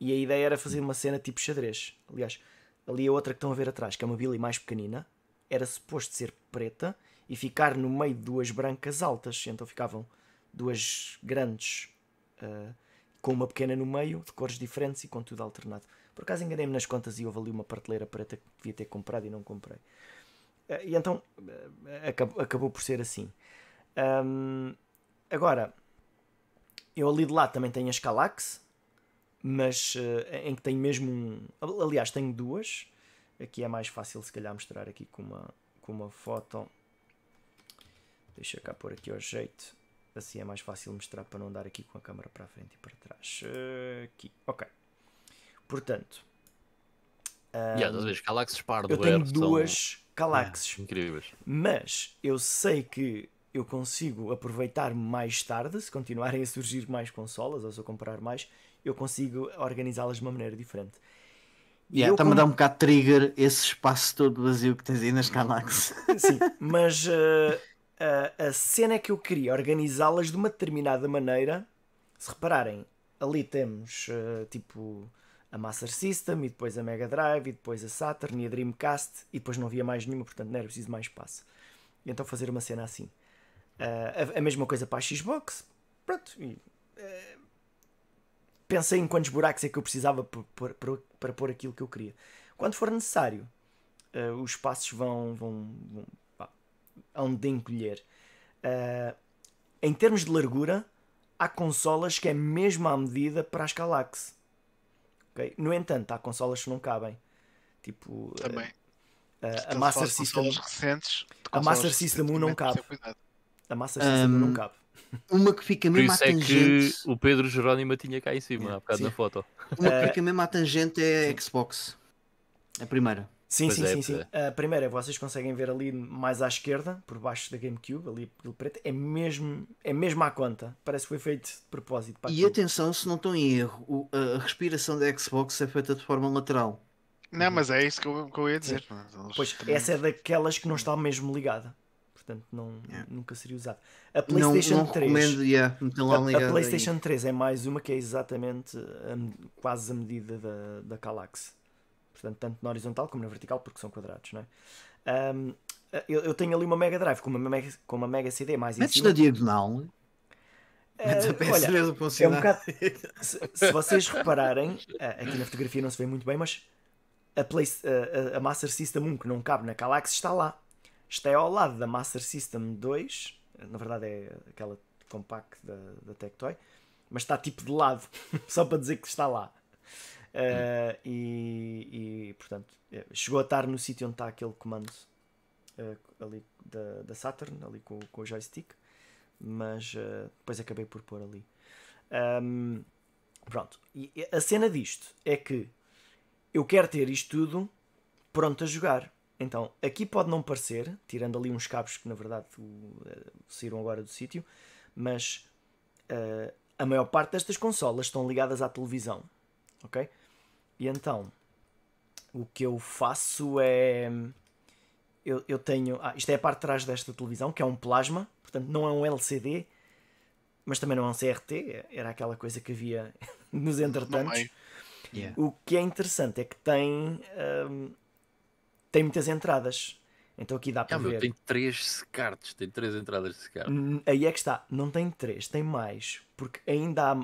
E a ideia era fazer uma cena tipo xadrez. Aliás, ali a outra que estão a ver atrás, que é uma Billy mais pequenina, era suposto ser preta e ficar no meio de duas brancas altas. Então ficavam duas grandes eh, com uma pequena no meio, de cores diferentes e com tudo alternado. Por acaso enganei-me nas contas e houve ali uma prateleira preta que devia ter comprado e não comprei. Eh, E então eh, acabou, acabou por ser assim. Ahm, agora, eu ali de lá também tenho as Calax, mas em que tenho mesmo um. Aliás, tenho duas. Aqui é mais fácil se calhar mostrar aqui com uma, com uma foto. Deixa cá pôr aqui ao jeito. Assim é mais fácil mostrar para não dar aqui com a câmera para a frente e para trás. Eh, Aqui, ok. Portanto, Yeah, estás a ver, os Galaxy Par do eu tenho Air são duas Calaxes. incríveis. Mas eu sei que eu consigo aproveitar mais tarde, se continuarem a surgir mais consolas ou se eu comprar mais, eu consigo organizá-las de uma maneira diferente. E Yeah, eu Está-me a dar um bocado de trigger esse espaço todo vazio que tens aí nas Canax. Sim, mas uh, a, a cena é que eu queria organizá-las de uma determinada maneira. Se repararem, ali temos uh, tipo a Master System e depois a Mega Drive e depois a Saturn e a Dreamcast e depois não havia mais nenhuma, portanto não era preciso mais espaço. E então fazer uma cena assim. Uh, a, a mesma coisa para a Xbox. Pronto. E, uh, pensei em quantos buracos é que eu precisava para, para, pôr aquilo que eu queria. Quando for necessário, os passos vão, vão, hão de encolher. Uh, em termos de largura, há consolas que é mesmo à medida para as Galaxy. Okay? No entanto, há consolas que não cabem. Tipo, Também. Uh, a Master System. Recentes, a Master System 1 não cabe. A Master System um, não cabe. Uma que fica mesmo à tangente. é que o Pedro Jerónimo tinha cá em cima, yeah, há bocado sim. na foto. Uma que fica mesmo à tangente é a Xbox. A primeira. Sim, pois sim, é, sim, sim. É. A primeira, vocês conseguem ver ali mais à esquerda, por baixo da GameCube, ali pelo preto, é mesmo, é mesmo à conta. Parece que foi feito de propósito. e atenção, se não estou em erro, a respiração da Xbox é feita de forma lateral. Não, mas é isso que eu, que eu ia dizer. Pois, também... essa é daquelas que não está mesmo ligada. Portanto, não, yeah. nunca seria usada. A PlayStation não, não 3. Yeah, a, a, PlayStation aí. 3 é mais uma que é exatamente a, quase a medida da, da Calax. Portanto, tanto na horizontal como na vertical, porque são quadrados, não é? Um, eu, eu, tenho ali uma Mega Drive com uma Mega, com uma mega CD mais Metes em cima. na diagonal. Uh, olha, é um bocado, se, se, vocês repararem, aqui na fotografia não se vê muito bem, mas a, Play, a, a Master System 1 que não cabe na Galaxy está lá. Está ao lado da Master System 2, na verdade é aquela compact da, da Tectoy, mas está tipo de lado, só para dizer que está lá. Uh, e, e, portanto, é, chegou a estar no sítio onde está aquele comando uh, ali da, da Saturn, ali com, com o joystick, mas uh, depois acabei por pôr ali. Um, pronto, e a cena disto é que eu quero ter isto tudo pronto a jogar. Então, aqui pode não parecer, tirando ali uns cabos que na verdade saíram agora do sítio, mas a maior parte destas consolas estão ligadas à televisão. Ok? E então, o que eu faço é. Eu, eu tenho. Ah, isto é a parte de trás desta televisão, que é um plasma, portanto não é um LCD, mas também não é um CRT, era aquela coisa que havia nos entretantos. Yeah. O que é interessante é que tem, um, tem muitas entradas. Então aqui dá para ah, ver. Meu, tem três cartas, tem três entradas de SCART. Aí é que está, não tem três, tem mais. Porque ainda há.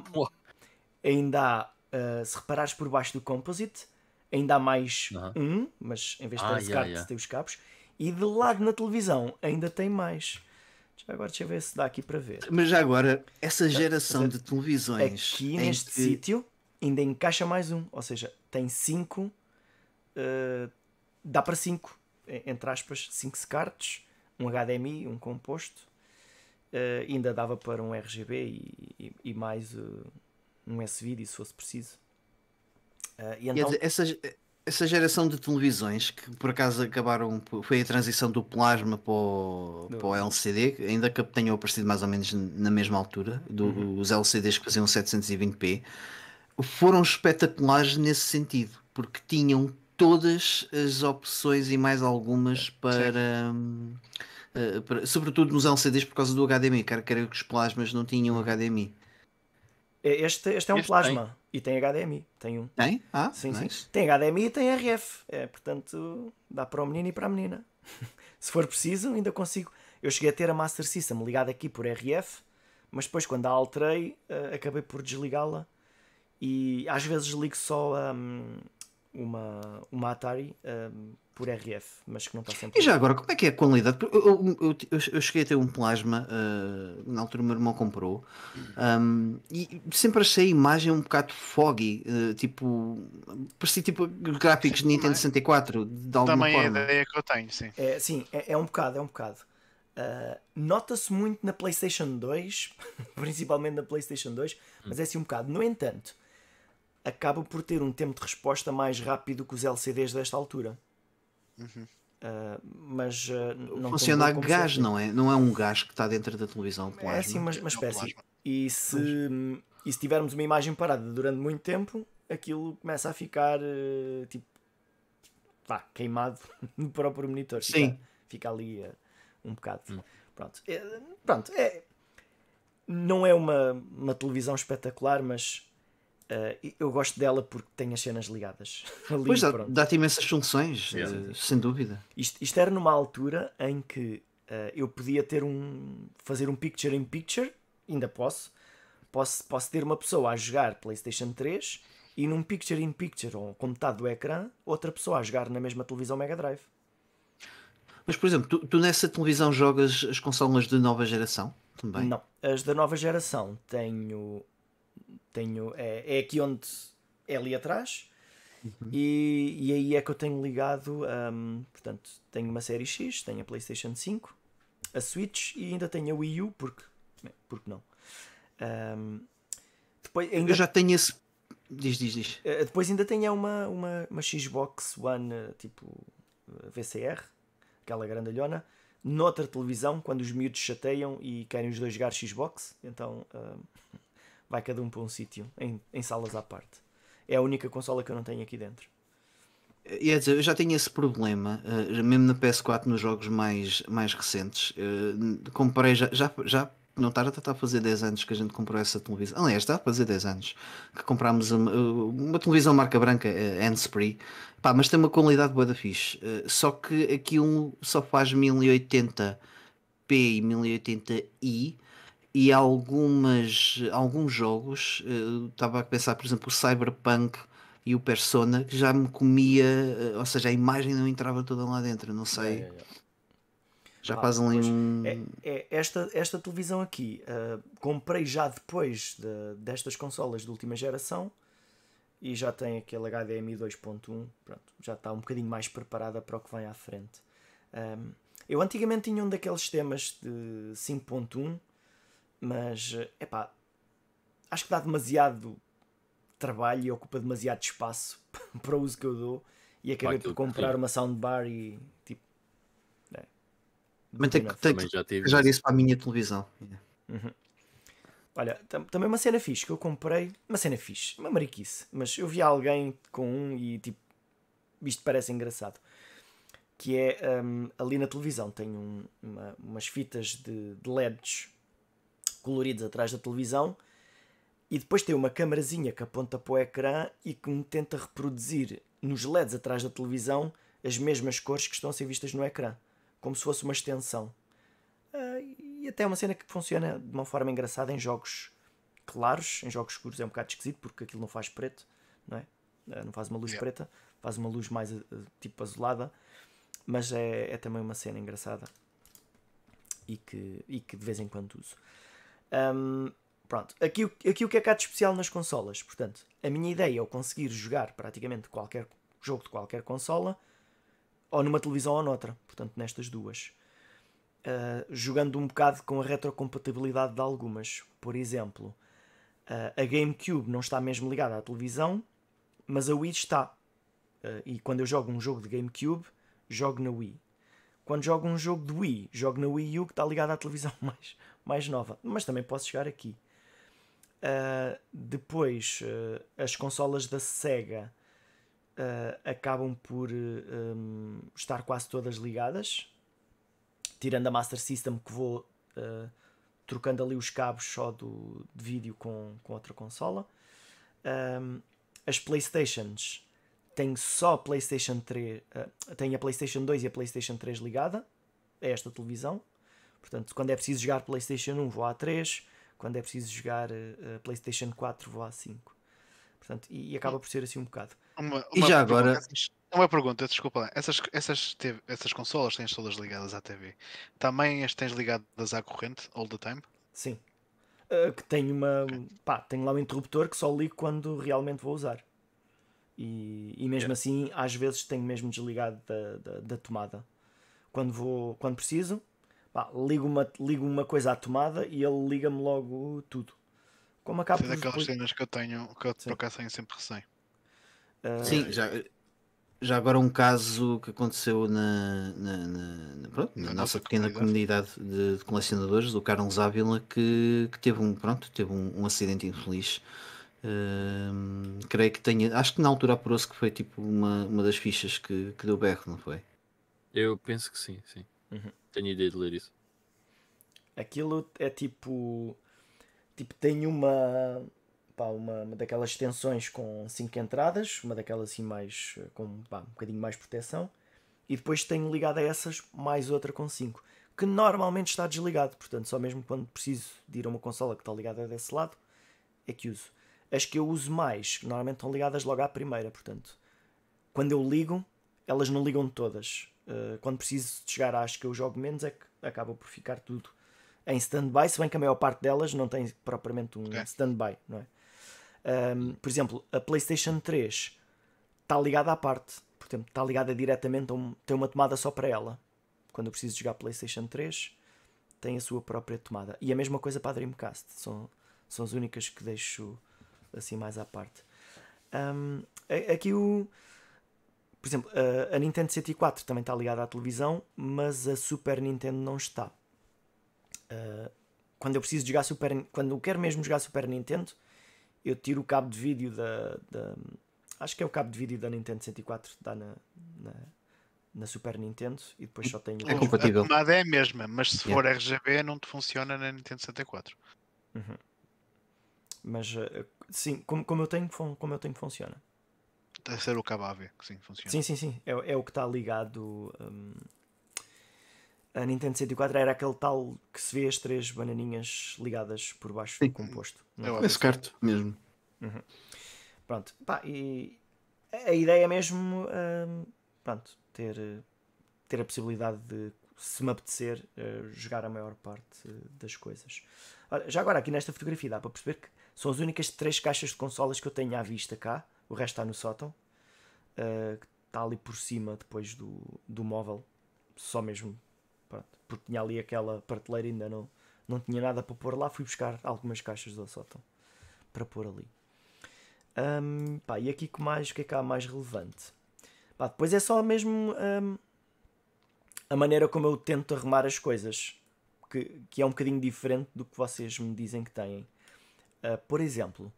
Ainda há, uh, se reparares por baixo do composite, ainda há mais uh -huh. um, mas em vez de ter ah, SCART yeah, yeah. tem os cabos. E de lado na televisão ainda tem mais. Já agora deixa eu ver se dá aqui para ver. Mas já agora, essa geração de televisões. Aqui neste que... sítio ainda encaixa mais um, ou seja, tem 5, uh, dá para 5, entre aspas, 5 SCARTs, um HDMI, um composto, uh, ainda dava para um RGB e, e, e mais uh, um S-Video se fosse preciso. e então... E essa, essa geração de televisões que por acaso acabaram, foi a transição do plasma para o, para o LCD, ainda que tenham aparecido mais ou menos na mesma altura, do, uhum. os LCDs que faziam 720p foram espetaculares nesse sentido, porque tinham todas as opções e mais algumas para, uh, para sobretudo nos LCDs por causa do HDMI. Quero que os plasmas não tinham HDMI. É, este, este é um este plasma tem. e tem HDMI. Tem um. Tem? Ah, sim, nice. sim. Tem HDMI e tem RF. É, portanto, dá para o menino e para a menina. Se for preciso, ainda consigo. Eu cheguei a ter a Master System ligada aqui por RF, mas depois, quando a alterei, uh, acabei por desligá-la e às vezes ligo só um, uma, uma Atari um, por RF, mas que não está sempre. E já agora, como é que é a qualidade? Eu, eu, eu, eu cheguei a ter um plasma, uh, na altura o meu irmão comprou, um, e sempre achei a imagem um bocado foggy, uh, tipo, parecia tipo gráficos de Nintendo 64, de alguma Também forma. é a ideia que eu tenho, sim. É, sim, é, é um bocado, é um bocado. Uh, Nota-se muito na PlayStation 2, principalmente na PlayStation 2, mas é assim um bocado. No entanto, acaba por ter um tempo de resposta mais rápido que os LCDs desta altura. Uhum. Uh, mas uh, não funciona a gás, não é? Não é um gás que está dentro da televisão. Plasma. É assim uma, uma espécie. E se, e se tivermos uma imagem parada durante muito tempo, aquilo começa a ficar uh, tipo vá, queimado no próprio monitor. Fica, Sim. Fica ali um bocado. Hum. Pronto. É, pronto. É, não é uma, uma televisão espetacular, mas Uh, eu gosto dela porque tem as cenas ligadas. Ali, pois dá-te dá imensas funções, uh, sem dúvida. Isto, isto, era numa altura em que uh, eu podia ter um. fazer um picture in picture, ainda posso, posso, posso ter uma pessoa a jogar PlayStation 3 e num picture in picture, ou com metade do ecrã, outra pessoa a jogar na mesma televisão Mega Drive. Mas, por exemplo, tu, tu nessa televisão jogas as consolas de nova geração também? Não, as da nova geração tenho. Tenho é, é aqui onde é ali atrás. E, e aí é que eu tenho ligado. hum, portanto, tenho uma série X, tenho a PlayStation 5, a Switch e ainda tenho a Wii U, porque. porque não? Hum, depois, ainda, Eu já tenho esse. Diz, diz, diz. eh, depois ainda tenho uma, uma, uma Xbox One eh, tipo eh, VCR, aquela grandalhona, noutra televisão, quando os miúdos chateiam e querem os dois jogar Xbox, então hum, vai cada um para um sítio, em, em salas à parte. É a única consola que eu não tenho aqui dentro. Ia dizer, eu já tenho esse problema, eh, mesmo na PS4, nos jogos mais, mais recentes. eh, comprei, já, já, já não está, está a fazer 10 anos que a gente comprou essa televisão. Aliás, está a fazer 10 anos que comprámos uma, uma televisão marca branca, Handspree, Pá, mas tem uma qualidade boa da fixe. Eh, só que aquilo só faz 1080p e 1080i. E algumas, alguns jogos, eh, estava a pensar, por exemplo, o Cyberpunk e o Persona, que já me comia, eh, ou seja, a imagem não entrava toda lá dentro, não sei. É, é, é. Já Ah, faz ali um. Esta, esta televisão aqui, ah, comprei já depois de- destas consolas de última geração e já tem aquele HDMI 2.1, pronto, já está um bocadinho mais preparada para o que vem à frente. Ahm, eu antigamente tinha um daqueles sistemas de 5.1, mas epá, acho que dá demasiado trabalho e ocupa demasiado espaço para o uso que eu dou e acabei por aquilo que comprar sim. uma soundbar e tipo. É, Mas tem que, tem Também que já tive. já disse para a minha televisão. Olha, tam- também uma cena fixe que eu comprei, uma cena fixe, uma mariquice, mas eu vi alguém com um e tipo, isto parece engraçado. Que é hum, ali na televisão tem um- uma- umas fitas de, de LEDs coloridos atrás da televisão e depois tem uma camarazinha que aponta para o ecrã e que me tenta reproduzir nos LEDs atrás da televisão as mesmas cores que estão a ser vistas no ecrã, como se fosse uma extensão. Ah, e até é uma cena que funciona de uma forma engraçada em jogos claros, em jogos escuros é um bocado esquisito porque aquilo não faz preto, não é? Ah, Não faz uma luz Yeah. preta, faz uma luz mais ah, tipo azulada, mas é, é também uma cena engraçada e que, e que de vez em quando uso. Ahm, pronto, aqui, aqui o que é cá de especial nas consolas, portanto, a minha ideia é eu conseguir jogar praticamente qualquer jogo de qualquer consola ou numa televisão ou noutra, portanto nestas duas. Uh, jogando um bocado com a retrocompatibilidade de algumas. Por exemplo, uh, a GameCube não está mesmo ligada à televisão, mas a Wii está. Uh, e quando eu jogo um jogo de GameCube, jogo na Wii. Quando jogo um jogo de Wii, jogo na Wii U que está ligada à televisão mais, mais nova. Mas também posso chegar aqui. Uh, depois, uh, as consolas da Sega uh, acabam por um, estar quase todas ligadas tirando a Master System que vou trocando ali os cabos só do, de vídeo com, com outra consola. Um, as Playstations têm só a Playstation 3, uh, tem a Playstation 2 e a Playstation 3 ligada a esta televisão. Portanto, quando é preciso jogar Playstation 1 vou à 3, quando é preciso jogar uh, Playstation 4 vou à 5. Portanto, e, e acaba por ser assim um bocado. Uma, E uma já pergunta, agora- essas- Uma pergunta, desculpa lá. Essas, essas, TV essas consolas tens todas ligadas à TV. Também as tens ligadas à corrente all the time? Sim. Uh, que tem uma. Pá, tenho lá um interruptor que só ligo quando realmente vou usar. E, e mesmo assim, às vezes tenho mesmo desligado da, da, da tomada. Quando vou. Quando preciso, pá, ligo, uma, ligo uma coisa à tomada e ele liga-me logo tudo. Como acaba por daquelas depois- cenas que eu tenho, que eu por acaso tenho sempre receio. uh, Sim, já, já agora um caso que aconteceu na, na, na- na- pronto, na Na nossa nossa pequena comunidade de, de colecionadores, do Carlos Ávila, que, que teve um pronto, teve um, um acidente infeliz. Hum, creio que tenha, acho que na altura apurou-se que foi tipo uma, uma das fichas que, que deu berro, não foi? Eu penso que sim, sim. Uhum. Tenho ideia de ler isso. Aquilo é tipo. Tipo, tem uma. Pá, uma, uma daquelas extensões com 5 entradas, uma daquelas assim mais. com pá, um bocadinho mais proteção, e depois tenho ligado a essas mais outra com 5, que normalmente está desligado, portanto, só mesmo quando preciso de ir a uma consola que está ligada desse lado, é que uso. As que eu uso mais, normalmente estão ligadas logo à primeira, portanto, quando eu ligo, elas não ligam todas. Uh, quando preciso de chegar às que eu jogo menos, é que acaba por ficar tudo em stand-by, se bem que a maior parte delas não tem propriamente um okay. stand-by, não é? Um, por exemplo, a PlayStation 3 está ligada à parte, portanto, está ligada diretamente a um, tem uma tomada só para ela. Quando eu preciso jogar PlayStation 3, tem a sua própria tomada. E a mesma coisa para a Dreamcast, são, são as únicas que deixo assim mais à parte. Um, aqui o. Por exemplo, a, a Nintendo 64 também está ligada à televisão, mas a Super Nintendo não está. Uh, quando eu preciso jogar Super quando eu quero mesmo jogar Super Nintendo, eu tiro o cabo de vídeo da, da acho que é o cabo de vídeo da Nintendo 64 que dá na, na, na, Super Nintendo e depois só tenho é compatível. A tomada é a mesma, mas se for yeah. RGB não te funciona na Nintendo 64. Uhum. Mas uh, sim, como, como, eu tenho, como eu tenho funciona. Deve ser o cabo AV que sim funciona. Sim, sim, sim. É, é o que está ligado. Um, a Nintendo 64 era aquele tal que se vê as três bananinhas ligadas por baixo Sim. do composto. É? Esse carto mesmo. Uhum. Pronto. Pá, e a ideia é mesmo hum, pronto, ter, ter a possibilidade de, se me apetecer, uh, jogar a maior parte das coisas. Olha, já agora, aqui nesta fotografia dá para perceber que são as únicas três caixas de consolas que eu tenho à vista cá. O resto está no sótão. Uh, que está ali por cima depois do, do móvel. Só mesmo Pronto, porque tinha ali aquela prateleira ainda não, não tinha nada para pôr lá. Fui buscar algumas caixas do sótão para pôr ali. Um, pá, e aqui que mais, o que é que há mais relevante? Pá, depois é só mesmo um, a maneira como eu tento arrumar as coisas, que, que é um bocadinho diferente do que vocês me dizem que têm. Uh, por exemplo,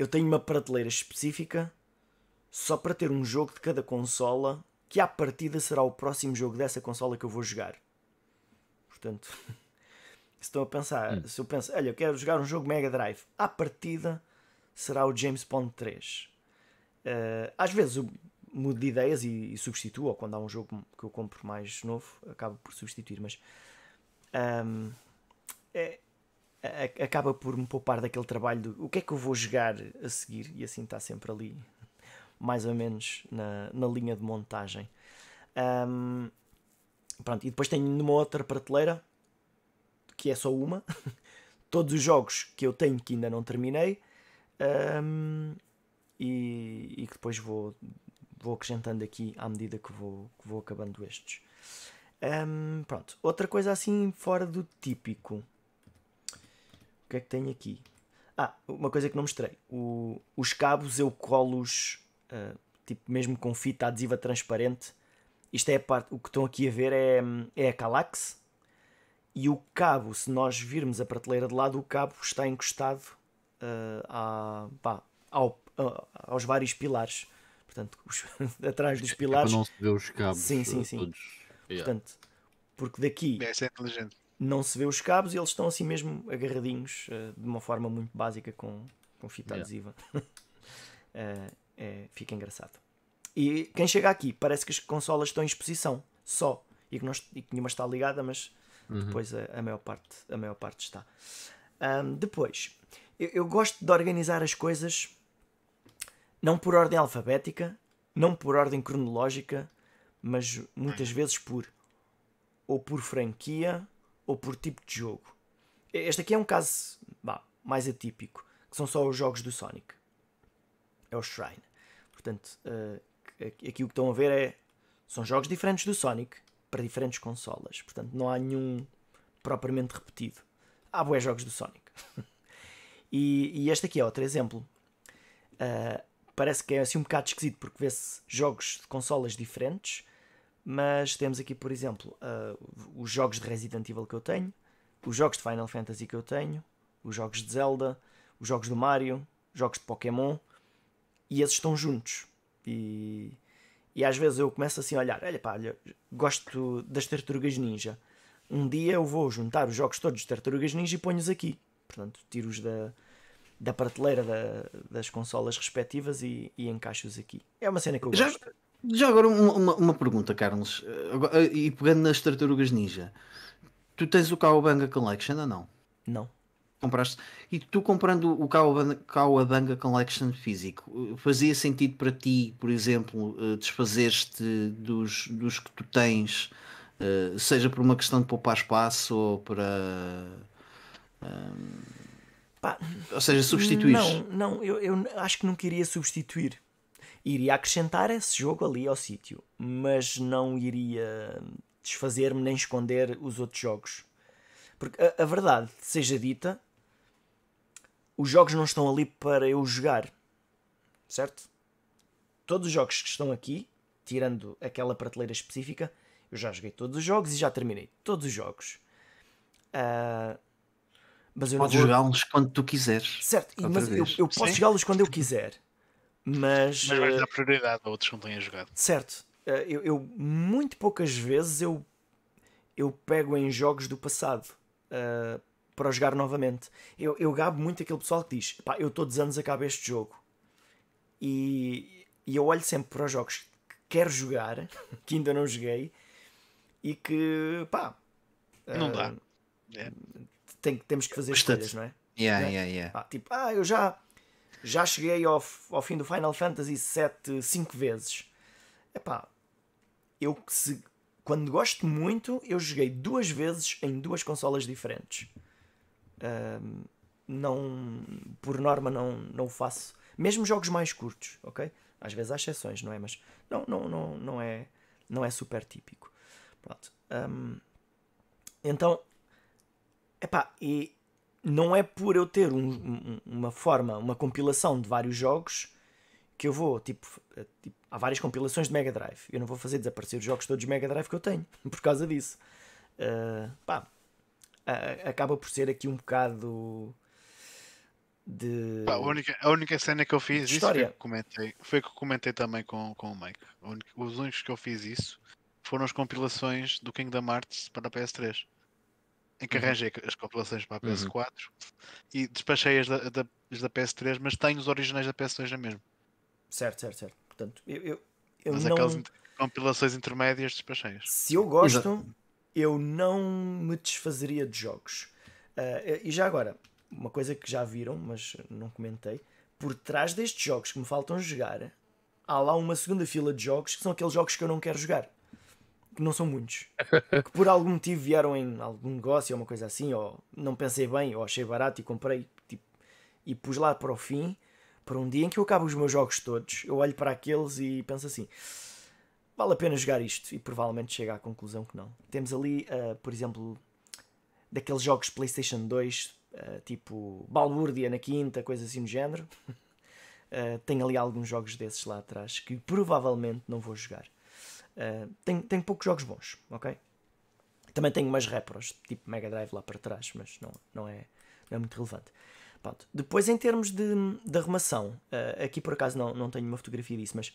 eu tenho uma prateleira específica só para ter um jogo de cada consola que à partida será o próximo jogo dessa consola que eu vou jogar. Portanto, se estão a pensar, hum. se eu penso, olha, eu quero jogar um jogo Mega Drive, à partida será o James Bond 3. Uh, eh, às vezes eu mudo de ideias e, e, substituo, ou quando há um jogo que eu compro mais novo, acabo por substituir, mas um, é, acaba por me poupar daquele trabalho do o que é que eu vou jogar a seguir, e assim está sempre ali mais ou menos na, na linha de montagem. Um, pronto, e depois tenho numa outra prateleira, que é só uma, todos os jogos que eu tenho que ainda não terminei um, e, e, que depois vou, vou acrescentando aqui à medida que vou, que vou acabando estes. Um, pronto, outra coisa assim fora do típico. O que é que tenho aqui? Ah, uma coisa que não mostrei. O, os cabos eu colo-os uh, tipo mesmo com fita adesiva transparente. Isto é a parte, o que estão aqui a ver é, é a Calax. E o cabo, se nós virmos a prateleira de lado, o cabo está encostado uh, à, pá, ao, uh, aos vários pilares. Portanto, os, atrás dos pilares. É para não se ver os cabos. Sim, sim, sim. Todos. Yeah. Portanto, porque daqui é, é inteligente. Não se vê os cabos e eles estão assim mesmo agarradinhos uh, de uma forma muito básica com, com fita yeah. adesiva. uh, é, fica engraçado. E quem chega aqui parece que as consolas estão em exposição só e que, não, e que nenhuma está ligada, mas uhum. depois a, a, maior parte, a maior parte está. Um, depois, eu, eu gosto de organizar as coisas não por ordem alfabética, não por ordem cronológica, mas muitas vezes por ou por franquia ou por tipo de jogo. Este aqui é um caso bah, mais atípico, que são só os jogos do Sonic. É o Shrine. Portanto, uh, aqui o que estão a ver é. São jogos diferentes do Sonic para diferentes consolas. Portanto, não há nenhum propriamente repetido. Há boas jogos do Sonic. e, e, este aqui é outro exemplo. Uh, parece que é assim um bocado esquisito porque vê-se jogos de consolas diferentes. Mas temos aqui, por exemplo, uh, os jogos de Resident Evil que eu tenho, os jogos de Final Fantasy que eu tenho, os jogos de Zelda, os jogos do Mario, jogos de Pokémon e esses estão juntos. E, e às vezes eu começo assim a olhar: olha pá, olha, gosto das Tartarugas Ninja. Um dia eu vou juntar os jogos todos de Tartarugas Ninja e ponho-os aqui. Portanto, tiro-os da, da prateleira da, das consolas respectivas e, e encaixo-os aqui. É uma cena que eu gosto. Já, já agora uma, uma, pergunta, Carlos. E pegando nas Tartarugas Ninja, tu tens o Cowabunga Collection ou não? Não. Compraste. E tu comprando o Kawabanga Collection físico, fazia sentido para ti, por exemplo, eh, desfazer-te dos, dos que tu tens, eh, seja por uma questão de poupar espaço ou para. Pá, ou seja, substituir. Não, não, eu, eu acho que não queria substituir. Iria acrescentar esse jogo ali ao sítio, mas não iria desfazer-me nem esconder os outros jogos. Porque a, a verdade seja dita, os jogos não estão ali para eu jogar, certo? Todos os jogos que estão aqui, tirando aquela prateleira específica, eu já joguei todos os jogos e já terminei todos os jogos. Uh, mas eu Podes vou... jogá-los quando tu quiseres. Certo, mas eu, eu, posso jogá-los quando eu quiser. Mas, mas vais dar prioridade a outros que não tenham jogado. Certo. Uh, eu, eu, muito poucas vezes eu, eu pego em jogos do passado. Uh, para jogar novamente. Eu, eu gabo muito aquele pessoal que diz: pá, eu todos os anos acabo este jogo. E, e eu olho sempre para os jogos que quero jogar, que ainda não joguei, e que, pá. Não uh, dá. É. Tem, temos que fazer escolhas, não é? Yeah, yeah, yeah. Ah, tipo, ah, eu já, já cheguei ao, ao fim do Final Fantasy 7 5 vezes. Epá, eu se, quando gosto muito, eu joguei duas vezes em duas consolas diferentes não, por norma, não, não faço. Mesmo jogos mais curtos, ok? Às vezes há exceções, não é? Mas não, não, não, não, é, não é super típico. Pronto. Um, então, epá, e não é por eu ter um, um, uma forma, uma compilação de vários jogos que eu vou, tipo, eh, tipo, há várias compilações de Mega Drive. Eu não vou fazer desaparecer os jogos todos de Mega Drive que eu tenho, por causa disso. Uh, pá, acaba por ser aqui um bocado de. Pá, a, única, a única cena que eu fiz isso foi que comentei, foi que eu comentei também com, com o Mike. Os únicos que eu fiz isso foram as compilações do Kingdom Hearts para a PS3. Em que uhum. arranjei as compilações para a PS4 uhum. e despachei as da, da, as da PS3, mas tenho os originais da PS2 na mesma. Certo, certo, certo. Portanto, eu, eu, eu mas não... aquelas compilações intermédias despachei. Se eu gosto, Exato eu não me desfazeria de jogos. Uh, e já agora, uma coisa que já viram, mas não comentei, por trás destes jogos que me faltam jogar, há lá uma segunda fila de jogos que são aqueles jogos que eu não quero jogar. Que não são muitos. que por algum motivo vieram em algum negócio ou uma coisa assim, ou não pensei bem, ou achei barato e comprei tipo, e pus lá para o fim, para um dia em que eu acabo os meus jogos todos, eu olho para aqueles e penso assim vale a pena jogar isto e provavelmente chega à conclusão que não. Temos ali, uh, por exemplo, daqueles jogos PlayStation 2, uh, eh, tipo Balbúrdia na quinta, coisa assim do género. uh, tem ali alguns jogos desses lá atrás que provavelmente não vou jogar. Uh, tem, tem poucos jogos bons, ok? Também tenho umas repros, tipo Mega Drive lá para trás, mas não, não, é, não é muito relevante. Pronto. Depois, em termos de, de arrumação, aqui por acaso não, não tenho uma fotografia disso, mas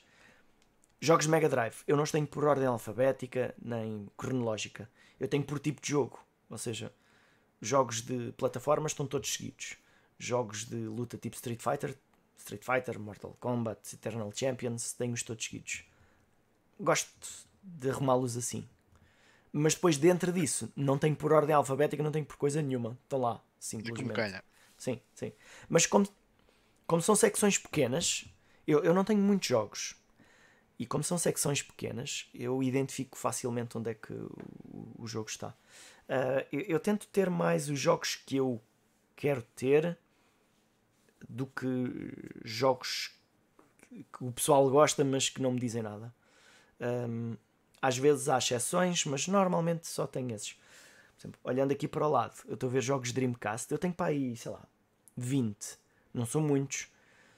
Jogos Mega Drive, eu não os tenho por ordem alfabética nem cronológica. Eu tenho por tipo de jogo. Ou seja, jogos de plataformas estão todos seguidos. Jogos de luta tipo Street Fighter, Street Fighter, Mortal Kombat, Eternal Champions, tenho-os todos seguidos. Gosto de arrumá-los assim. Mas depois, dentro disso, não tenho por ordem alfabética, não tenho por coisa nenhuma. Estão lá, simplesmente. Sim, sim. Mas como, como são secções pequenas, eu, eu não tenho muitos jogos. E como são secções pequenas, eu identifico facilmente onde é que o, o jogo está. Uh, eu, eu, tento ter mais os jogos que eu quero ter do que jogos que o pessoal gosta, mas que não me dizem nada. Um, às vezes há exceções, mas normalmente só tenho esses. Por exemplo, olhando aqui para o lado, eu estou a ver jogos Dreamcast, eu tenho para aí, sei lá, 20. Não são muitos.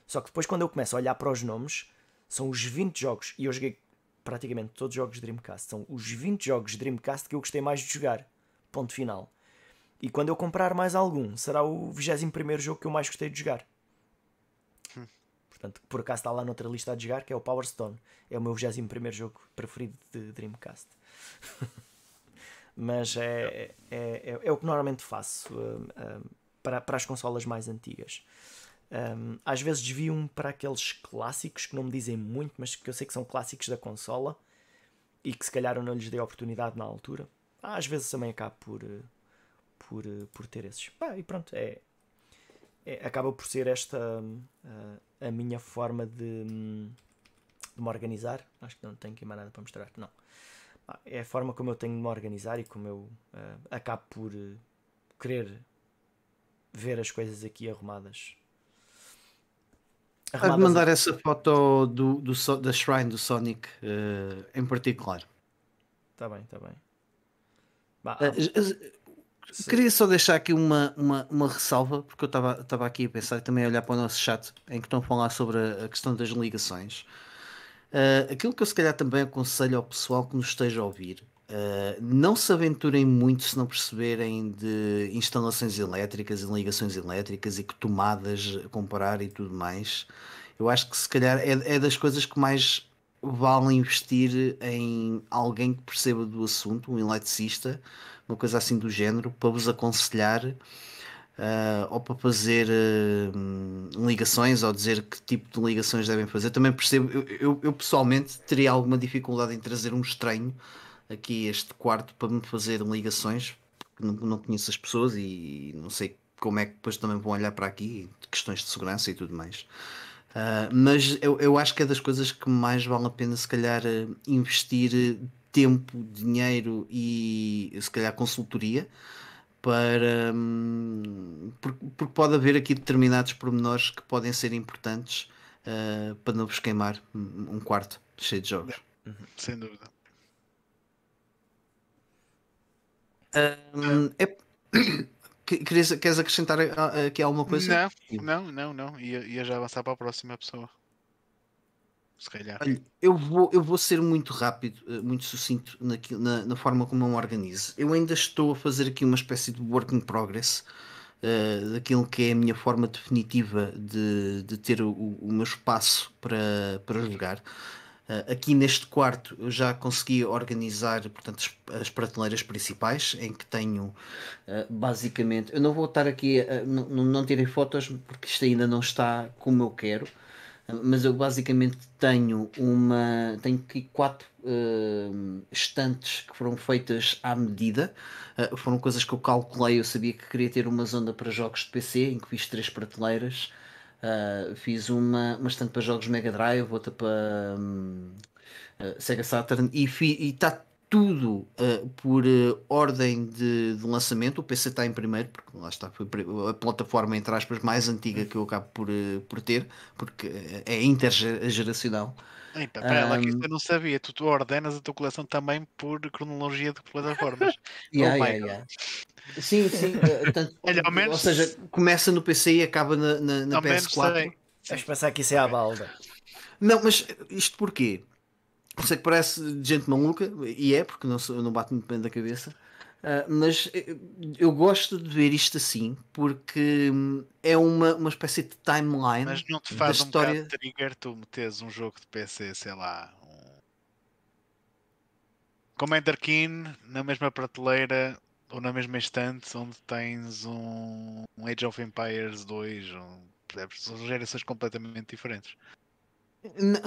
Só que depois, quando eu começo a olhar para os nomes, são os 20 jogos, e eu joguei praticamente todos os jogos Dreamcast, são os 20 jogos Dreamcast que eu gostei mais de jogar. Ponto final. E quando eu comprar mais algum, será o 21 jogo que eu mais gostei de jogar. Hum. Portanto, por acaso está lá noutra lista de jogar, que é o Power Stone. É o meu 21 jogo preferido de Dreamcast. Mas é, é, é, é, o que normalmente faço um, um, para, para as consolas mais antigas. Um, às vezes desvio-me para aqueles clássicos que não me dizem muito, mas que eu sei que são clássicos da consola e que se calhar eu não lhes dei oportunidade na altura. Às vezes também acabo por, eh, por, eh, por ter esses. Ah, e pronto, é, é, acaba por ser esta uh, a minha forma de, de, me organizar. Acho que não tenho aqui mais nada para mostrar. Não. É a forma como eu tenho de me organizar e como eu uh, acabo por uh, querer ver as coisas aqui arrumadas. arrumadas Há mandar essa foto do, do, da Shrine do Sonic em particular. Está bem, está bem. Bah, Queria só deixar aqui uma, uma, uma ressalva, porque eu estava aqui a pensar e também a olhar para o nosso chat, em que estão a falar sobre a, a questão das ligações. Uh, aquilo que eu se calhar também aconselho ao pessoal que nos esteja a ouvir, uh, não se aventurem muito se não perceberem de instalações elétricas e ligações elétricas e que tomadas comparar e tudo mais. Eu acho que se calhar é, é das coisas que mais vale investir em alguém que perceba do assunto, um eletricista, uma coisa assim do género, para vos aconselhar uh, ou para fazer uh, ligações ou dizer que tipo de ligações devem fazer. Também percebo, eu, eu, eu, pessoalmente teria alguma dificuldade em trazer um estranho aqui a este quarto para me fazer ligações, porque não, não conheço as pessoas e não sei como é que depois também vão olhar para aqui, questões de segurança e tudo mais. Uh, mas eu, eu acho que é das coisas que mais vale a pena, se calhar, investir tempo, dinheiro e se calhar consultoria para hum, porque, porque, pode haver aqui determinados pormenores que podem ser importantes uh, para não vos queimar um quarto cheio de jogos. Uhum. Sem dúvida. Um, é... Queres, queres acrescentar aqui alguma coisa? Não, não, não, não. Ia, ia já avançar para a próxima pessoa se calhar. Olha, eu vou, eu vou ser muito rápido, eh, muito sucinto na, na forma como eu me organizo. Eu ainda estou a fazer aqui uma espécie de work in progress uh, daquilo que é a minha forma definitiva de, de ter o, o meu espaço para, para jogar. Uh, aqui neste quarto eu já consegui organizar portanto, as, as prateleiras principais, em que tenho uh, basicamente. Eu não vou estar aqui, a, não, não tirei fotos porque isto ainda não está como eu quero mas eu basicamente tenho uma tenho aqui quatro uh, estantes que foram feitas à medida. Uh, foram coisas que eu calculei eu sabia que queria ter uma zona para jogos de PC em que fiz três prateleiras. Uh, fiz uma, uma estante para jogos Mega Drive outra para um, Sega Saturn e está tudo uh, por uh, ordem de, de, lançamento. O PC está em primeiro, porque lá está, foi a plataforma, entre aspas, mais antiga que eu acabo por, uh, por ter, porque é intergeracional. Eita, pera um, lá que isso eu não sabia. Tu, tu, ordenas a tua coleção também por cronologia de plataformas. yeah, oh yeah, yeah. Sim, sim. Tanto, Olha, ou, menos... seja, começa no PC e acaba na, na, na PS4. Vais pensar que isso é a balda. Não, mas isto porquê? Sei que parece gente maluca, e é, porque não, não bate muito bem da cabeça. Uh, mas eu gosto de ver isto assim porque hum, é uma, uma espécie de timeline. Mas não te faz da um história... bocado trigger tu metes um jogo de PC, sei lá, um... Commander Keen na mesma prateleira ou na mesma estante onde tens um, um Age of Empires 2, um... são gerações completamente diferentes.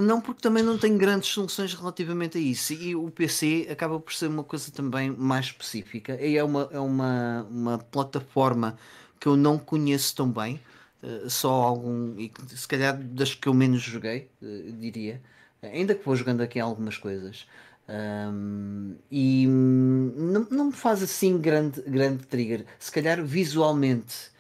Não, porque também não tem grandes soluções relativamente a isso. E o PC acaba por ser uma coisa também mais específica. E é uma, é uma, uma plataforma que eu não conheço tão bem. Uh, só algum. E se calhar das que eu menos joguei, uh, diria. Ainda que vou jogando aqui algumas coisas. Um, e não, não me faz assim grande, grande trigger. Se calhar visualmente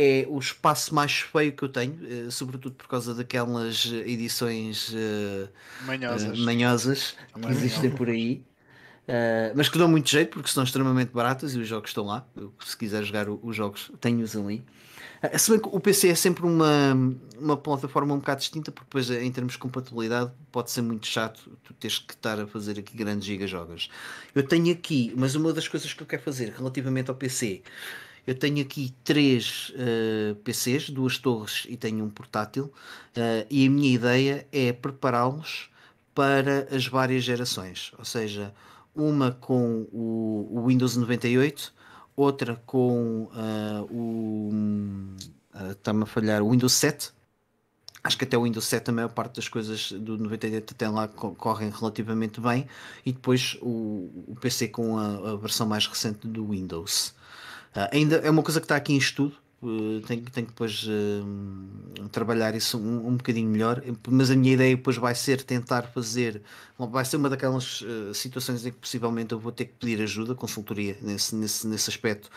é o espaço mais feio que eu tenho, eh, sobretudo por causa daquelas edições uh, manhosas, uh, manhosas que existem por aí. Uh, mas que dão muito jeito porque são extremamente baratas e os jogos estão lá. Eu, se quiser jogar os jogos, tenho-os ali. Uh, se bem que o PC é sempre uma, uma plataforma um bocado distinta, porque depois, em termos de compatibilidade, pode ser muito chato tu teres que estar a fazer aqui grandes gigajogas. Eu tenho aqui, mas uma das coisas que eu quero fazer relativamente ao PC eu tenho aqui três uh, PCs, duas torres e tenho um portátil, uh, e a minha ideia é prepará-los para as várias gerações, ou seja, uma com o, o Windows 98, outra com uh, o está-me a falhar o Windows 7. Acho que até o Windows 7 a maior parte das coisas do 98 até lá correm relativamente bem e depois o, o PC com a, a versão mais recente do Windows. Uh, ainda é uma coisa que está aqui em estudo, uh, tenho, tenho que depois uh, trabalhar isso um, um bocadinho melhor, mas a minha ideia depois vai ser tentar fazer, vai ser uma daquelas uh, situações em que possivelmente eu vou ter que pedir ajuda, consultoria nesse, nesse, nesse aspecto,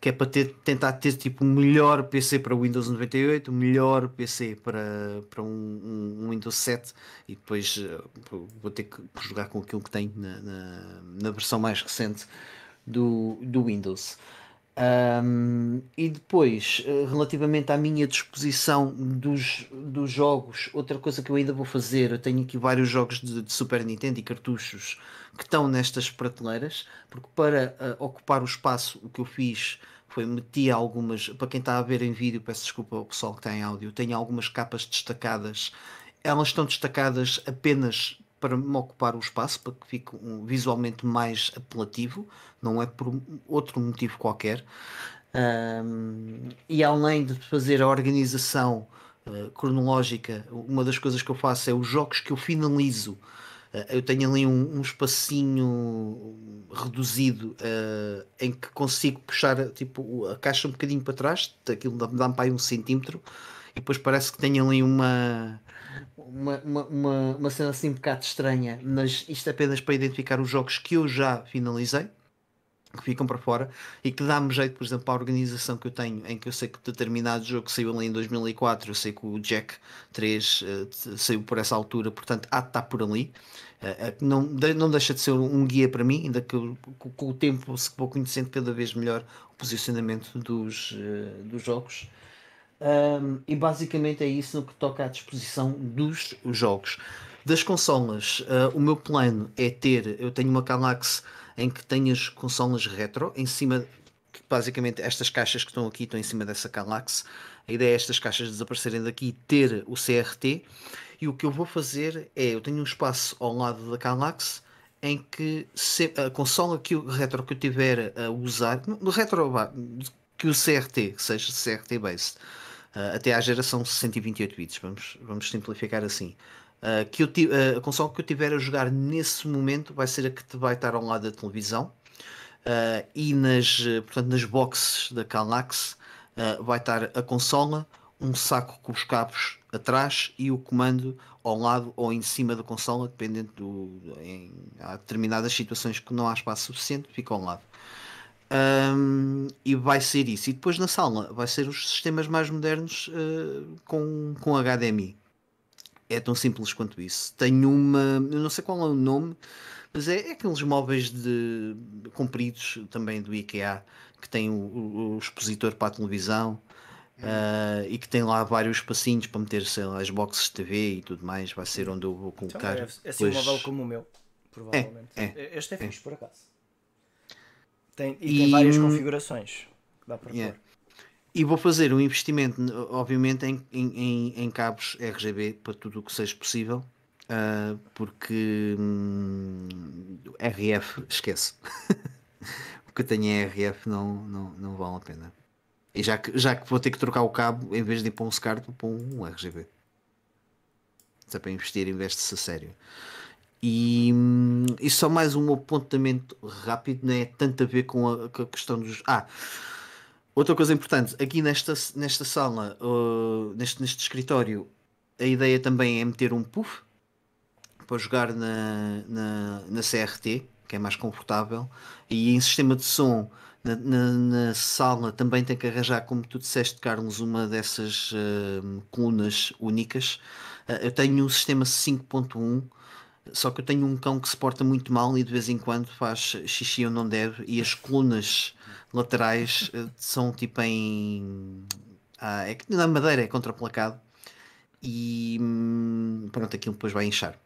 que é para ter, tentar ter tipo o melhor PC para Windows 98, o melhor PC para, para um, um, um Windows 7 e depois vou ter que jogar com aquilo que tenho na, na, na versão mais recente do, do Windows. Um, e depois, eh, relativamente à minha disposição dos, dos jogos, outra coisa que eu ainda vou fazer, eu tenho aqui vários jogos de, de Super Nintendo e cartuchos que estão nestas prateleiras, porque para uh, ocupar o espaço, o que eu fiz foi meti algumas, para quem está a ver em vídeo, peço desculpa ao pessoal que está em áudio, tenho algumas capas destacadas, elas estão destacadas apenas para me ocupar o espaço, para que fique um, visualmente mais apelativo, não é por outro motivo qualquer. Um, e além de fazer a organização uh, cronológica, uma das coisas que eu faço é os jogos que eu finalizo. Uh, eu tenho ali um, um espacinho reduzido uh, em que consigo puxar tipo, a caixa um bocadinho para trás, aquilo dá-me para aí um centímetro, e depois parece que tenho ali uma uma, uma, uma, uma cena assim um bocado estranha, mas isto é apenas para identificar os jogos que eu já finalizei, que ficam para fora, e que dá-me jeito, por exemplo, para a organização que eu tenho, em que eu sei que determinado jogo saiu ali em 2004, eu sei que o Jack 3 uh, saiu por essa altura, portanto há de estar por ali. Uh, não, de, não deixa de ser um guia para mim, ainda que eu, com, com, o tempo se vou conhecendo cada vez melhor o posicionamento dos, dos jogos. Um, e basicamente é isso no que toca à disposição dos jogos. Das consolas, uh, o meu plano é ter, eu tenho uma Galaxy em que tenho as consolas retro em cima, basicamente estas caixas que estão aqui estão em cima dessa Galaxy. A ideia é estas caixas desaparecerem daqui e ter o CRT. E o que eu vou fazer é, eu tenho um espaço ao lado da Galaxy em que se, a consola que o retro que eu tiver a usar, no retro que o CRT, seja CRT based, uh, até à geração 128 bits, vamos, vamos simplificar assim. Uh, que eu, uh, a console que eu tiver a jogar nesse momento vai ser a que vai estar ao lado da televisão e nas, portanto, nas boxes da Calax vai estar a consola, um saco com os cabos atrás e o comando ao lado ou em cima da consola, dependendo do. Em, há determinadas situações que não há espaço suficiente, fica ao lado. Um, e vai ser isso. E depois na sala vai ser os sistemas mais modernos uh, com, com HDMI. É tão simples quanto isso. Tenho uma, eu não sei qual é o nome, mas é, é aqueles móveis de compridos também do IKEA que tem o, o, o expositor para a televisão. Uh, e que tem lá vários espacinhos para meter sei lá, as boxes de TV e tudo mais. Vai ser onde eu vou então, colocar. Então, é, é assim um modelo como o meu, provavelmente. É, é, este é, é. fixe, por acaso. Tem, e, e tem várias configurações que dá para yeah. E vou fazer um investimento, obviamente, em, em, em cabos RGB para tudo o que seja possível, uh, porque hum, RF, esquece. o que eu tenho em RF não, não, não vale a pena. E já que, já que vou ter que trocar o cabo, em vez de ir para um SCART, vou para um RGB. Se é para investir, investe-se a sério. E, e só mais um apontamento rápido, não é tanto a ver com a, com a questão dos. Ah, outra coisa importante, aqui nesta, nesta sala, uh, neste, neste escritório, a ideia também é meter um puff para jogar na, na, na CRT, que é mais confortável, e em sistema de som. Na, na, na, sala também tem que arranjar, como tu disseste, Carlos, uma dessas uh, colunas únicas. Uh, eu tenho um sistema 5.1 só que eu tenho um cão que se porta muito mal e de vez em quando faz xixi onde não deve e as colunas laterais uh, são tipo em. Ah, é que na madeira é contraplacado e hum, pronto, aquilo depois vai inchar.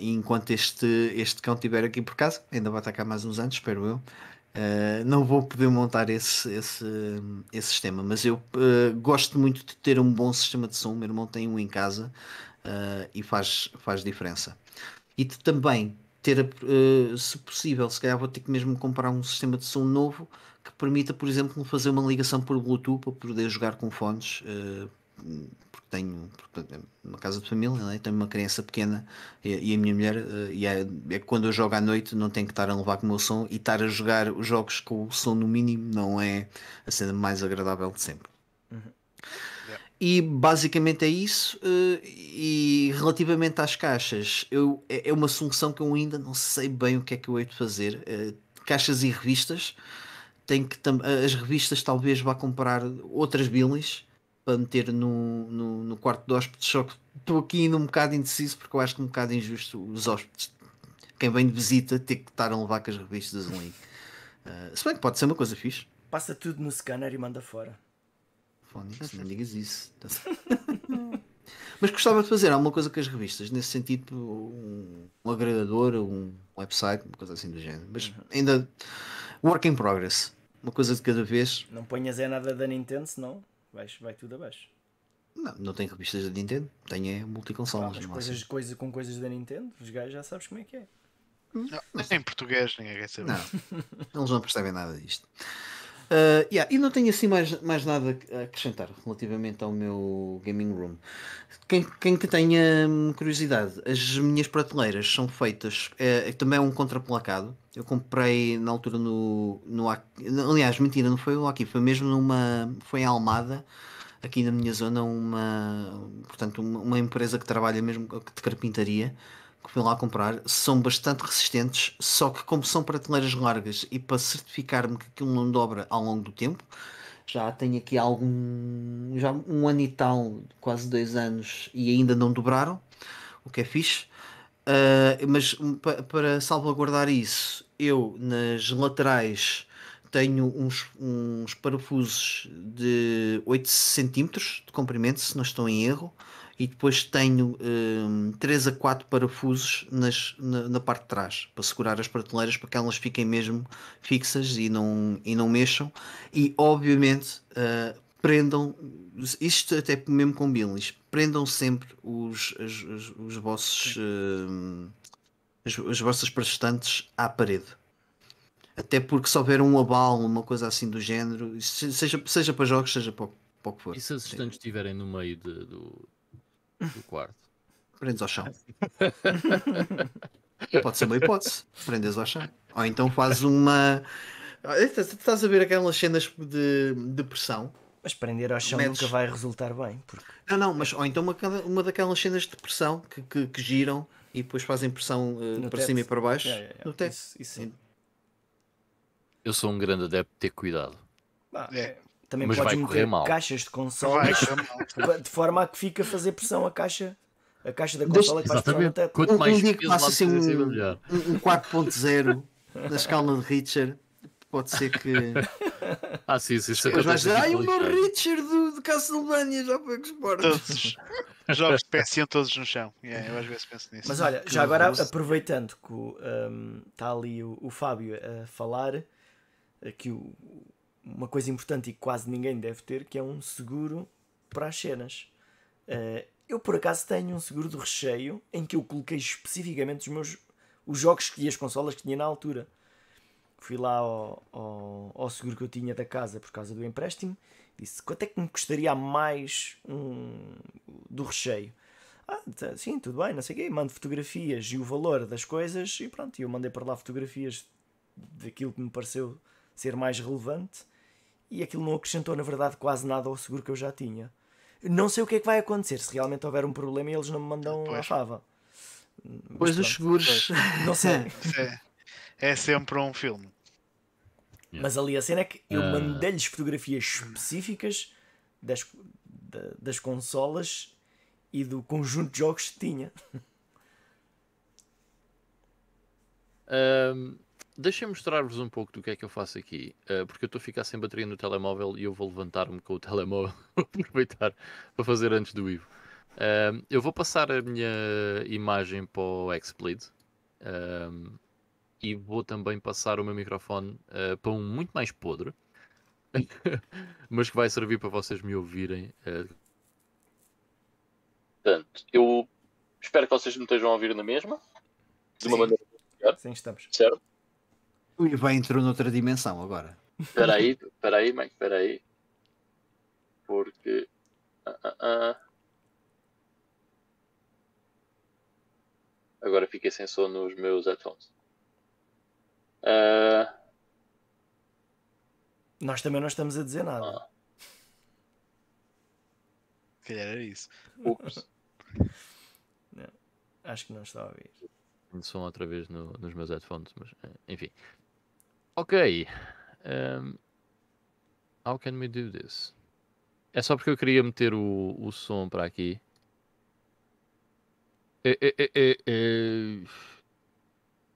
E enquanto este, este cão estiver aqui por casa, ainda vai estar cá mais uns anos, espero eu. Uh, não vou poder montar esse, esse, esse sistema, mas eu uh, gosto muito de ter um bom sistema de som. Meu irmão tem um em casa uh, e faz, faz diferença. E também ter, uh, se possível, se calhar vou ter que mesmo comprar um sistema de som novo que permita, por exemplo, fazer uma ligação por Bluetooth para poder jogar com fones, uh, porque tenho uma casa de família, né? tenho uma criança pequena e, e a minha mulher, e é, é, quando eu jogo à noite, não tenho que estar a levar com o meu som e estar a jogar os jogos com o som no mínimo não é a cena mais agradável de sempre. Uhum. E basicamente é isso. Uh, e relativamente às caixas, eu, é, é uma solução que eu ainda não sei bem o que é que eu hei de fazer. Uh, caixas e revistas. Tenho que as revistas talvez vá comprar outras billys para meter no, no, no quarto de hóspedes, só que estou aqui indo um bocado indeciso porque eu acho que é um bocado injusto os hóspedes, quem vem de visita, ter que estar a levar com as revistas ali. Uh, se bem que pode ser uma coisa fixe. Passa tudo no scanner e manda fora. Fónix, não digas isso. Mas gostava de fazer alguma coisa com as revistas, nesse sentido, um, um agregador, um website, uma coisa assim do género. Mas uhum. ainda work in progress. Uma coisa de cada vez. Não ponhas é nada da Nintendo, senão vais, vai tudo abaixo. Não, não tem revistas da Nintendo, tem é multiconsolas. Ah, coisas, coisa, com coisas da Nintendo, os gajos já sabes como é que é. Não, não. em português ninguém quer saber. Não, eles não percebem nada disto. Uh, yeah, e não tenho assim mais, mais nada a acrescentar relativamente ao meu gaming room. Quem, quem que tenha hum, curiosidade, as minhas prateleiras são feitas, é, também é um contraplacado. Eu comprei na altura no, no. Aliás, mentira, não foi aqui, foi mesmo numa. Foi em Almada, aqui na minha zona, uma. Portanto, uma, uma empresa que trabalha mesmo de carpintaria que fui lá comprar são bastante resistentes, só que como são prateleiras largas e para certificar-me que aquilo não dobra ao longo do tempo, já tenho aqui algum já um ano e tal, quase dois anos e ainda não dobraram, o que é fixe. Uh, mas para salvaguardar isso, eu nas laterais tenho uns, uns parafusos de 8 cm de comprimento, se não estou em erro e depois tenho um, 3 a 4 parafusos nas, na, na, parte de trás para segurar as prateleiras para que elas fiquem mesmo fixas e não, e não mexam. E obviamente uh, prendam isto até mesmo com Billys prendam sempre os, os, os, os vossos uh, as, as vossas prestantes à parede. Até porque se houver um abalo, uma coisa assim do género, seja, seja para jogos, seja para, para o que for. E se as estantes estiverem no meio de, do, do quarto. Prendes ao chão. Pode ser uma hipótese. Prendes ao chão. Ou então fazes uma. Estás a ver aquelas cenas de, de pressão. Mas prender ao chão Metes... nunca vai resultar bem. Porque... Não, não, mas ou então uma, uma daquelas cenas de pressão que, que, que giram e depois fazem pressão uh, para cima e para baixo. Yeah, yeah, yeah. No teto. Isso, isso Eu sou um grande adepto de ter cuidado. Ah, é. Também mas podes meter mal. caixas de consoles de forma a que fique a fazer pressão a caixa a caixa da consola que vai até... Quanto um, mais um dia que passa a ser um, um, um 4.0 na escala de Richard pode ser que ah sim, sim, isso Depois vais dizer, ai o meu Richard do, de Castlevania já foi export todos os jogos de PS todos no chão. Yeah, eu às vezes penso nisso. Mas olha, já agora aproveitando que um, está ali o, o Fábio a falar que o, uma coisa importante e quase ninguém deve ter, que é um seguro para as cenas. Uh, eu por acaso tenho um seguro de recheio em que eu coloquei especificamente os meus os jogos e as consolas que tinha na altura. Fui lá ao, ao, ao, seguro que eu tinha da casa por causa do empréstimo. Disse quanto é que me custaria mais um, do recheio. Ah, sim, tudo bem, não sei o quê. Mando fotografias e o valor das coisas e pronto. eu mandei para lá fotografias daquilo que me pareceu ser mais relevante e aquilo não acrescentou, na verdade, quase nada ao seguro que eu já tinha. Não sei o que é que vai acontecer se realmente houver um problema e eles não me mandam pois. a fava. pois os seguros. Não sei. É, é sempre um filme. Mas ali a cena é que eu uh... mandei-lhes fotografias específicas das, das consolas e do conjunto de jogos que tinha. Um, Deixem-me mostrar-vos um pouco do que é que eu faço aqui, uh, porque eu estou a ficar sem bateria no telemóvel e eu vou levantar-me com o telemóvel aproveitar para fazer antes do Ivo. Uh, eu vou passar a minha imagem para o XSplit uh, e vou também passar o meu microfone uh, para um muito mais podre, mas que vai servir para vocês me ouvirem. Portanto, eu espero que vocês me estejam a ouvir na mesma, de uma Sim. maneira. Sim, estamos. Certo? O Ivan entrou noutra dimensão agora. Espera aí, espera aí, Mike, espera aí. Porque... Ah, ah, ah. Agora fiquei sem som nos meus headphones. Uh... Nós também não estamos a dizer nada. Ah. Se calhar era isso. Ups. não, acho que não está a ouvir. Som outra vez no, nos meus headphones, mas eh, enfim. Ok. Um, how can we do this? É só porque eu queria meter o, o som para aqui. Eh, eh, eh.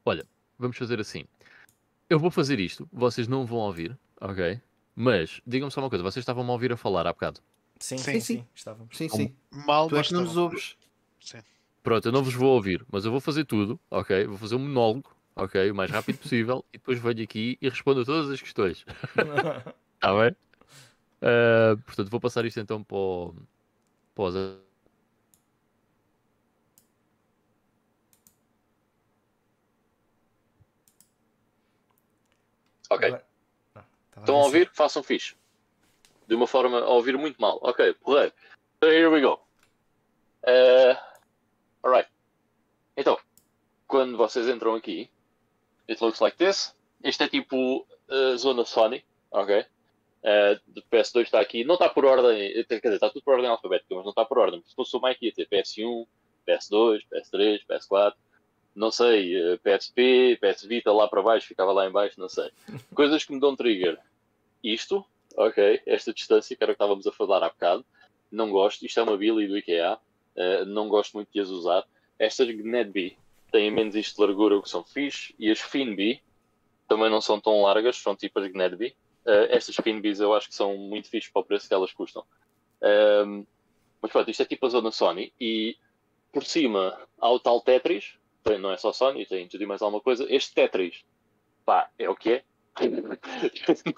Olha, vamos fazer assim. Eu vou fazer isto, vocês não vão ouvir, ok? Mas digam-me só uma coisa, vocês estavam a ouvir a falar há bocado. Sim, Sim, sim, sim. sim. Estávamos. Sim, sim. Mal, Tu é que não nos ouves. Pronto, eu não vos vou ouvir, mas eu vou fazer tudo, ok? Vou fazer um monólogo, ok? O mais rápido possível e depois venho aqui e respondo a todas as questões. Está bem? Ah, portanto, vou passar isto então para o. Para os... Ok. Não, Estão a ouvir? Façam fixe. De uma forma a ouvir muito mal. Ok, porreiro. So here we go. Uh, alright. Então, quando vocês entram aqui, it looks like this. Isto é tipo a zona Sony, ok? Uh, do PS2 está aqui, não está por ordem, quer dizer, está tudo por ordem alfabética, mas não está por ordem. Se fosse o Mike ia ter PS1, PS2, PS3, PS4, não sei, eh, PSP, PS Vita lá para baixo, ficava lá em baixo, não sei. Coisas que me dão trigger. Isto, ok, esta distância, que era o que estávamos a falar há bocado, não gosto, isto é uma Billy do IKEA, eh, não gosto muito de as usar. Estas GNEDB têm menos isto de largura, o que são fixe, e as FinB também não são tão largas, são tipo as GNEDB. Eh, estas FinBs eu acho que são muito fixes para o preço que elas custam. Ehm, mas pronto, isto é tipo a zona Sony, e por cima há o tal Tetris, não é só Sony, tem tudo e mais alguma coisa. Este Tetris, pá, é o que é.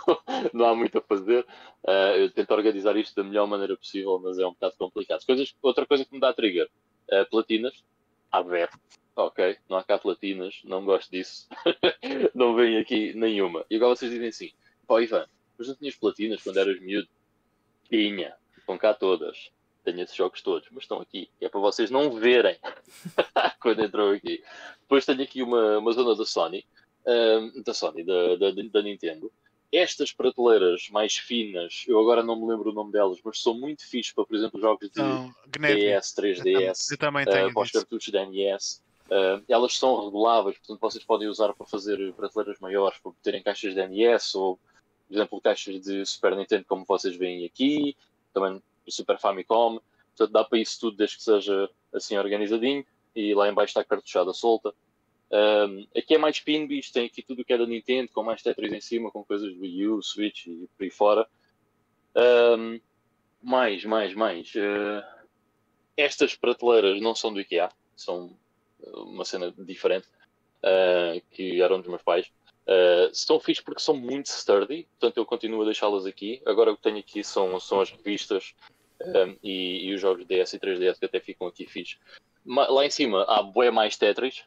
não, não há muito a fazer. Uh, eu tento organizar isto da melhor maneira possível, mas é um bocado complicado. Coisas, outra coisa que me dá trigger: uh, platinas. Há ver. Ok, não há cá platinas, não gosto disso. não vem aqui nenhuma. E agora vocês dizem assim: pô, Ivan, mas não tinhas platinas quando eras miúdo? Tinha, estão cá todas. Tenho esses jogos todos, mas estão aqui. É para vocês não verem quando entrou aqui. Depois tenho aqui uma, uma zona da Sony, ahm, da Sony, da, da, da Nintendo. Estas prateleiras mais finas, eu agora não me lembro o nome delas, mas são muito fixes para, por exemplo, jogos de Não, DS, 3DS, eu também uh, tenho para os cartuchos da NES. Uh, elas são reguláveis, portanto vocês podem usar para fazer prateleiras maiores, para terem caixas de NES ou, por exemplo, caixas de Super Nintendo, como vocês veem aqui, também Super Famicom. Portanto, dá para isso tudo desde que seja assim organizadinho. E lá em baixo está a cartuchada solta. Um, aqui é mais pinbis, tem aqui tudo o que é da Nintendo, com mais Tetris em cima, com coisas do Wii U, Switch e por aí fora. Um, mais, mais, mais. Uh, estas prateleiras não são do IKEA, são uma cena diferente, uh, que eram dos meus pais. Uh, são fixes porque são muito sturdy, portanto eu continuo a deixá-las aqui. Agora o que tenho aqui são, são as revistas um, e, e os jogos DS e 3DS que até ficam aqui fixes. Ma- Lá em cima há bué mais Tetris,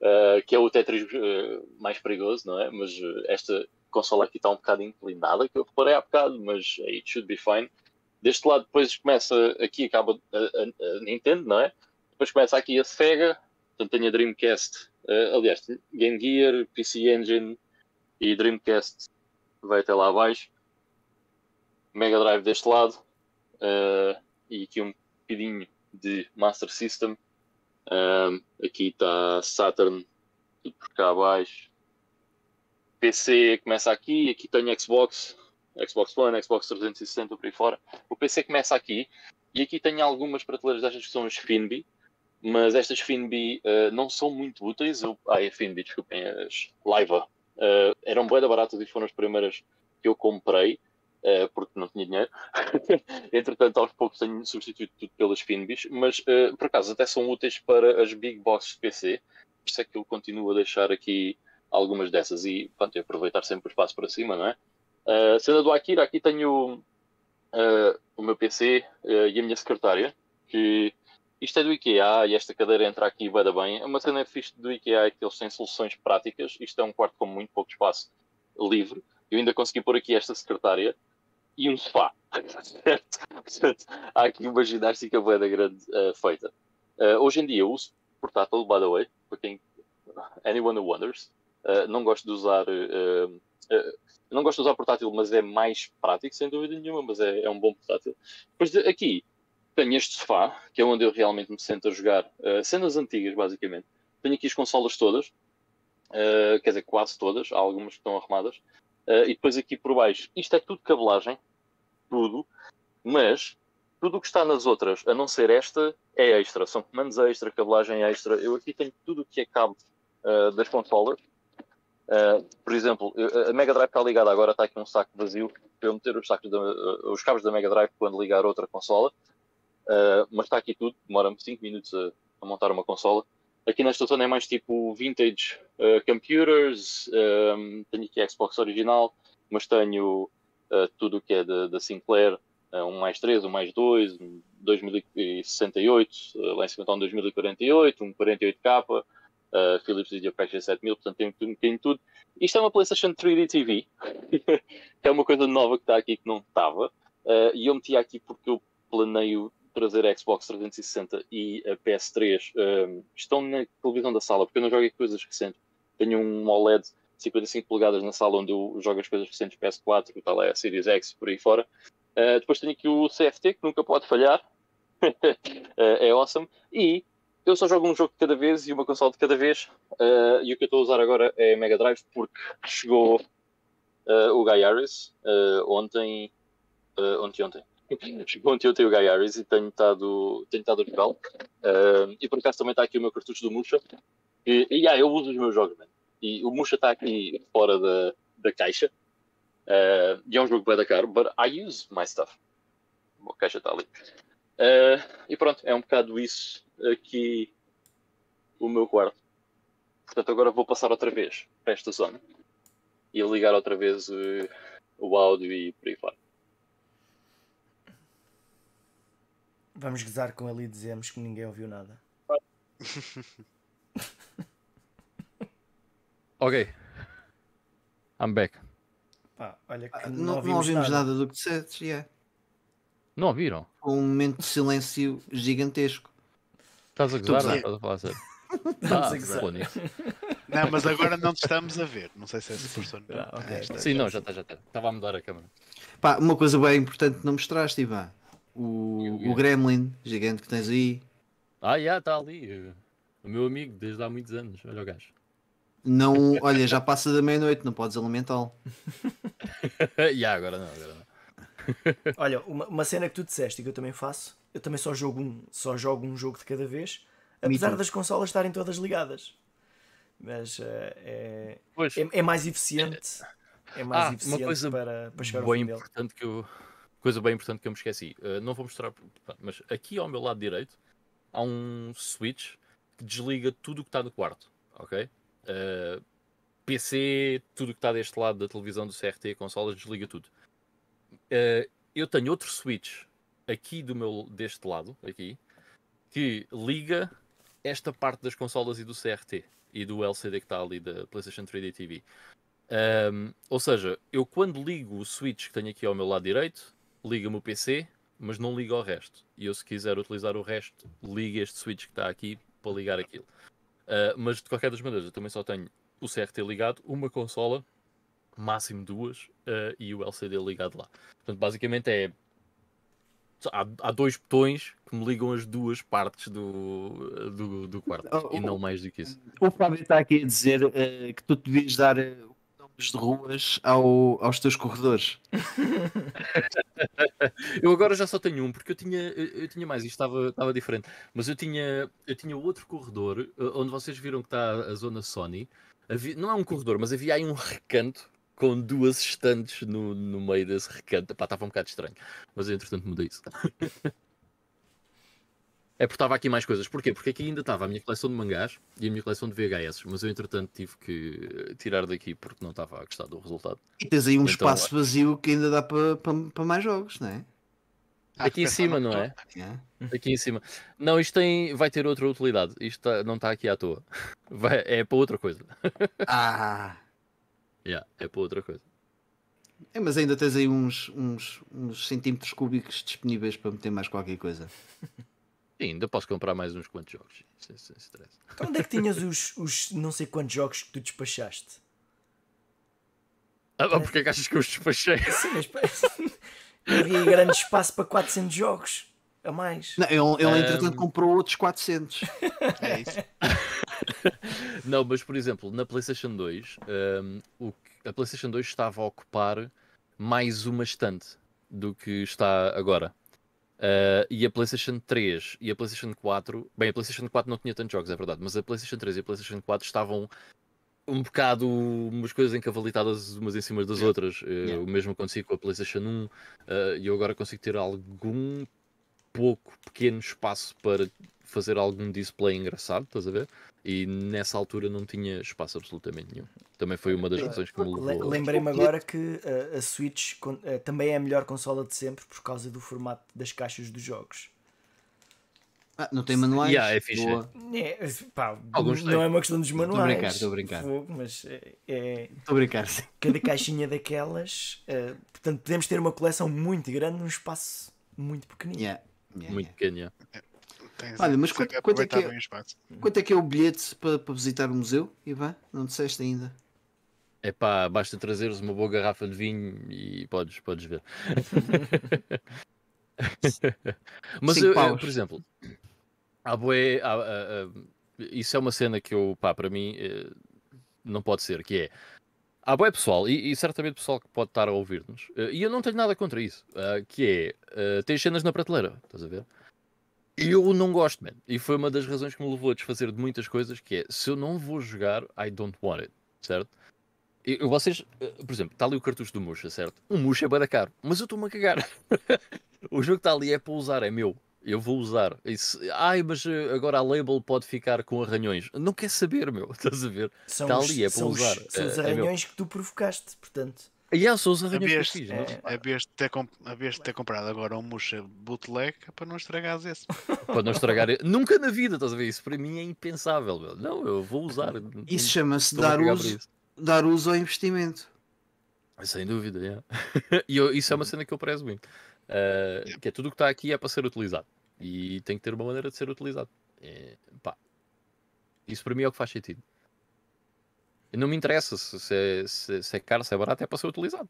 uh, que é o Tetris uh, mais perigoso, não é? Mas esta consola aqui está um bocado inclinada, que eu reparei há bocado, mas it should be fine. Deste lado depois começa, aqui acaba a, a- a Nintendo, não é? Depois começa aqui a Sega, portanto tenho a Dreamcast, uh, aliás, Game Gear, PC Engine e Dreamcast vai até lá abaixo. Mega Drive deste lado uh, e aqui um bocadinho de Master System. Um, aqui está Saturn, tudo por cá abaixo. PC começa aqui, aqui tenho Xbox, Xbox One, Xbox 360 por aí fora. O PC começa aqui e aqui tenho algumas prateleiras destas que são as Finbi, mas estas Finbi uh, não são muito úteis. Eu, ah, é desculpem, as Liva. Uh, eram bem baratas e foram as primeiras que eu comprei uh, porque não tinha dinheiro. Entretanto, aos poucos tenho substituído tudo pelas Finbis, mas por acaso até são úteis para as big boxes de PC. Por isso é que eu continuo a deixar aqui algumas dessas e pronto, aproveitar sempre o espaço para cima, não é? Uh, cena do Akira, aqui tenho uh, o meu PC uh, e a minha secretária, que isto é do IKEA e esta cadeira entra aqui e vai dar bem. Uma cena fixe do IKEA é que eles têm soluções práticas. Isto é um quarto com muito pouco espaço livre. Eu ainda consegui pôr aqui esta secretária e um sofá. Portanto, há aqui uma ginástica bué da grande uh, feita. Uh, hoje em dia eu uso portátil, by the way, para quem anyone who wonders. Uh, não gosto de usar não gosto de usar portátil, mas é mais prático, sem dúvida nenhuma, mas é, é um bom portátil. Depois de, aqui tenho este sofá, que é onde eu realmente me sento a jogar cenas antigas, basicamente. Tenho aqui as consolas todas, quer dizer, quase todas, há algumas que estão arrumadas. e depois aqui por baixo, isto é tudo cabelagem, tudo, mas tudo o que está nas outras, a não ser esta, é extra. São comandos extra, cabelagem extra. Eu aqui tenho tudo o que é cabo uh, das consolas. Uh, por exemplo, a Mega Drive está ligada agora, está aqui um saco vazio para eu meter os, uh, os cabos da Mega Drive quando ligar outra consola. Mas está aqui tudo, demora-me 5 minutos a, a, montar uma consola. Aqui nesta zona é mais tipo vintage computers, um, tenho aqui Xbox original, mas tenho tudo o que é da Sinclair, um mais 3, um mais 2, um 2068, lá em cima está um 2048, um 48K, uh, Philips Videopack G7000, portanto tem tudo. Isto é uma PlayStation 3D TV, que é uma coisa nova que está aqui que não estava, uh, e eu meti aqui porque eu planeio trazer a Xbox 360 e a PS3 um, estão na televisão da sala, porque eu não jogo coisas recentes. Tenho um OLED 55 polegadas na sala onde eu jogo as coisas recentes PS4, que está lá a Series X por aí fora. Uh, depois tenho aqui o CFT, que nunca pode falhar. uh, é awesome. E eu só jogo um jogo de cada vez e uma console de cada vez. Uh, e o que eu estou a usar agora é Mega Drive porque chegou uh, o Guy Harris uh, ontem. ontem, ontem. ontem, ontem o Guy Harris e tenho estado, tenho estado a jogá-lo. e por acaso também está aqui o meu cartucho do Musha. E, e yeah, eu uso os meus jogos. E o Musha está aqui fora da, da caixa. e é um jogo bem da caro, but I use my stuff. A caixa está ali. e pronto, é um bocado isso aqui o meu quarto. Portanto, agora vou passar outra vez para esta zona e ligar outra vez uh, o áudio e por aí fora. Vamos gozar com ele e dizemos que ninguém ouviu nada. ok. I'm back. Pá, olha que ah, não, não, ouvimos, não ouvimos nada. nada. do que disseste, yeah. Não ouviram? Um momento de silêncio gigantesco. Estás a gozar ou estás a falar sério? Estamos Ah, a gozar. Não, mas agora não te estamos a ver. Não sei se é pessoa. Ah, ok. Esta- Sim, não, já está, já está. Estava a mudar a câmera. Pá, uma coisa bem importante não mostraste, Ivan. O O, Gremlin gigante que tens aí. Ah, já, está ali. O meu amigo, desde há muitos anos. Olha o gajo. Não, olha, já passa da meia-noite, não podes alimentá-lo. Já, agora não, agora não. Olha, uma, uma cena que tu disseste e que eu também faço, eu também só jogo um, só jogo um jogo de cada vez, apesar das consolas estarem todas ligadas. Mas eh, é, Pois, é, é mais eficiente. É mais Ah, uma eficiente coisa para, para chegar ao bem fim dele. importante que eu. Coisa bem importante que eu me esqueci. Uh, não vou mostrar, mas aqui ao meu lado direito há um switch que desliga tudo o que está no quarto. Ok? Uh, PC, tudo o que está deste lado da televisão do CRT, consolas, desliga tudo. Uh, eu tenho outro switch aqui do meu deste lado, aqui, que liga esta parte das consolas e do CRT e do LCD que está ali da PlayStation 3D TV. Um, ou seja, eu quando ligo o switch que tenho aqui ao meu lado direito, liga-me o PC, mas não liga o resto. E eu, se quiser utilizar o resto, ligo este switch que está aqui para ligar aquilo. Uh, mas de qualquer das maneiras, eu também só tenho o CRT ligado, uma consola, máximo duas, uh, e o LCD ligado lá. Portanto, basicamente é. Há, há dois botões que me ligam as duas partes do, do, do quarto. Oh, e não mais do que isso. O Fábio está aqui a dizer eh, que tu devias dar de ruas ao- aos teus corredores. Eu agora já só tenho um, porque eu tinha, eu, tinha mais, isto estava, estava diferente. Mas eu tinha, eu tinha outro corredor, eh, onde vocês viram que está a zona Sony. Havia- não é um corredor, mas havia aí um recanto com duas estantes no, no meio desse recanto. Pá, estava um bocado estranho, mas entretanto mudei isso. É porque estava aqui mais coisas. Porquê? Porque aqui ainda estava a minha coleção de mangás e a minha coleção de VHS, mas eu entretanto tive que eh, tirar daqui porque não estava a gostar do resultado. E tens aí um Então, espaço vazio que ainda dá para pa, pa mais jogos, não é? Ah, Aqui em cima, não é? É. Aqui em cima. Não, isto tem, vai ter outra utilidade. Isto tá- não está aqui à toa. Vai- é para outra coisa. Ah, Yeah, é para outra coisa. é, mas ainda tens aí uns, uns, uns centímetros cúbicos disponíveis para meter mais qualquer coisa. Sim, ainda posso comprar mais uns quantos jogos, sem, sem stress. Então onde é que tinhas os, os não sei quantos jogos que tu despachaste? Ah, porque é que achas que eu os despachei? Sim, mas havia grande espaço para 400 jogos a mais. Não, ele, ele entretanto comprou outros 400. É isso. Não, mas por exemplo, na PlayStation 2, hum, o que- a PlayStation 2 estava a ocupar mais uma estante do que está agora. Ah, e a PlayStation 3 e a PlayStation 4, bem, a PlayStation 4 não tinha tantos jogos, é verdade, mas a PlayStation 3 e a PlayStation 4 estavam um bocado umas coisas encavalitadas umas em cima das Yeah. outras. Eh, Yeah. O mesmo consigo com a PlayStation 1 ah, e eu agora consigo ter algum pouco pequeno espaço para fazer algum display engraçado, estás a ver? E nessa altura não tinha espaço absolutamente nenhum. Também foi uma das razões que me Le- levou. a- Lembrei-me agora que uh, a Switch uh, também é a melhor consola de sempre por causa do formato das caixas dos jogos. Ah, não tem manuais? Yeah, é fixe. É, pá, Alguns não têm. é uma questão dos a manuais. brincar, estou a brincar. Fogo, mas é, é Estou a brincar, sim. cada caixinha daquelas. uh, portanto, podemos ter uma coleção muito grande num espaço muito pequenino. Yeah, yeah, Muito yeah. pequeno. Tens, Olha, mas quanto- quanto é que aproveitar é? bem o espaço. Quanto é que é o bilhete para, para visitar o museu, Ivan? Não disseste ainda. É pá, basta trazeres uma boa garrafa de vinho e podes, podes ver. Mas eu, eu, por exemplo, há bué, há- há- há- isso é uma cena que eu, pá, para mim eh, não pode ser, que é há bué pessoal, e, e certamente pessoal que pode estar a ouvir-nos, eh, e eu não tenho nada contra isso, ah, que é eh, tens cenas na prateleira, estás a ver? Eu não gosto, man. E foi uma das razões que me levou a desfazer de muitas coisas, que é se eu não vou jogar, I don't want it, certo? E- vocês, eh, por exemplo, está ali o cartucho do Musha, certo? O Musha é bada caro, mas eu estou-me a cagar. o jogo que está ali é para usar, é meu. Eu vou usar. Isso, ai, mas eh, agora a label pode ficar com arranhões. Não quer saber, meu. Estás a ver? São, Tá os, ali, é para os- usar. são os É- é arranhões que tu provocaste, portanto. E os arranhões Havias, é, de ter, comp- ter comprado agora um Musha bootleg para não estragares esse. Para não estragar. Nunca na vida, estás a ver? Isso para mim é impensável, meu. Não, eu vou usar. Isso chama-se a dar uso, dar uso ao investimento. Sem dúvida, yeah. e eu- isso é uma cena que eu prezo muito. Uh, que é tudo o que está aqui é para ser utilizado. E tem que ter uma maneira de ser utilizado. É, pá. Isso para mim é o que faz sentido. Não me interessa se, se é, se é caro, se é barato, é para ser utilizado.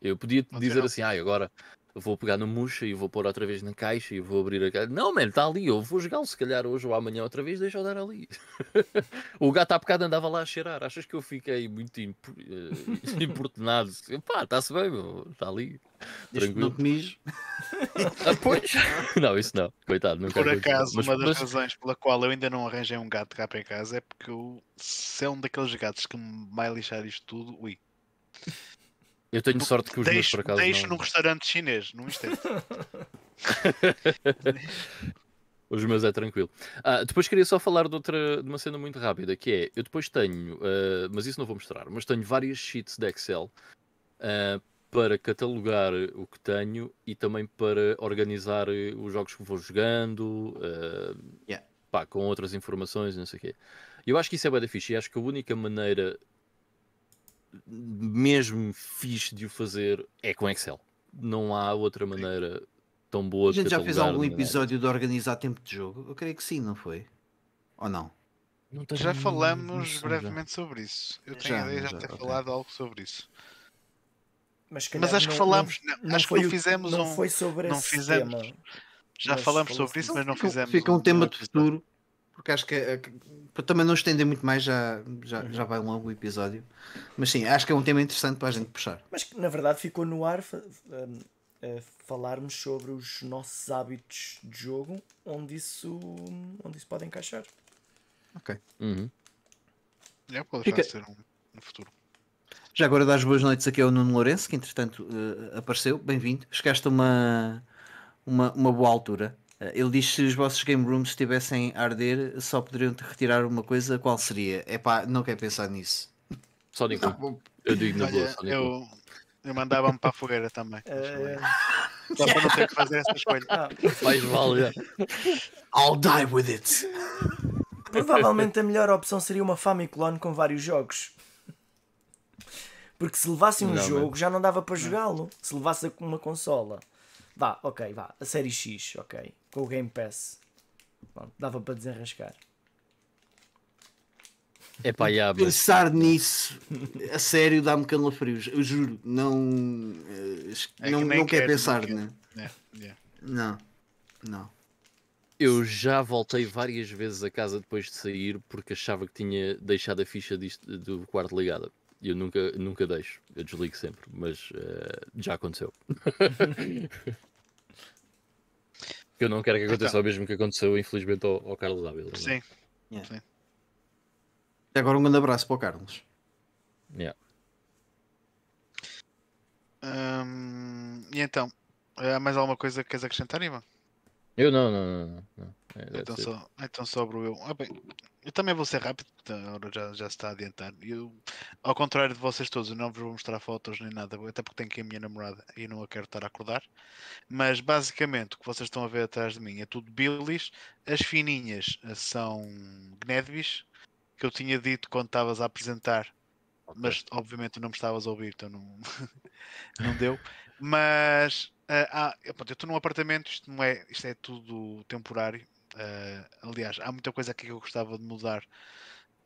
Eu podia te dizer assim, ah, agora vou pegar no murcha e vou pôr outra vez na caixa e vou abrir a caixa. Não, mano, está ali, eu vou jogá-lo se calhar hoje ou amanhã outra vez, deixa eu dar ali. o gato há bocado andava lá a cheirar, achas que eu fiquei muito impo- eh, importunado? Pá, está-se bem, está ali. Tranquilo. Ah, pois. não, isso não, coitado, Por acaso, Mas- uma das mas- razões pela qual eu ainda não arranjei um gato cá para casa é porque eu, se é um daqueles gatos que me vai lixar isto tudo, ui. Eu tenho sorte que os meus Deixo, por acaso deixo não... num restaurante chinês, num instante. Os meus é tranquilo. Ah, depois queria só falar de, outra, de uma cena muito rápida, que é, eu depois tenho, ah, mas isso não vou mostrar, mas tenho várias sheets de Excel ah, para catalogar o que tenho e também para organizar os jogos que vou jogando, ah, Yeah. pá, com outras informações, não sei o quê. Eu acho que isso é bem fixe e acho que a única maneira mesmo fixe de o fazer é com Excel. Não há outra maneira tão boa A gente de já fez algum episódio de organizar tempo de jogo? Eu creio que sim, não foi? Ou não? Não tenho Já falamos noção já. brevemente sobre isso. Eu tenho Já, a ideia de já já, ter ok. falado algo sobre isso. Mas, Mas acho que não- falamos, não- não, não acho que foi não o- fizemos não um. foi sobre não esse fizemos. tema. Já mas falamos sobre isso, mas não fica, fizemos. fica um, um tema de episódio. futuro, porque acho que é- é- para também não estender muito mais, já, já, já vai longo o episódio. Mas sim, acho que é um tema interessante para a gente puxar. Mas que na verdade ficou no ar um, a falarmos sobre os nossos hábitos de jogo, onde isso, onde isso pode encaixar. Ok. Uhum. É, pode Fica- ser um no futuro. Já agora dar as boas noites aqui ao Nuno Lourenço, que entretanto eh, apareceu. Bem-vindo. Chegaste a uma, uma, uma boa altura. Eh, ele diz que se os vossos game rooms estivessem a arder, só poderiam te retirar uma coisa, qual seria? É pá, não quero pensar nisso. Sonic 1. Eu digo na boa, 1. eu, eu mandava-me para a fogueira também. Eh, Só para não ter que fazer essa escolha. Mais vale, já. I'll die with it! provavelmente a melhor opção seria uma Famiclone com vários jogos. Porque se levassem um Não, jogo já não dava para jogá-lo. Se levasse uma consola, vá, ok, vá, a série X, ok, com o Game Pass. Pronto, dava para desenrascar. É pá, yeah, mas Pensar nisso, a sério, dá-me calafrios. Eu juro, não. eh, É que não, nem não quer quero, pensar, nem né? É, yeah. Não, não. eu já voltei várias vezes a casa depois de sair porque achava que tinha deixado a ficha disto- do quarto ligada. E eu nunca, nunca deixo, eu desligo sempre, mas eh, já aconteceu. eu não quero que aconteça Então. o mesmo que aconteceu, infelizmente, ao, ao Carlos Ávila. é? Sim. Agora um grande abraço para o Carlos. Yeah. Hum, e então, há mais alguma coisa que queres acrescentar, Ivan? Eu não, não, não. não, não. É, Então, só, então sobro eu. Ah, bem, eu também vou ser rápido, porque a hora já, já se está a adiantar. Eu, ao contrário de vocês todos, eu não vos vou mostrar fotos nem nada, até porque tenho aqui a minha namorada e não a quero estar a acordar. Mas basicamente o que vocês estão a ver atrás de mim é tudo Billys. As fininhas eh, são Gnedbis, que eu tinha dito quando estavas a apresentar, mas obviamente não me estavas a ouvir, então não, não deu. Mas ah, eu estou num apartamento, isto, não é, isto é tudo temporário. Ah, aliás, há muita coisa aqui que eu gostava de mudar.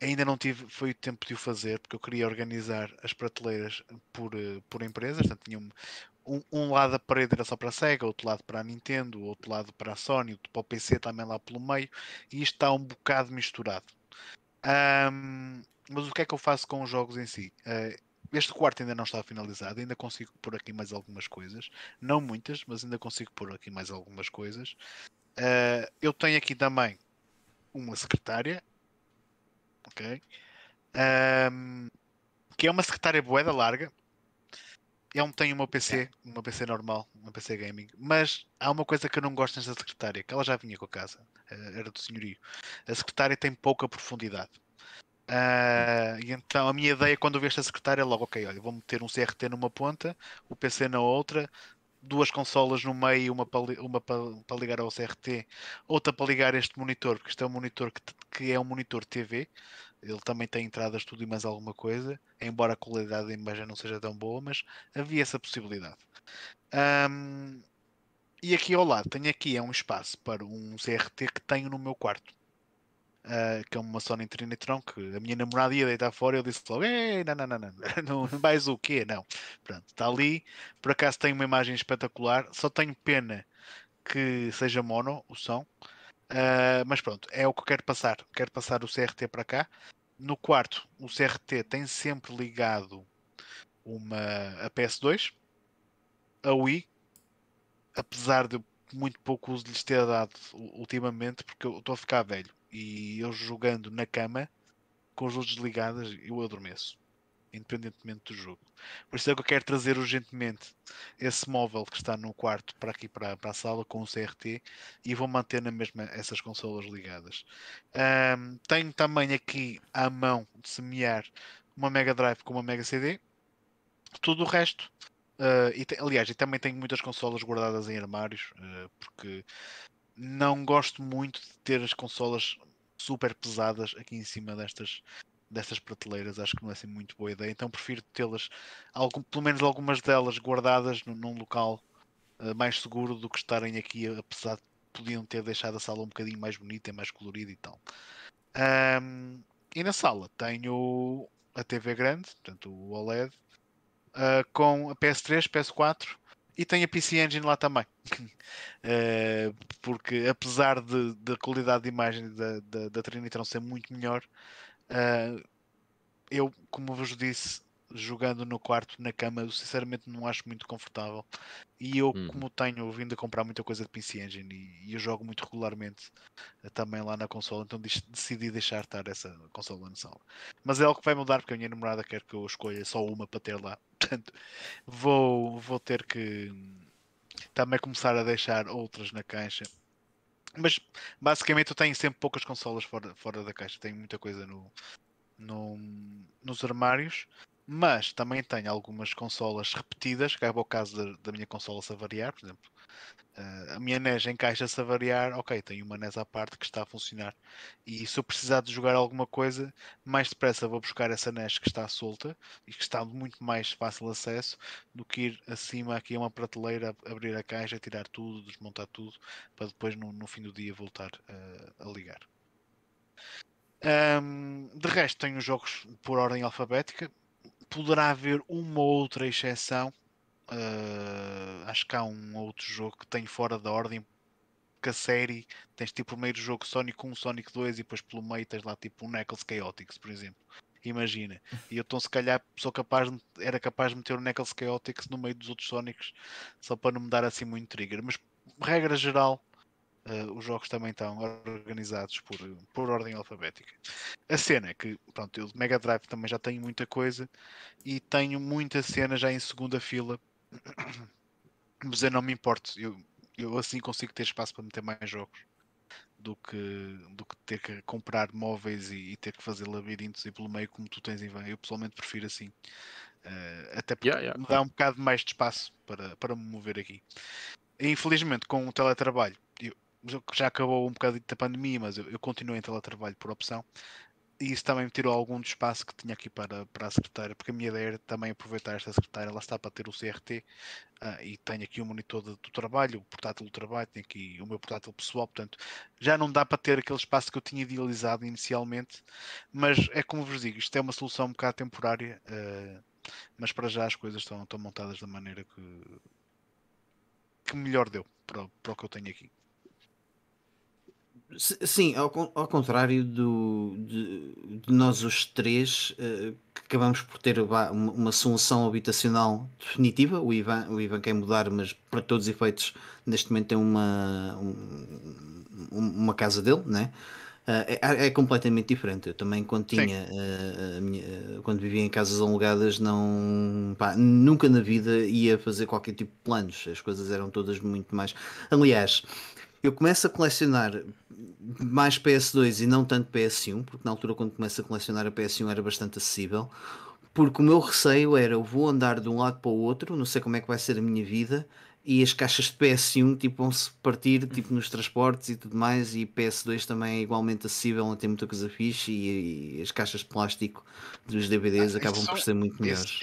Ainda não tive, foi o tempo de o fazer, porque eu queria organizar as prateleiras por, eh, por empresas. Portanto, tinha um, um, um lado da parede era só para a Sega, outro lado para a Nintendo, outro lado para a Sony, outro para o PC também lá pelo meio. E isto está um bocado misturado. Ahm, mas o que é que eu faço com os jogos em si? Eh, este quarto ainda não está finalizado, ainda consigo pôr aqui mais algumas coisas. Não muitas, mas ainda consigo pôr aqui mais algumas coisas. Eh, eu tenho aqui também uma secretária, ok? Ahm, que é uma secretária boeda larga. Eu tenho o meu PC, uma PC normal, uma PC gaming, mas há uma coisa que eu não gosto nesta secretária, que ela já vinha com a casa, eh, era do senhorio. A secretária tem pouca profundidade. Ah, e então a minha ideia quando vi esta secretária é logo, ok, olha, vou meter um CRT numa ponta, o PC na outra, duas consolas no meio, uma para, uma para, ligar ao CRT, outra para ligar este monitor, porque isto é um monitor que, que é um monitor TV, ele também tem entradas tudo e mais alguma coisa, embora a qualidade da imagem não seja tão boa, mas havia essa possibilidade. Ahm, e aqui ao lado, tenho aqui é um espaço para um CRT que tenho no meu quarto. Ah, que é uma Sony Trinitron que a minha namorada ia deitar fora eu disse logo, Ei, não, não, não, não, não, não vais o quê? Não. Pronto, está ali. Por acaso tem uma imagem espetacular, só tenho pena que seja mono o som. Ah, mas pronto, é o que eu quero passar. Quero passar o CRT para cá. No quarto, o CRT tem sempre ligado uma a PS2, a Wii, apesar de muito pouco uso lhes ter dado ultimamente, porque eu estou a ficar velho e eu jogando na cama com as luzes ligadas eu adormeço, independentemente do jogo. Por isso é que eu quero trazer urgentemente esse móvel que está no quarto para aqui para, para a sala com o CRT e vou manter na mesma essas consolas ligadas. Ahm, tenho também aqui à mão de semear uma Mega Drive com uma Mega CD. Tudo o resto. ah, e te- aliás, e também tenho muitas consolas guardadas em armários, ah, porque não gosto muito de ter as consolas super pesadas aqui em cima destas, destas prateleiras. Acho que não é assim muito boa ideia. Então prefiro tê-las, pelo menos algumas delas, guardadas num, num local ah, mais seguro do que estarem aqui, apesar de podiam ter deixado a sala um bocadinho mais bonita e mais colorida e tal. Ahm, e na sala tenho a TV grande, portanto o OLED, ah, com a PS3, PS4 e tenho a PC Engine lá também. Eh, porque apesar de, da qualidade de imagem da, da, da Trinitron ser muito melhor, ah, eu, como vos disse, jogando no quarto, na cama, eu sinceramente não acho muito confortável. E eu, Uhum. como tenho vindo a comprar muita coisa de PC Engine e, e eu jogo muito regularmente eh, também lá na consola, então dis- decidi deixar estar essa consola na sala. Mas é algo que vai mudar porque a minha namorada quer que eu escolha só uma para ter lá. Portanto, vou, vou ter que hum, também começar a deixar outras na caixa. Mas basicamente eu tenho sempre poucas consolas fora, fora da caixa. Tenho muita coisa no, no- nos armários. Mas também tenho algumas consolas repetidas, que é o caso da, da minha consola se variar, por exemplo. Uh, a minha NES encaixa-se a variar, ok, tenho uma NES à parte que está a funcionar. E se eu precisar de jogar alguma coisa, mais depressa vou buscar essa NES que está solta e que está muito mais fácil acesso do que ir acima aqui a uma prateleira, abrir a caixa, tirar tudo, desmontar tudo, para depois no, no fim do dia voltar uh, a ligar. Um, de resto, tenho jogos por ordem alfabética. Poderá haver uma ou outra exceção Uh, acho que há um outro jogo que tem fora da ordem que a série tens tipo o primeiro jogo Sonic 1, Sonic 2 e depois pelo meio tens lá tipo um Knuckles Chaotix, por exemplo. Imagina. E eu então se calhar sou capaz de, era capaz de meter o Knuckles Chaotix no meio dos outros Sonics só para não me dar assim muito trigger. Mas regra geral, uh, os jogos também estão organizados por, por ordem alfabética. A cena é que, pronto, eu de Mega Drive também já tenho muita coisa e tenho muita cena já em segunda fila mas eu não me importo. Eu, eu assim consigo ter espaço para meter mais jogos do que, do que ter que comprar móveis e, e ter que fazer labirintos e pelo meio como tu tens em vão. Eu pessoalmente prefiro assim. Uh, até porque yeah, yeah. me dá um bocado mais de espaço para, para me mover aqui. E, infelizmente, com o teletrabalho, eu, já acabou um bocado da pandemia, mas eu, eu continuo em teletrabalho por opção e isso também me tirou algum do espaço que tinha aqui para, para a secretária, porque a minha ideia era também aproveitar esta secretária, lá está para ter o CRT, uh, ah, e tenho aqui o monitor do, trabalho, o portátil do trabalho, tenho aqui o meu portátil pessoal, portanto já não dá para ter aquele espaço que eu tinha idealizado inicialmente, mas é como vos digo, isto é uma solução um bocado temporária, uh, mas para já as coisas estão, estão montadas da maneira que, que melhor deu para, para o que eu tenho aqui. Sim, ao, ao contrário do, de, de, nós os três, uh, que acabamos por ter uma, uma, solução habitacional definitiva. O Ivan, o Ivan quer mudar, mas para todos os efeitos, neste momento tem uma, um, uma casa dele, né? Uh, é, é, completamente diferente. Eu também, quando tinha, uh, minha, quando vivia em casas alugadas, não, pá, nunca na vida ia fazer qualquer tipo de planos. As coisas eram todas muito mais. Aliás, eu começo a colecionar mais PS2 e não tanto PS1, porque na altura quando começo a colecionar a PS1 era bastante acessível, porque o meu receio era eu vou andar de um lado para o outro, não sei como é que vai ser a minha vida, e as caixas de PS1 tipo, vão-se partir tipo, nos transportes e tudo mais, e PS2 também é igualmente acessível, não tem muita coisa fixe, e, e as caixas de plástico dos DVDs ah, acabam por ser muito melhores.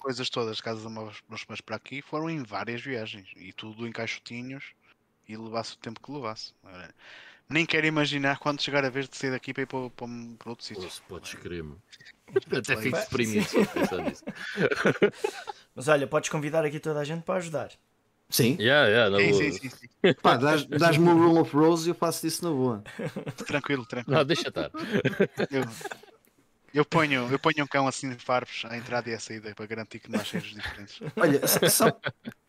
coisas todas, casas meus para aqui, foram em várias viagens, e tudo em caixotinhos e levasse o tempo que levasse. Nem quero imaginar quando chegar a vez de sair daqui para ir para, para, para outro sítio. Podes crer-me. Até fico deprimido só pensar nisso. Mas olha, podes convidar aqui toda a gente para ajudar. Sim. Yeah, yeah, sim, sim, sim, sim. Pá, dás-me dás o Roll of Rose e eu faço isso na boa. Tranquilo, tranquilo. Não, deixa estar. Eu, eu ponho, eu ponho um cão assim de farpos à entrada e à saída para garantir que não há cheiros diferentes. Olha, só,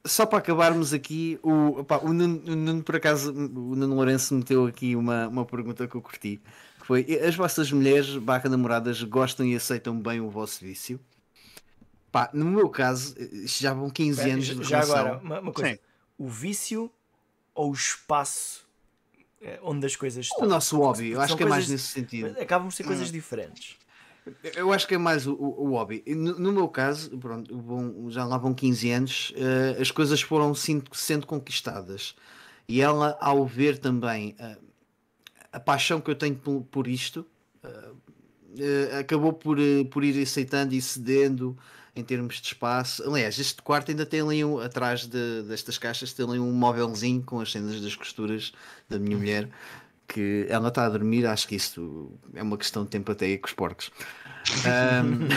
só para acabarmos aqui, o, opa, o, Nuno, o Nuno, por acaso, o Nuno Lourenço meteu aqui uma, uma pergunta que eu curti. Que foi: as vossas mulheres barra namoradas gostam e aceitam bem o vosso vício? Pá, no meu caso, já vão 15 Pera, anos de Já relação. agora, uma, uma coisa: Sim. o vício ou o espaço eh, onde as coisas estão? O nosso hobby, eu acho que é mais nesse sentido. Acabam por ser coisas hum. diferentes. Eu acho que é mais o, o, hobby. No, no, meu caso, pronto, bom, já lá vão 15 anos, uh, as coisas foram sendo, sendo, conquistadas. E ela, ao ver também uh, a paixão que eu tenho por, por isto, uh, acabou por, por ir aceitando e cedendo em termos de espaço. Aliás, este quarto ainda tem ali um, atrás de, destas caixas, tem ali um móvelzinho com as cenas das costuras da minha mulher que ela está a dormir, acho que isso é uma questão de tempo até aí com os porcos. Um,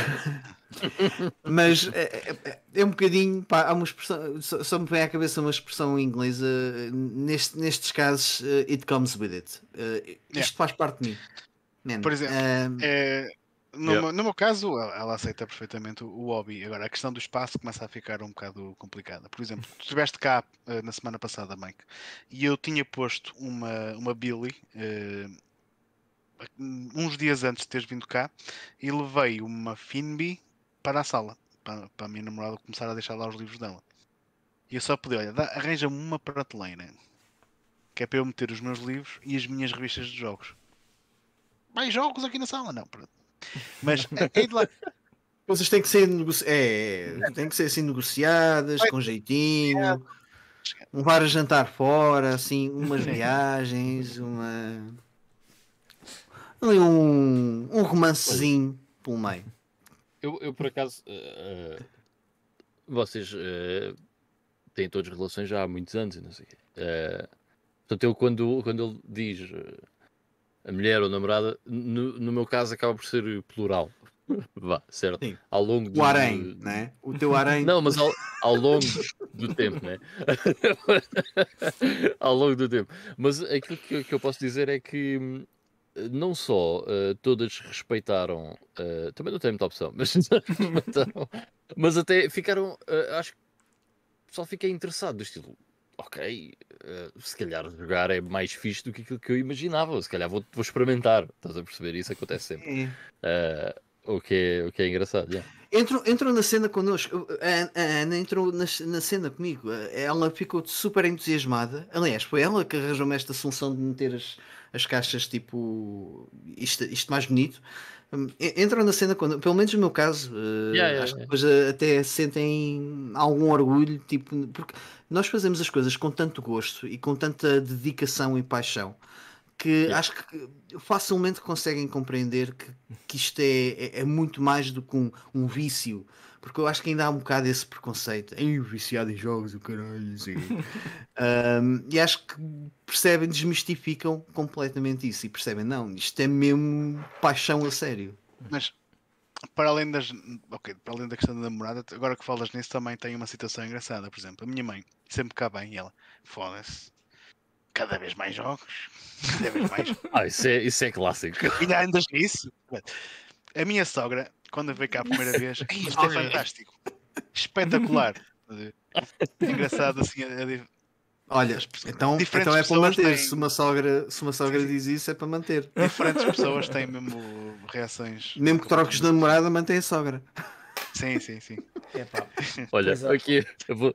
mas é, é, é, um bocadinho, pá, há uma expressão, só, só, me vem à cabeça uma expressão inglesa, neste, nestes casos, uh, it comes with it. Uh, isto yeah. faz parte de mim. Man, Por exemplo, um, é, no, yeah. meu, no meu caso, ela aceita perfeitamente o, hobby. Agora, a questão do espaço começa a ficar um bocado complicada. Por exemplo, tu estiveste cá uh, na semana passada, Mike, e eu tinha posto uma, uma Billy uh, uns dias antes de teres vindo cá e levei uma Finby para a sala, para, para a minha namorada começar a deixar lá os livros dela. E eu só pedi, olha, arranja-me uma prateleira que é para eu meter os meus livros e as minhas revistas de jogos. Mais jogos aqui na sala? Não, pronto. Mas hei de, lá, Coisas têm que ser, negoci... é, é, têm que ser assim negociadas, com jeitinho. Um var a jantar fora, assim, umas viagens, uma. Um, um romancezinho pelo meio. Eu, eu por acaso. Uh, vocês uh, têm todas relações já há muitos anos e não sei o quê. Uh, portanto, eu quando, quando ele diz a mulher ou namorada, no, no meu caso acaba por ser plural. Vá, certo? Sim. Ao longo do. O harém, né? O teu harém. Não, mas ao, ao longo do tempo, né? ao longo do tempo. Mas aquilo que, que eu posso dizer é que hum, não só uh, todas respeitaram, uh, também não tem muita opção, mas, mas até ficaram, uh, acho que só fiquei interessado do estilo, ok, se calhar jogar é mais fixe do que aquilo que eu imaginava, se calhar vou, vou experimentar, estás a perceber? Isso acontece sempre. É. o, que é, o que é engraçado, yeah. Entrou, entrou na cena connosco, a, a Ana entrou na, na cena comigo, ela ficou super entusiasmada. Aliás, foi ela que arranjou-me esta solução de meter as, as caixas tipo isto, isto mais bonito. Hum, entram na cena quando, pelo menos no meu caso, uh, yeah, yeah, acho que depois até sentem algum orgulho, tipo, porque nós fazemos as coisas com tanto gosto e com tanta dedicação e paixão que acho que facilmente conseguem compreender que, que isto é, é, é muito mais do que um, um vício porque eu acho que ainda há um bocado esse preconceito. Ei, viciado em jogos, o caralho, assim. um, e acho que percebem, desmistificam completamente isso e percebem, não, isto é mesmo paixão a sério. Mas para além das. Ok, para além da questão da namorada, agora que falas nisso também tem uma situação engraçada. Por exemplo, a minha mãe sempre cá bem e ela, foda-se, cada vez mais jogos, cada vez mais. ah, isso é, isso é clássico. Ainda andas nisso? A minha sogra quando veio cá a primeira vez, isto é fantástico, espetacular. Engraçado assim. A, a, Olha, então, então é para manter. Têm... Se, uma sogra, se uma sogra diz isso, é para manter. Diferentes pessoas têm mesmo reações. Mesmo que troques de namorada, mantém a sogra. Sim, sim, sim. Olha, é. aqui eu vou,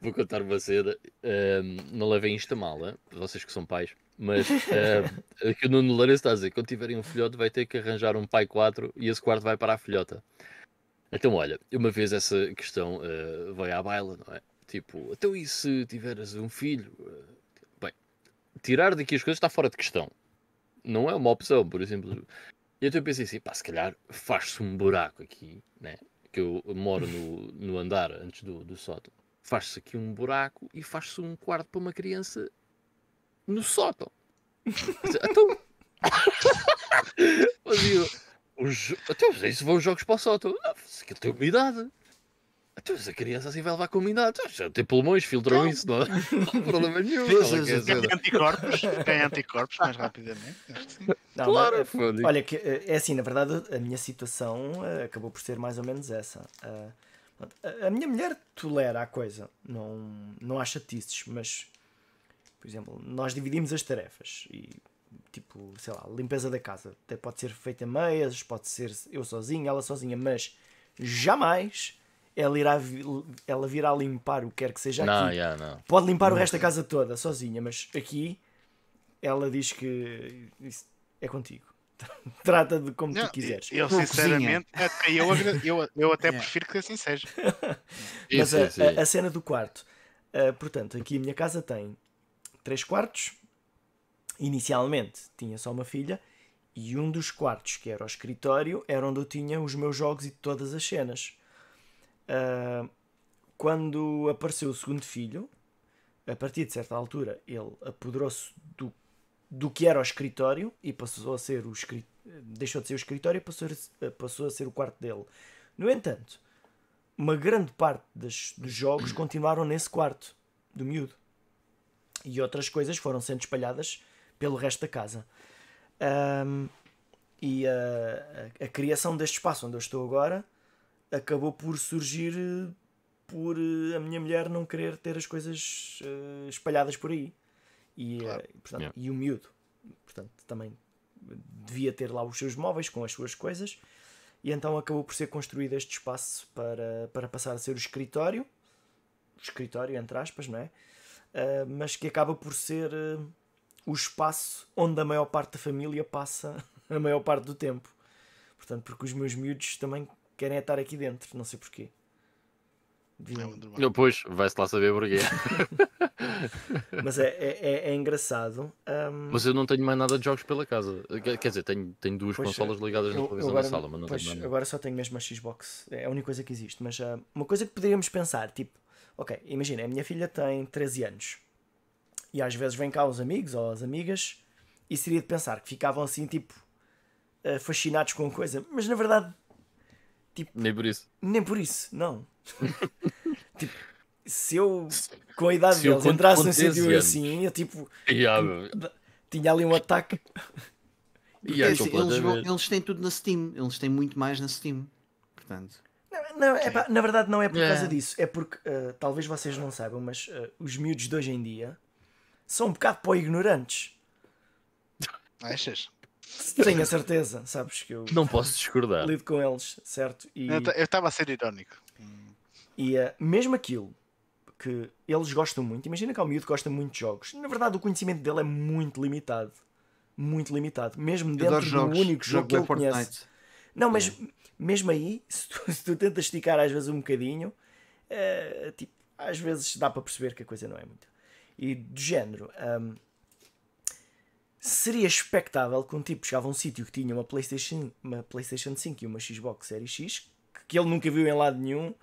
vou contar uma cena. Um, não levem isto a mal, vocês que são pais. Mas uh, aqui o Nuno Lourenço está a dizer: quando tiverem um filhote, vai ter que arranjar um pai 4 e esse quarto vai para a filhota. Então, olha, uma vez essa questão uh, veio à baila, não é? Tipo, então e se tiveres um filho? Bem, tirar daqui as coisas está fora de questão. Não é uma opção, por exemplo. E então eu pensei assim: pá, se calhar faz-se um buraco aqui, né? Que eu moro no, no andar antes do, do sótão. Faz-se aqui um buraco e faz-se um quarto para uma criança no sótão. então. os, até isso vão os jogos para o sótão. Não, aquilo tem uma Então, a criança assim vai levar com. Já tem pulmões, filtram não. isso, não, não há problema nenhum. Ganha anticorpos, ganha anticorpos mais rapidamente. Não, claro, mas, olha, que, eh, é assim, na verdade, a minha situação uh, acabou por ser mais ou menos essa. Uh, a minha mulher tolera a coisa, não, não há chatices, mas por exemplo, nós dividimos as tarefas e tipo, sei lá, limpeza da casa até pode ser feita meias, pode ser eu sozinho, ela sozinha, mas jamais ela irá ela virá limpar o que quer que seja não, aqui. Yeah, não. Pode limpar não. o resto da casa toda sozinha, mas aqui ela diz que é contigo. Trata de como não, tu quiseres. Eu, sinceramente, eu, eu, eu até prefiro que assim seja. Mas a, a, a, cena do quarto, uh, portanto, aqui a minha casa tem 3 quartos. Inicialmente tinha só uma filha e um dos quartos, que era o escritório, era onde eu tinha os meus jogos e todas as cenas. Uh, quando apareceu o segundo filho, a partir de certa altura, ele apoderou-se do, do que era o escritório e passou a ser o deixou de ser o escritório e passou a, passou a ser o quarto dele. No entanto, uma grande parte das, dos jogos continuaram nesse quarto do miúdo e outras coisas foram sendo espalhadas pelo resto da casa. Um, e a, a, a, criação deste espaço onde eu estou agora acabou por surgir eh, por eh, a minha mulher não querer ter as coisas uh, espalhadas por aí. E, claro. uh, portanto, yeah. e o miúdo, portanto, também devia ter lá os seus móveis com as suas coisas. E então acabou por ser construído este espaço para, para passar a ser o escritório. O escritório, entre aspas, não é? uh, mas que acaba por ser uh, o espaço onde a maior parte da família passa a maior parte do tempo. Portanto, porque os meus miúdos também querem é estar aqui dentro, não sei porquê. Deviam- É um. Não, Pois, vai-se lá saber porquê. Mas é, é, é- é engraçado. hum, Mas eu não tenho mais nada de jogos pela casa. Quer dizer, tenho, tenho duas Pois, consolas ligadas na eu- eu televisão agora, da sala, mas não pois, tenho mais nada. agora só tenho mesmo a Xbox. É a única coisa que existe. Mas ah, uma coisa que poderíamos pensar, tipo, ok, imagina, a minha filha tem 13 anos e às vezes vem cá os amigos ou as amigas e seria de pensar que ficavam assim, tipo, ah, fascinados com a coisa. Mas na verdade, Nem por isso. nem por isso, não. tipo, se eu, com a idade Se eu deles, entrasse num 13 sítio assim, eu tipo, Yeah, tinha ali um ataque. Yeah, assim, eles, vão- eles têm tudo na Steam, eles têm muito mais na Steam. Portanto, Não, não, é pá, na verdade não é por É. causa disso, é porque uh, talvez vocês não saibam, mas uh, os miúdos de hoje em dia são um bocado pó ignorantes. Achas? Tenho a certeza, sabes que eu Não posso discordar. lido com eles, certo? E, Eu estava a ser irónico. e uh, mesmo aquilo que eles gostam muito, imagina que um miúdo gosta muito de jogos, na verdade o conhecimento dele é muito limitado. Muito limitado, mesmo eu dentro do jogos. único jogo jogo que ele é conhece. Fortnite. Não, mas mesmo aí, se tu, se tu tentas esticar às vezes um bocadinho, eh, tipo, às vezes dá para perceber que a coisa não é muito. E do género, hum, seria expectável que um tipo chegava a um sítio que tinha uma PlayStation, uma PlayStation 5 e uma Xbox Series X, que, ele nunca viu em lado nenhum,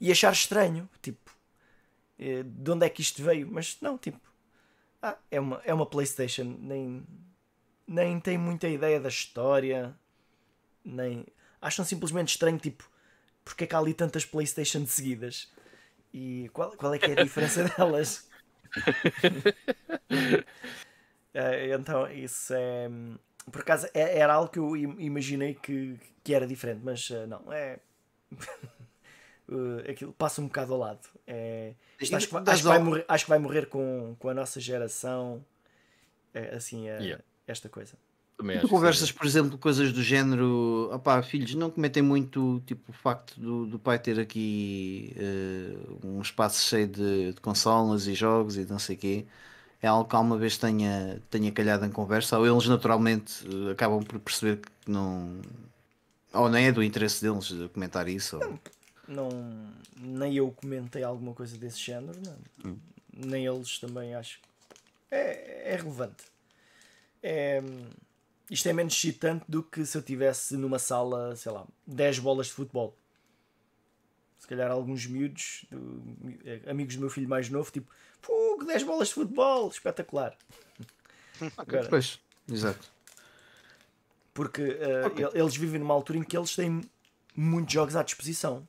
e achar estranho, tipo, eh, de onde é que isto veio? Mas não, tipo, ah, é uma, é uma PlayStation, nem, nem tem muita ideia da história, nem acham simplesmente estranho, tipo, porque é que há ali tantas Playstation seguidas e qual, qual é que é a diferença delas? Eh, então, isso é por acaso é- era algo que eu im- imaginei que, que era diferente, mas eh, não, é eh, aquilo passa um bocado ao lado. É, isto acho, que acho que vai morrer, acho que vai morrer com, com a nossa geração. É, assim, é, Yeah. esta coisa. Tu acho conversas, sim. por exemplo, coisas do género, opá, filhos, não cometem muito tipo o facto do, do pai ter aqui eh, um espaço cheio de, de consolas e jogos e não sei o quê. É algo que alguma vez tenha, tenha calhado em conversa, ou eles naturalmente eh, acabam por perceber que não. Ou nem é do interesse deles de comentar isso. Ou... não nem eu comentei alguma coisa desse género, não. nem eles também acho. É, é relevante. É, isto é menos excitante do que se eu tivesse numa sala, sei lá, 10 bolas de futebol. Se calhar alguns miúdos, do- amigos do meu filho mais novo, tipo, Fogo, 10 bolas de futebol, espetacular. Agora, Pois, exato. porque eh, el- eles vivem numa altura em que eles têm muitos jogos à disposição.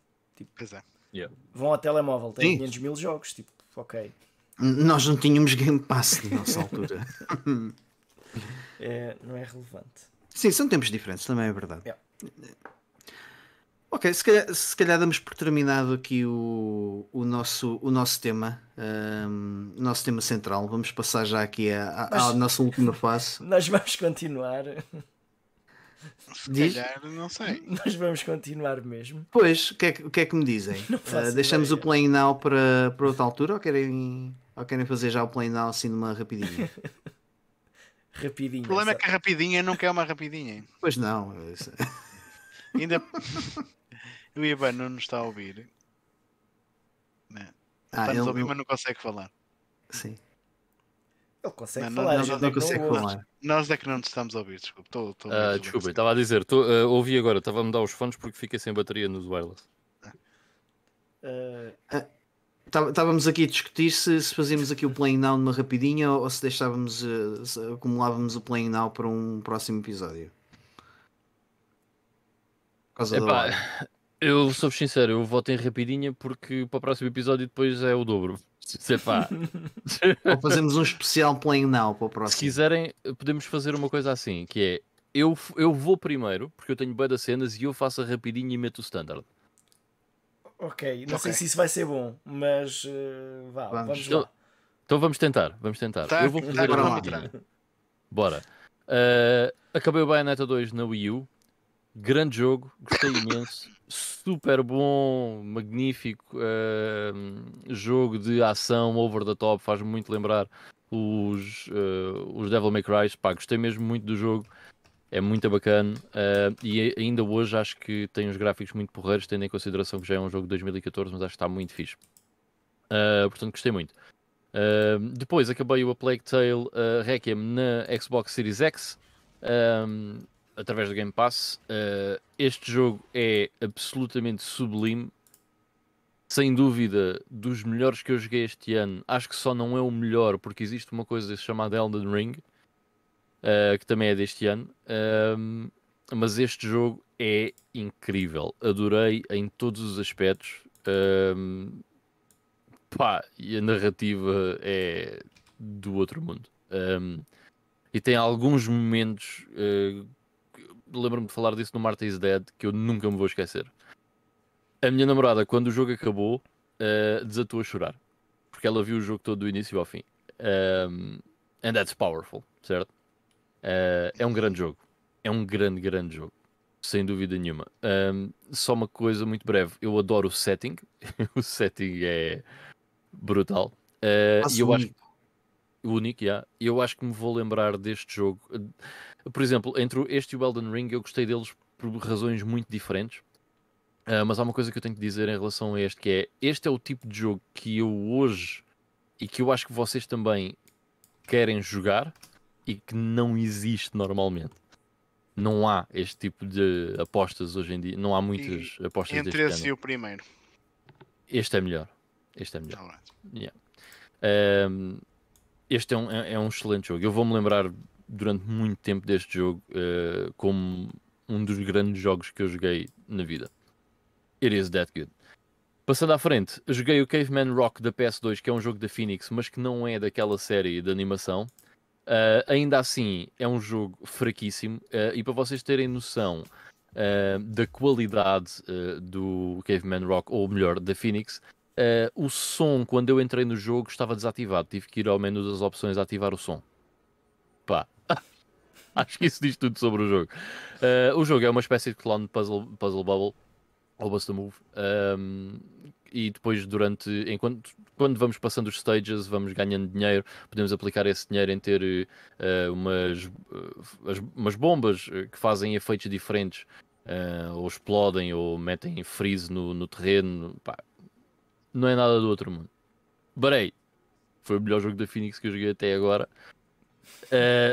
Pois é. Yeah. Vão ao telemóvel, têm Sim. 500 mil jogos, tipo, ok. Nós não tínhamos Game Pass na nossa altura. É, não é relevante. Sim, são tempos diferentes, também é verdade. Yeah. Ok, se calhar, se calhar damos por terminado aqui o, o, nosso, o nosso tema, ahm, o nosso tema central. Vamos passar já aqui à, à- à Mas- nossa última fase. Nós vamos continuar. Se Diz? calhar, não sei. Nós vamos continuar mesmo. Pois, o que, é que, o que é que me dizem? Ah, deixamos ideia. o play now para, para outra altura ou querem, ou querem fazer já o play now assim numa rapidinha? Rapidinho. O problema é sabe? que a rapidinha não quer uma rapidinha. pois não. isso- Ainda. o Ivan não nos está a ouvir. Né? Ah, Está-nos ele, a ouvir, mas não consegue falar. sim, Ele consegue Não, falar, não, gente não é que consegue falar. Nós é que não nos estamos a ouvir, desculpe. Estou, estou a Ah, você. estava a dizer, tô, ah, ouvi agora, estava a mudar os fones porque fiquei sem bateria nos wireless. Ah, Tá- Estávamos aqui a discutir se, se fazíamos aqui o playing now numa rapidinha ou se deixávamos, se acumulávamos o playing now para um próximo episódio. Por causa da Epá, hora. eu sou sincero, eu voto em rapidinha porque para o próximo episódio depois é o dobro. Se, pá, Ou fazemos um especial playing now para o se próximo. quiserem, podemos fazer uma coisa assim, que é eu, eu vou primeiro, porque eu tenho bué das cenas e eu faço a rapidinha e meto o standard. ok, não sei Ok. se isso vai ser bom, mas ah, vá, Vamos. vamos, Então- lá. Então vamos tentar, vamos tentar. Tá, eu vou tá, fazer bora a lá. rapidinha. Bora. Ah, acabei o Bayonetta 2 na Wii U. Grande jogo, gostei imenso. Super bom, magnífico. ah, jogo de ação over the top, faz-me muito lembrar os, ah, os Devil May Cry. Pá, gostei mesmo muito do jogo. É muito bacana uh, e ainda hoje acho que tem uns gráficos muito porreiros, tendo em consideração que já é um jogo de 2014, mas acho que está muito fixe. Uh, portanto, gostei muito. Uh, depois acabei o A Plague Tale uh, Requiem na Xbox Series X um, através do Game Pass. Uh, este jogo é absolutamente sublime, sem dúvida dos melhores que eu joguei este ano. Acho que só não é o melhor porque existe uma coisa chamada Elden Ring uh, que também é deste ano. Um, mas este jogo é incrível. Adorei em todos os aspectos. Um, pá, e a narrativa é do outro mundo. Um, e tem alguns momentos. Uh, Lembro-me de falar disso no Marta is Dead que eu nunca me vou esquecer. A minha namorada, quando o jogo acabou, uh, desatou a chorar porque ela viu o jogo todo do início ao fim. Um, and that's powerful, certo? Uh, é um grande jogo. É um grande, grande jogo. Sem dúvida nenhuma. Um, só uma coisa muito breve. Eu adoro o setting. o setting é brutal. Uh, e eu acho único, yeah. eu acho que me vou lembrar deste jogo. Por exemplo, entre este e o Elden Ring, eu gostei deles por razões muito diferentes. Uh, mas há uma coisa que eu tenho que dizer em relação a este, que é este é o tipo de jogo que eu hoje e que eu acho que vocês também querem jogar e que não existe normalmente. Não há este tipo de apostas hoje em dia. Não há muitas e apostas Entre esse e o primeiro. Este é melhor. Este é melhor. Alright. Yeah. Este é um, é, é um excelente jogo. Eu vou-me lembrar durante muito tempo deste jogo uh, como um dos grandes jogos que eu joguei na vida. It is that good. Passando à frente, joguei o Caveman Rock da PS2, que é um jogo da Phoenix, mas que não é daquela série de animação. Uh, ainda assim, é um jogo fraquíssimo. Uh, e para vocês terem noção da qualidade do Caveman Rock, ou melhor, da Phoenix, o som, quando eu entrei no jogo, estava desativado. Tive que ir ao menu das opções a ativar o som. Pá, acho que isso diz tudo sobre o jogo. o jogo é uma espécie de clone puzzle, puzzle bubble, ou Bust Move. Um, e depois durante enquanto quando vamos passando os stages vamos ganhando dinheiro podemos aplicar esse dinheiro em ter uh, umas, uh, umas bombas que fazem efeitos diferentes uh, ou explodem ou metem freeze no, no terreno Pá, não é nada do outro mundo Barei foi o melhor jogo da Phoenix que eu joguei até agora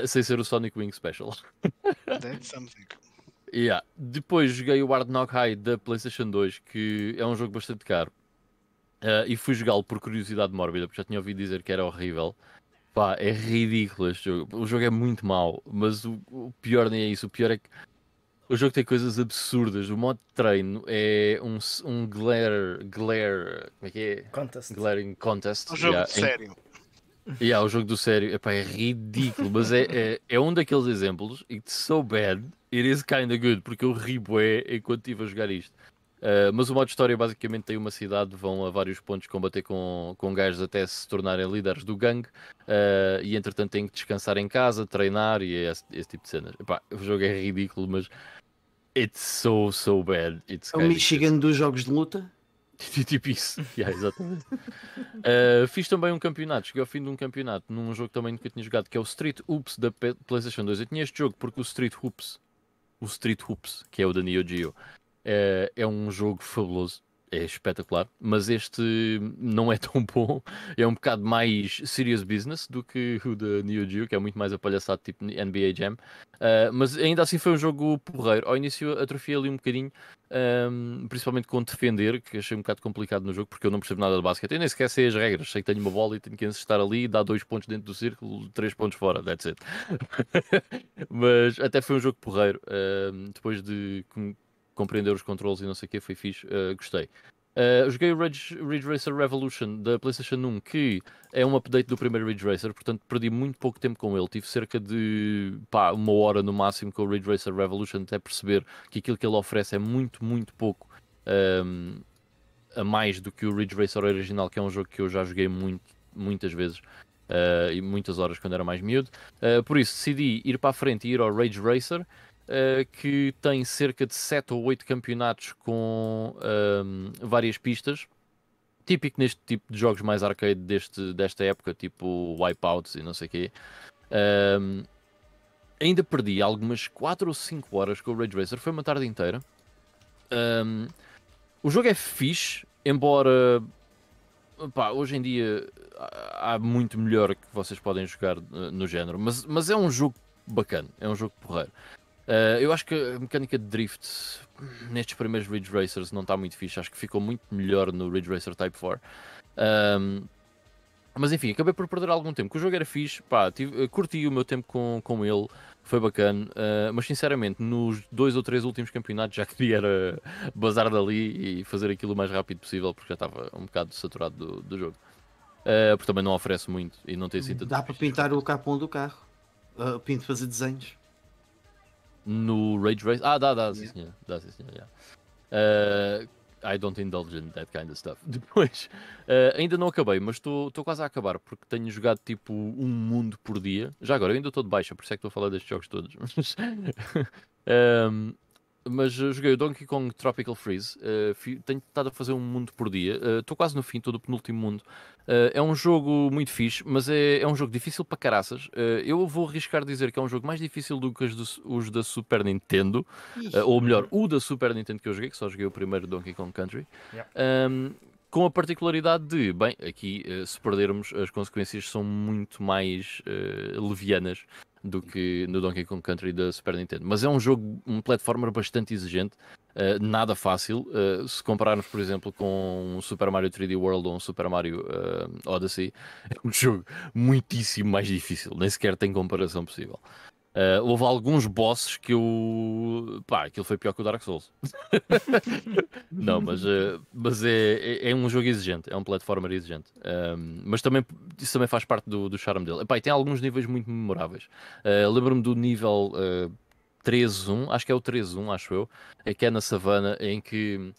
sem ser o Sonic Wing Special That's something. Yeah. Depois joguei o Hard Knock High da PlayStation 2, que é um jogo bastante caro. Uh, e fui jogá-lo por curiosidade mórbida, porque já tinha ouvido dizer que era horrível. Pá, é ridículo este jogo. O jogo é muito mau, mas o, o, pior nem é isso. O pior é que o jogo tem coisas absurdas. O modo de treino é um, um glare, glare. Como é que é? Contest. Glaring contest. Um jogo yeah, sério. Em, yeah, o jogo do sério. Epá, é ridículo, mas é, é, é um daqueles exemplos. It's so bad, it is kinda good, porque eu ri bué enquanto estive a jogar isto. Uh, mas o modo história basicamente tem uma cidade, vão a vários pontos combater com, com gajos até se tornarem líderes do gangue uh, e entretanto têm que descansar em casa, treinar e esse, esse tipo de cenas. Epá, o jogo é ridículo, mas it's so, so bad. It's É o Michigan dos jogos de luta? tipo isso, yeah, exatamente. uh, fiz também um campeonato, cheguei ao fim de um campeonato num jogo também que eu tinha jogado, que é o Street Hoops da PlayStation 2. Eu tinha este jogo porque o Street Hoops, o Street Hoops, que é o da Neo Geo, é, é um jogo fabuloso, é espetacular, mas este não é tão bom. É um bocado mais serious business do que o da Neo Geo, que é muito mais apalhaçado, tipo NBA Jam. Uh, mas ainda assim foi um jogo porreiro. Ao início atrofiei ali um bocadinho, um, principalmente com defender, que achei um bocado complicado no jogo, porque eu não percebo nada de basquete. Eu nem sequer sei as regras. Sei que tenho uma bola e tenho que estar ali, dar dois pontos dentro do círculo, três pontos fora. That's it. mas até foi um jogo porreiro. Depois de compreender os controles e não sei o que, foi fixe, uh, gostei. Uh, joguei o Ridge, Ridge, Racer Revolution da PlayStation 1, que é um update do primeiro Ridge Racer, portanto perdi muito pouco tempo com ele. Tive cerca de pá, uma hora no máximo com o Ridge Racer Revolution até perceber que aquilo que ele oferece é muito, muito pouco um, ehm, a mais do que o Ridge Racer original, que é um jogo que eu já joguei muito, muitas vezes. Uh, e muitas horas quando era mais miúdo, uh, por isso decidi ir para a frente e ir ao Rage Racer, uh, que tem cerca de 7 ou 8 campeonatos com ehm, várias pistas. Típico neste tipo de jogos mais arcade deste, desta época, tipo Wipeouts e não sei o quê. Um, ehm, ainda perdi algumas 4 ou 5 horas com o Rage Racer, foi uma tarde inteira. Um, o jogo é fixe, embora hoje em dia há muito melhor que vocês podem jogar uh, no género, mas, mas é um jogo bacana, é um jogo porreiro. Uh, eu acho que a mecânica de drift nestes primeiros Ridge Racers não está muito fixe, acho que ficou muito melhor no Ridge Racer Type 4. Um, mas enfim, acabei por perder algum tempo, o jogo era fixe, pá, tive, curti o meu tempo com, com ele, foi bacana, uh, mas sinceramente, nos dois ou três últimos campeonatos já queria era bazar dali e fazer aquilo o mais rápido possível, porque já estava um bocado saturado do, do jogo. Uh, porque também não oferece muito e não tem assim Dá para pintar o capão do carro, uh, pinto fazer desenhos. No Rage Race? Ah, dá, dá, sim senhor. Dá, sim senhor, yeah. uh, I don't indulge in that kind of stuff. Depois, uh, ainda não acabei, mas estou quase a acabar, porque tenho jogado tipo um mundo por dia. Já agora, eu ainda estou de baixa, por isso é que estou a falar destes jogos todos. um, mas joguei o Donkey Kong Tropical Freeze. Uh, tenho estado a fazer um mundo por dia. Estou uh, quase no fim, estou no penúltimo mundo. Uh, é um jogo muito fixe, mas é, é um jogo difícil para caraças. eu vou arriscar dizer que é um jogo mais difícil do que os, do, os da Super Nintendo. ou melhor, o da Super Nintendo que eu joguei, que só joguei o primeiro Donkey Kong Country. Yeah. Um, com a particularidade de, bem, aqui se perdermos, as consequências são muito mais levianas do que no Donkey Kong Country da Super Nintendo. Mas é um jogo, um platformer bastante exigente, uh, nada fácil. Uh, se compararmos, por exemplo, com um Super Mario 3D World ou um Super Mario uh, Odyssey, é um jogo muitíssimo mais difícil, nem sequer tem comparação possível. Uh, houve alguns bosses que eu. pá, aquilo foi pior que o Dark Souls. não, mas, uh, mas é, é, é, um jogo exigente, é um platformer exigente. Um, mas também, isso também faz parte do, do charme dele. Epá, e tem alguns níveis muito memoráveis. Uh, Lembro-me do nível uh, 13-1, acho que é o 13-1, acho eu, é que é na savana, em que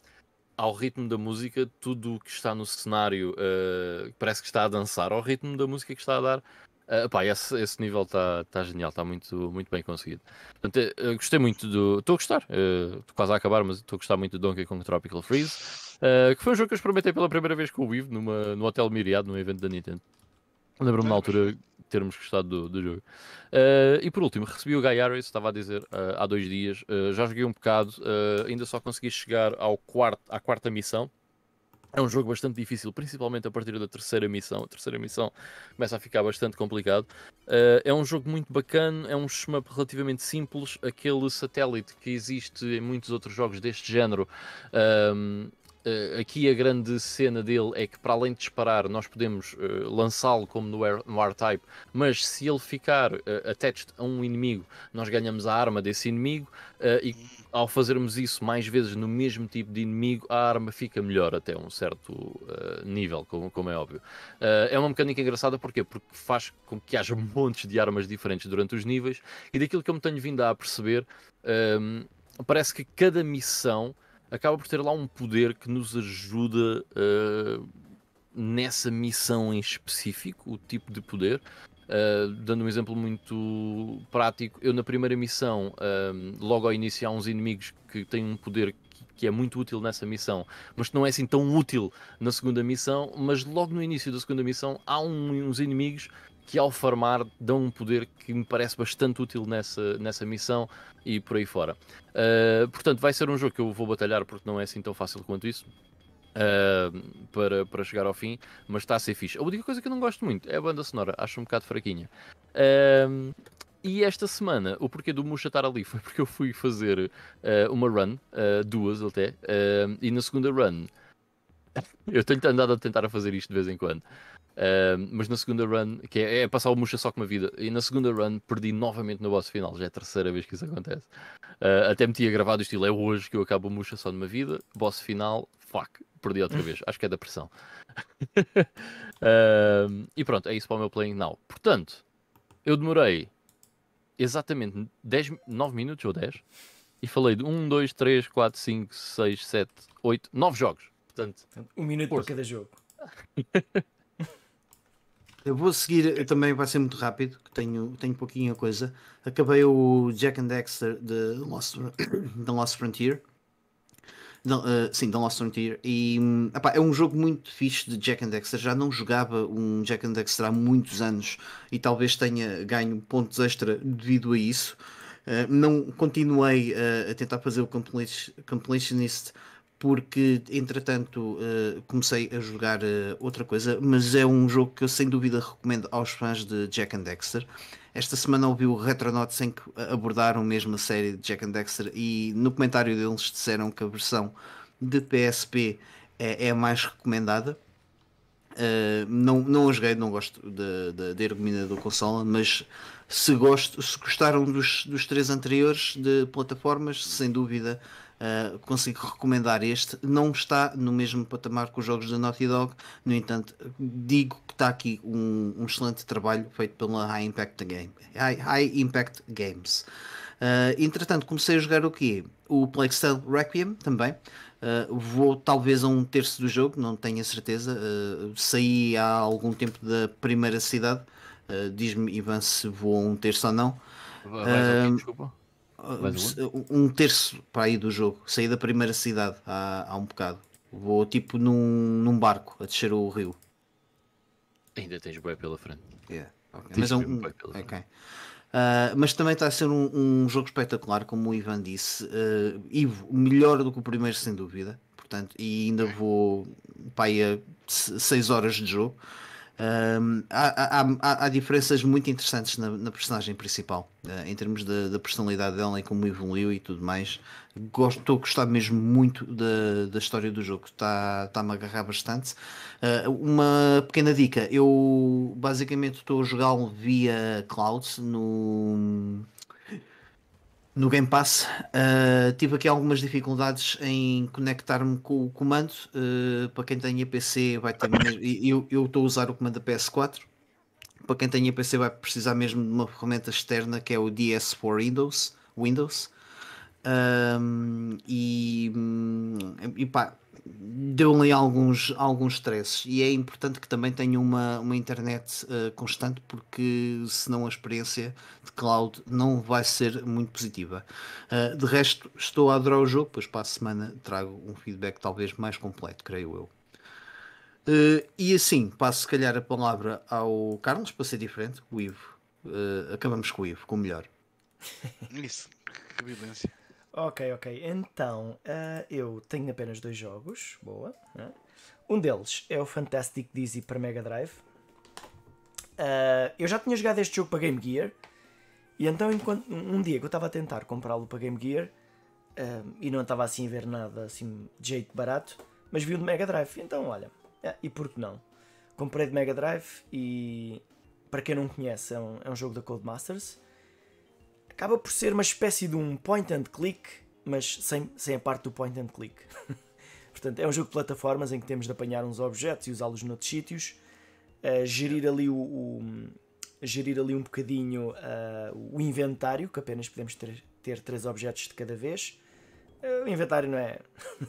ao ritmo da música, tudo o que está no cenário uh, parece que está a dançar ao ritmo da música que está a dar. Uh, pá, esse, esse nível está tá genial, está muito, muito bem conseguido. Portanto, uh, gostei muito do. Estou a gostar, estou uh, quase a acabar, mas estou a gostar muito do Donkey Kong Tropical Freeze, uh, que foi um jogo que eu experimentei pela primeira vez com o Vivo numa, no Hotel Miriado, num evento da Nintendo. Lembro-me na altura termos gostado do, do jogo. e por último, recebi o Guy Harris, estava a dizer há dois dias. já joguei um bocado, ainda só consegui chegar ao quarto, à quarta missão. É um jogo bastante difícil, principalmente a partir da terceira missão. A terceira missão começa a ficar bastante complicado. Uh, é um jogo muito bacana, é um shmup relativamente simples. Aquele satélite que existe em muitos outros jogos deste género. Um, Uh, aqui a grande cena dele é que para além de disparar nós podemos uh, lançá-lo como no, no R-Type, mas se ele ficar uh, attached a um inimigo, nós ganhamos a arma desse inimigo e ao fazermos isso mais vezes no mesmo tipo de inimigo, a arma fica melhor até um certo nível, como, como, é óbvio. é uma mecânica engraçada porquê? porque faz com que haja montes de armas diferentes durante os níveis e daquilo que eu me tenho vindo a perceber, parece que cada missão acaba por ter lá um poder que nos ajuda uh, nessa missão em específico, o tipo de poder. Uh, dando um exemplo muito prático, eu na primeira missão, uh, logo ao início, há uns inimigos que têm um poder que, que é muito útil nessa missão, mas que não é assim tão útil na segunda missão. Mas logo no início da segunda missão, há um, uns inimigos que ao farmar dão um poder que me parece bastante útil nessa, nessa missão e por aí fora. Uh, portanto, vai ser um jogo que eu vou batalhar porque não é assim tão fácil quanto isso. Uh, para, para chegar ao fim, mas está a ser fixe. A única coisa que eu não gosto muito é a banda sonora, acho um bocado fraquinha. Uh, e esta semana, o porquê do Musha estar ali foi porque eu fui fazer uma run, duas até, e na segunda run eu tenho andado a tentar fazer isto de vez em quando. Uh, mas na segunda run, que é, é, passar o Musha só com uma vida, e na segunda run perdi novamente no boss final, já é a terceira vez que isso acontece. Uh, até me tinha gravado o estilo, é hoje que eu acabo o Musha só numa vida, boss final, fuck, perdi outra vez, acho que é da pressão. uh, e pronto, é isso para o meu playing now. Portanto, eu demorei exatamente 10, 9 minutos ou 10 e falei de 1, 2, 3, 4, 5, 6, 7, 8, 9 jogos. Portanto, um minuto força. para cada jogo. Eu vou seguir, também vai ser muito rápido, que tenho, tenho pouquinha coisa. Acabei o Jack and Dexter de Lost, The Lost Frontier. Não, uh, sim, The Lost Frontier. E hum, epá, é um jogo muito fixe de Jack and Dexter. Já não jogava um Jack and Dexter há muitos anos e talvez tenha ganho pontos extra devido a isso. Uh, não continuei uh, a tentar fazer o completionist porque entretanto uh, comecei a jogar uh, outra coisa, mas é um jogo que eu sem dúvida recomendo aos fãs de Jack and Dexter. Esta semana ouvi o Retronauts em que abordaram mesmo a série de Jack and Dexter e no comentário deles disseram que a versão de PSP é, é a mais recomendada. Uh, não, não a joguei, não gosto da ergonomia da consola, mas se, gosto, se gostaram dos, dos três anteriores de plataformas, sem dúvida Uh, consigo recomendar este. Não está no mesmo patamar que os jogos da Naughty Dog, no entanto, digo que está aqui um, um excelente trabalho feito pela High Impact, Game, High, High Impact Games. Uh, entretanto, comecei a jogar o quê? O Plague Requiem também. Uh, vou talvez a um terço do jogo, não tenho a certeza. saí há algum tempo da primeira cidade. Diz-me, Ivan, se vou a um terço ou não. Vai, desculpa um terço para aí do jogo. Saí da primeira cidade há, há um bocado. Vou tipo num, num barco a descer o rio. Ainda tens bem pela frente. Yeah. Okay. Mas, é um, okay. Uh, mas também está a ser um, um, jogo espetacular, como o Ivan disse. Uh, Ivo, melhor do que o primeiro, sem dúvida. Portanto, e ainda vou para aí a 6 horas de jogo. Um, há, há, há, diferenças muito interessantes na, na personagem principal, uh, em termos da, personalidade dela e como evoluiu e tudo mais. Gosto, estou a gostar mesmo muito da, da história do jogo, está-me está a agarrar bastante. Uh, uma pequena dica: eu basicamente estou a jogá-lo via cloud no no Game Pass. Uh, tive aqui algumas dificuldades em conectar-me com o comando. Uh, para quem tem PC vai ter eu, estou a usar o comando da PS4. Para quem tem PC vai precisar mesmo de uma ferramenta externa que é o DS4 Windows. Windows. Um, e, e pá, deu-lhe alguns, alguns stresses e é importante que também tenha uma, uma internet uh, constante porque senão a experiência de cloud não vai ser muito positiva. Uh, de resto, estou a adorar o jogo, pois para a semana trago um feedback talvez mais completo, creio eu. Uh, e assim, passo se calhar a palavra ao Carlos para ser diferente, o Ivo. acabamos com o Ivo, com o melhor. Isso, que violência. Ok, ok. Então, uh, eu tenho apenas dois jogos. Boa. Né? Um deles é o Fantastic Dizzy para Mega Drive. Uh, eu já tinha jogado este jogo para Game Gear. E então, enquanto, um dia que eu estava a tentar comprá-lo para Game Gear uh, e não estava assim a ver nada assim de jeito barato, mas vi o de Mega Drive. Então, olha, e por que não? Comprei de Mega Drive e, para quem não conhece, é um, é um jogo da Codemasters acaba por ser uma espécie de um point and click, mas sem, sem a parte do point and click. Portanto, é um jogo de plataformas em que temos de apanhar uns objetos e usá-los noutros sítios, uh, gerir ali o, o gerir ali um bocadinho uh, o inventário, que apenas podemos ter, ter três objetos de cada vez. Uh, o inventário não é.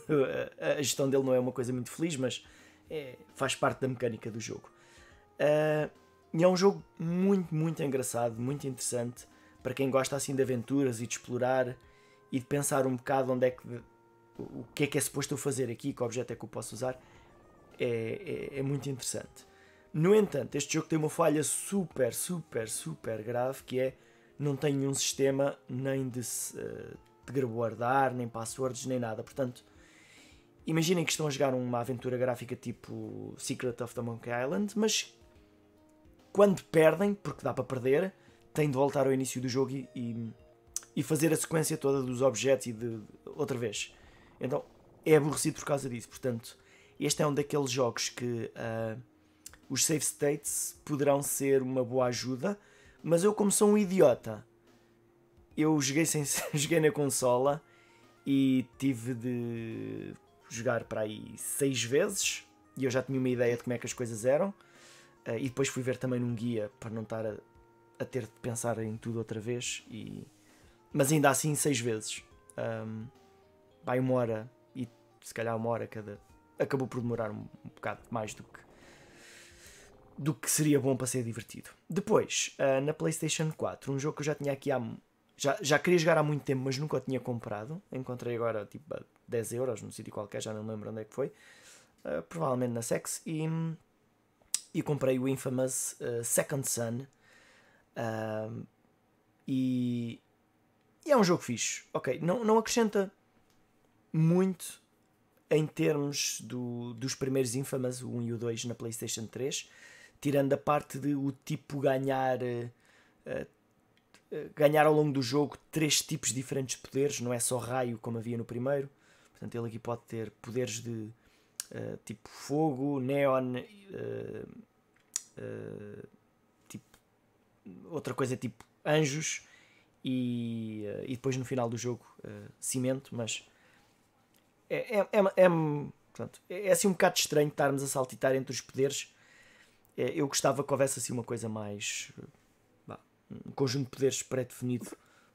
a gestão dele não é uma coisa muito feliz, mas é, faz parte da mecânica do jogo. Uh, e é um jogo muito, muito engraçado, muito interessante para quem gosta assim de aventuras e de explorar e de pensar um bocado onde é que o que é que é suposto eu fazer aqui, que objeto é que eu posso usar, é, é, é muito interessante. No entanto, este jogo tem uma falha super, super, super grave que é não tem nenhum sistema nem de, uh, de guardar, nem passwords, nem nada. Portanto, imaginem que estão a jogar uma aventura gráfica tipo Secret of the Monkey Island, mas quando perdem, porque dá para perder, tem de voltar ao início do jogo e, e, e fazer a sequência toda dos objetos e de, de, outra vez. Então é aborrecido por causa disso. Portanto, este é um daqueles jogos que uh, os save states poderão ser uma boa ajuda, mas eu, como sou um idiota, eu joguei, sem, joguei na consola e tive de jogar para aí seis vezes e eu já tinha uma ideia de como é que as coisas eram. Uh, e depois fui ver também num guia para não estar a, a ter de pensar em tudo outra vez. E... Mas ainda assim, seis vezes. Um, vai uma hora e se calhar uma hora cada. Acabou por demorar um, um bocado mais do que do que seria bom para ser divertido. Depois, uh, na PlayStation 4, um jogo que eu já tinha aqui há já, já queria jogar há muito tempo, mas nunca o tinha comprado. Encontrei agora tipo a 10 euros num sítio qualquer, já não me lembro onde é que foi. Uh, provavelmente na Sex. E, e comprei o Infamous uh, Second Son. E, e, é um jogo fixe. Ok, não, não acrescenta muito em termos do, dos primeiros Infamous, o 1 e o 2 na PlayStation 3, tirando a parte de o tipo ganhar. Uh, ganhar ao longo do jogo três tipos diferentes de poderes, não é só raio como havia no primeiro. Portanto, ele aqui pode ter poderes de uh, tipo fogo, neon, uh, uh, outra coisa tipo anjos e, e depois no final do jogo cimento, mas é, é, é, é, portanto, é assim um bocado estranho estarmos a saltitar entre os poderes. eu gostava que houvesse assim uma coisa mais um conjunto de poderes pré-definido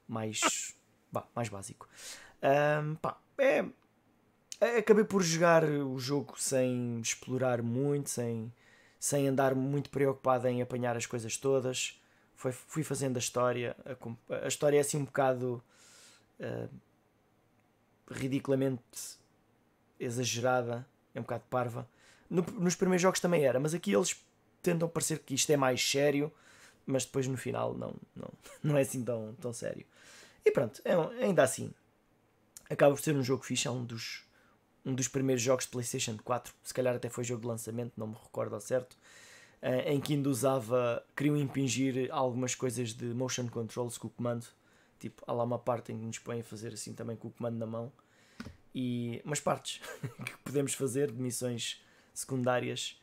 mais, bah, mais básico. Um, pá, é, é, acabei por jogar o jogo sem explorar muito, sem, sem andar muito preocupado em apanhar as coisas todas. Foi, fui fazendo a história. A, a história é assim um bocado uh, ridiculamente exagerada, é um bocado parva. No, nos primeiros jogos também era, mas aqui eles tentam parecer que isto é mais sério mas depois no final não, não, não é assim tão, tão sério. E pronto, é, ainda assim, acaba por ser um jogo fixe, é um dos, um dos primeiros jogos de PlayStation 4, se calhar até foi jogo de lançamento, não me recordo ao certo, eh, em que ainda usava, queriam impingir algumas coisas de motion controls com o comando, tipo, há lá uma parte em que nos põem a fazer assim também com o comando na mão, e umas partes que podemos fazer de missões secundárias,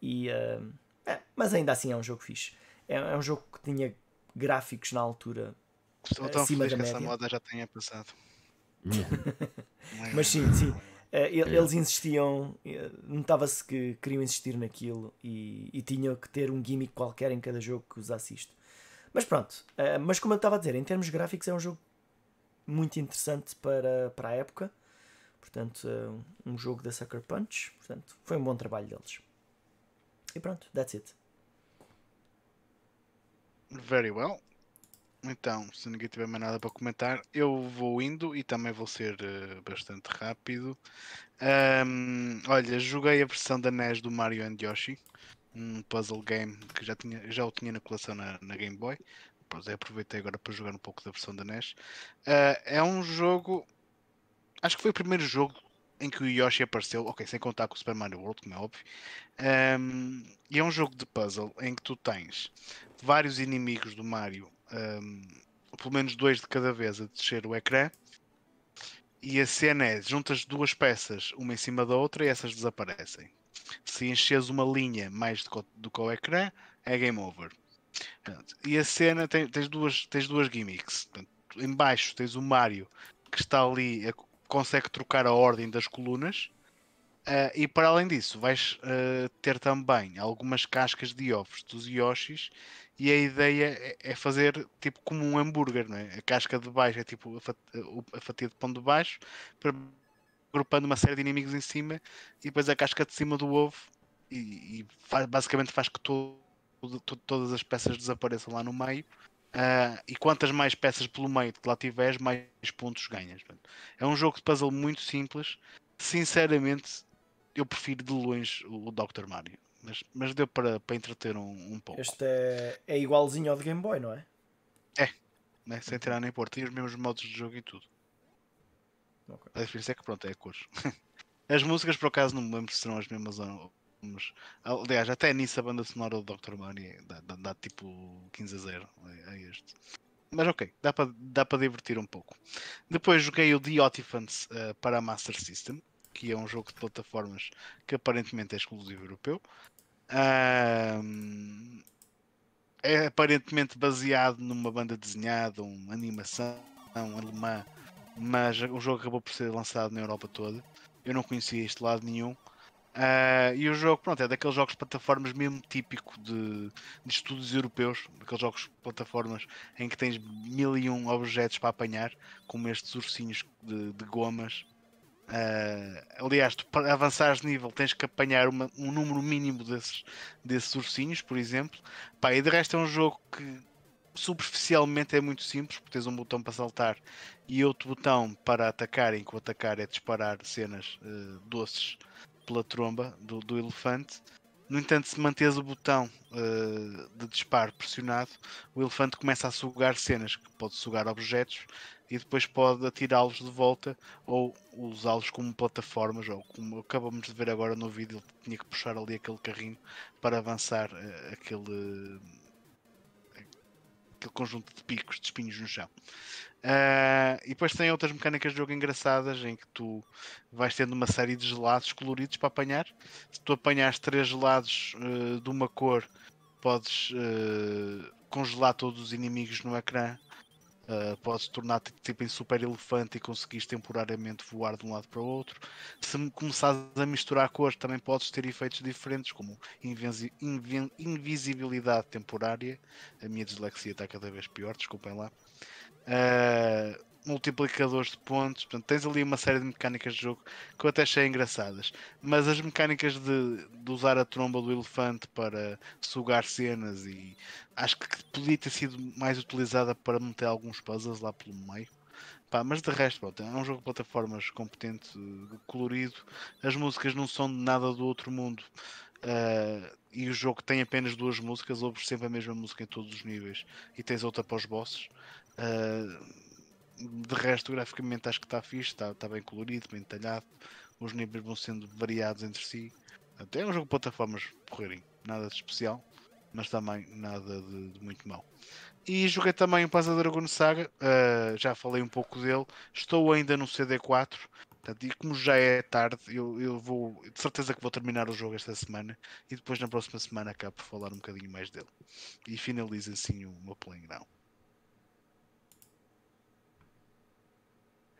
e, uh, é, mas ainda assim é um jogo fixe é, é um jogo que tinha gráficos na altura Estou tão acima da que média. essa moda já tenha passado. Mas sim, sim. Uh, eles insistiam, eh, notava-se que queriam insistir naquilo e, e tinham que ter um gimmick qualquer em cada jogo que usasse isto. Mas pronto, uh, mas como eu estava a dizer, em termos gráficos é um jogo muito interessante para, para a época. Portanto, uh, um jogo da Sucker Punch. Portanto, foi um bom trabalho deles. E pronto, that's it. Very well. Então, se ninguém tiver mais nada para comentar, eu vou indo e também vou ser uh, bastante rápido. Um, olha, joguei a versão da NES do Mario and Yoshi, um puzzle game que já, tinha, já o tinha na coleção na, na Game Boy. Pois é, aproveitei agora para jogar um pouco da versão da NES. Uh, é um jogo. Acho que foi o primeiro jogo em que o Yoshi apareceu, ok, sem contar com o Super Mario World, como é óbvio. Um, e é um jogo de puzzle em que tu tens vários inimigos do Mario, um, pelo menos dois de cada vez, a descer o ecrã. E a cena é: juntas duas peças, uma em cima da outra, e essas desaparecem. Se enches uma linha mais do que o ecrã, é game over. E a cena tem, tens, duas, tens duas gimmicks. Portanto, em baixo tens o Mario que está ali, a, consegue trocar a ordem das colunas. Uh, e para além disso, vais uh, ter também algumas cascas de ovos dos Yoshis e a ideia é, é fazer tipo como um hambúrguer, não é? A casca de baixo é tipo a fatia de pão de baixo, agrupando uma série de inimigos em cima, e depois a casca de cima do ovo, e, e faz, basicamente faz que to, to, todas as peças desapareçam lá no meio. Uh, e quantas mais peças pelo meio que lá tiveres, mais pontos ganhas. É um jogo de puzzle muito simples. Sinceramente, eu prefiro de longe o Dr. Mario mas, mas deu para, para entreter um, um pouco. Este é, é igualzinho ao de Game Boy, não é? É, né? sem tirar nem pôr, tem os mesmos modos de jogo e tudo. Okay. A diferença é que pronto, é a cores. As músicas por acaso não me lembro se serão as mesmas ou Aliás, até nisso a banda sonora do Dr. Mario dá, dá, dá, tipo 15 a 0 a, a este. Mas ok, dá para dá para divertir um pouco. Depois joguei o The Otifants uh, para a Master System, que é um jogo de plataformas que aparentemente é exclusivo europeu. Um, é aparentemente baseado numa banda desenhada, uma animação alemã, mas o jogo acabou por ser lançado na Europa toda. Eu não conhecia este lado nenhum. Uh, e o jogo, pronto, é daqueles jogos de plataformas mesmo típico de, de estudos europeus, daqueles jogos de plataformas em que tens mil e um objetos para apanhar, como estes ursinhos de, de gomas Uh, aliás, tu, para avançares de nível tens que apanhar uma, um número mínimo desses, desses ursinhos, por exemplo. Pá, e de resto é um jogo que superficialmente é muito simples, porque tens um botão para saltar e outro botão para atacar, em que o atacar é disparar cenas uh, doces pela tromba do, do, elefante. No entanto, se manteres o botão uh, de disparo pressionado, o elefante começa a sugar cenas, que pode sugar objetos e depois pode atirá-los de volta ou usá-los como plataformas, ou como acabamos de ver agora no vídeo, ele tinha que puxar ali aquele carrinho para avançar uh, aquele aquele conjunto de picos, de espinhos no chão. Uh, e depois tem outras mecânicas de jogo engraçadas em que tu vais tendo uma série de gelados coloridos para apanhar. Se tu apanhares três gelados uh, de uma cor, podes uh, congelar todos os inimigos no ecrã Uh, podes tornar-te tipo em super elefante e conseguires temporariamente voar de um lado para o outro. Se começares a misturar cores, também podes ter efeitos diferentes, como invisi invi invisibilidade temporária. A minha dislexia está cada vez pior, desculpem lá. Uh, multiplicadores de pontos. Portanto, tens ali uma série de mecânicas de jogo que eu até achei engraçadas. Mas as mecânicas de, de usar a tromba do elefante para sugar cenas e acho que podia ter sido mais utilizada para meter alguns puzzles lá pelo meio. Pá, mas de resto, pronto, é um jogo de plataformas competente, colorido. As músicas não são de nada do outro mundo. Uh, e o jogo tem apenas duas músicas, ouves sempre a mesma música em todos os níveis e tens outra para os bosses. Uh, de resto, graficamente acho que está fixe, está, está bem colorido, bem detalhado. Os níveis vão sendo variados entre si. Até um jogo de plataformas porreirinho, nada de especial, mas também nada de, de muito mau. E joguei também o Panzer Dragon Saga, uh, já falei um pouco dele. Estou ainda no CD4, portanto, e como já é tarde, eu, eu vou de certeza que vou terminar o jogo esta semana e depois na próxima semana acabo por falar um bocadinho mais dele. E finalizo assim o meu playground.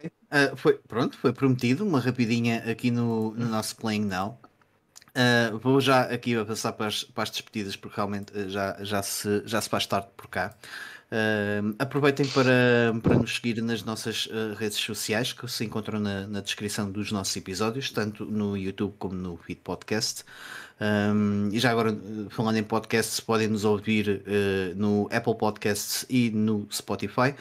Uh, foi, pronto, foi prometido, uma rapidinha aqui no, no nosso Playing Now. Uh, vou já aqui a passar para as, para as despedidas, porque realmente uh, já, já, se, já se faz tarde por cá. Uh, aproveitem para, para nos seguir nas nossas redes sociais que se encontram na, na descrição dos nossos episódios, tanto no YouTube como no Feed Podcast. Um, e já agora, falando em podcasts, podem nos ouvir uh, no Apple Podcasts e no Spotify.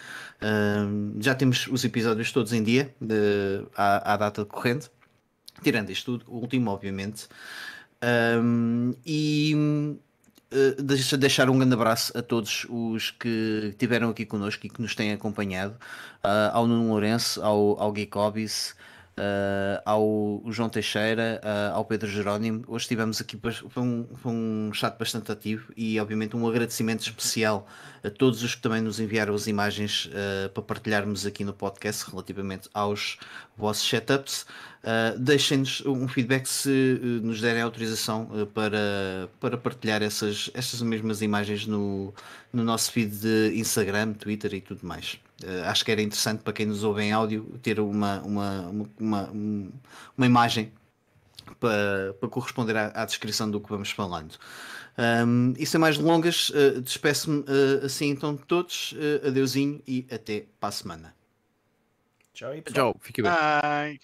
Já temos os episódios todos em dia, de, à, à, data corrente, tirando isto tudo, o último, obviamente. Um, e uh, deixa deixar um grande abraço a todos os que estiveram aqui connosco e que nos têm acompanhado, uh, ao Nuno Lourenço, ao, ao Geek Hobbies, uh, ao João Teixeira, uh, ao Pedro Jerónimo. Hoje estivemos aqui, foi um, foi um chat bastante ativo e, obviamente, um agradecimento especial a todos os que também nos enviaram as imagens uh, para partilharmos aqui no podcast relativamente aos vossos setups. Deixem-nos um feedback se nos derem autorização para, para partilhar essas, essas mesmas imagens no, no nosso feed de Instagram, Twitter e tudo mais. Acho que era interessante para quem nos ouve em áudio ter uma, uma, uma, uma, uma imagem para, para corresponder à, à, descrição do que vamos falando. Um, e sem mais delongas, uh, despeço-me uh, assim então de todos. Uh, adeusinho e até para a semana. Tchau, Tchau, fique bem. Bye.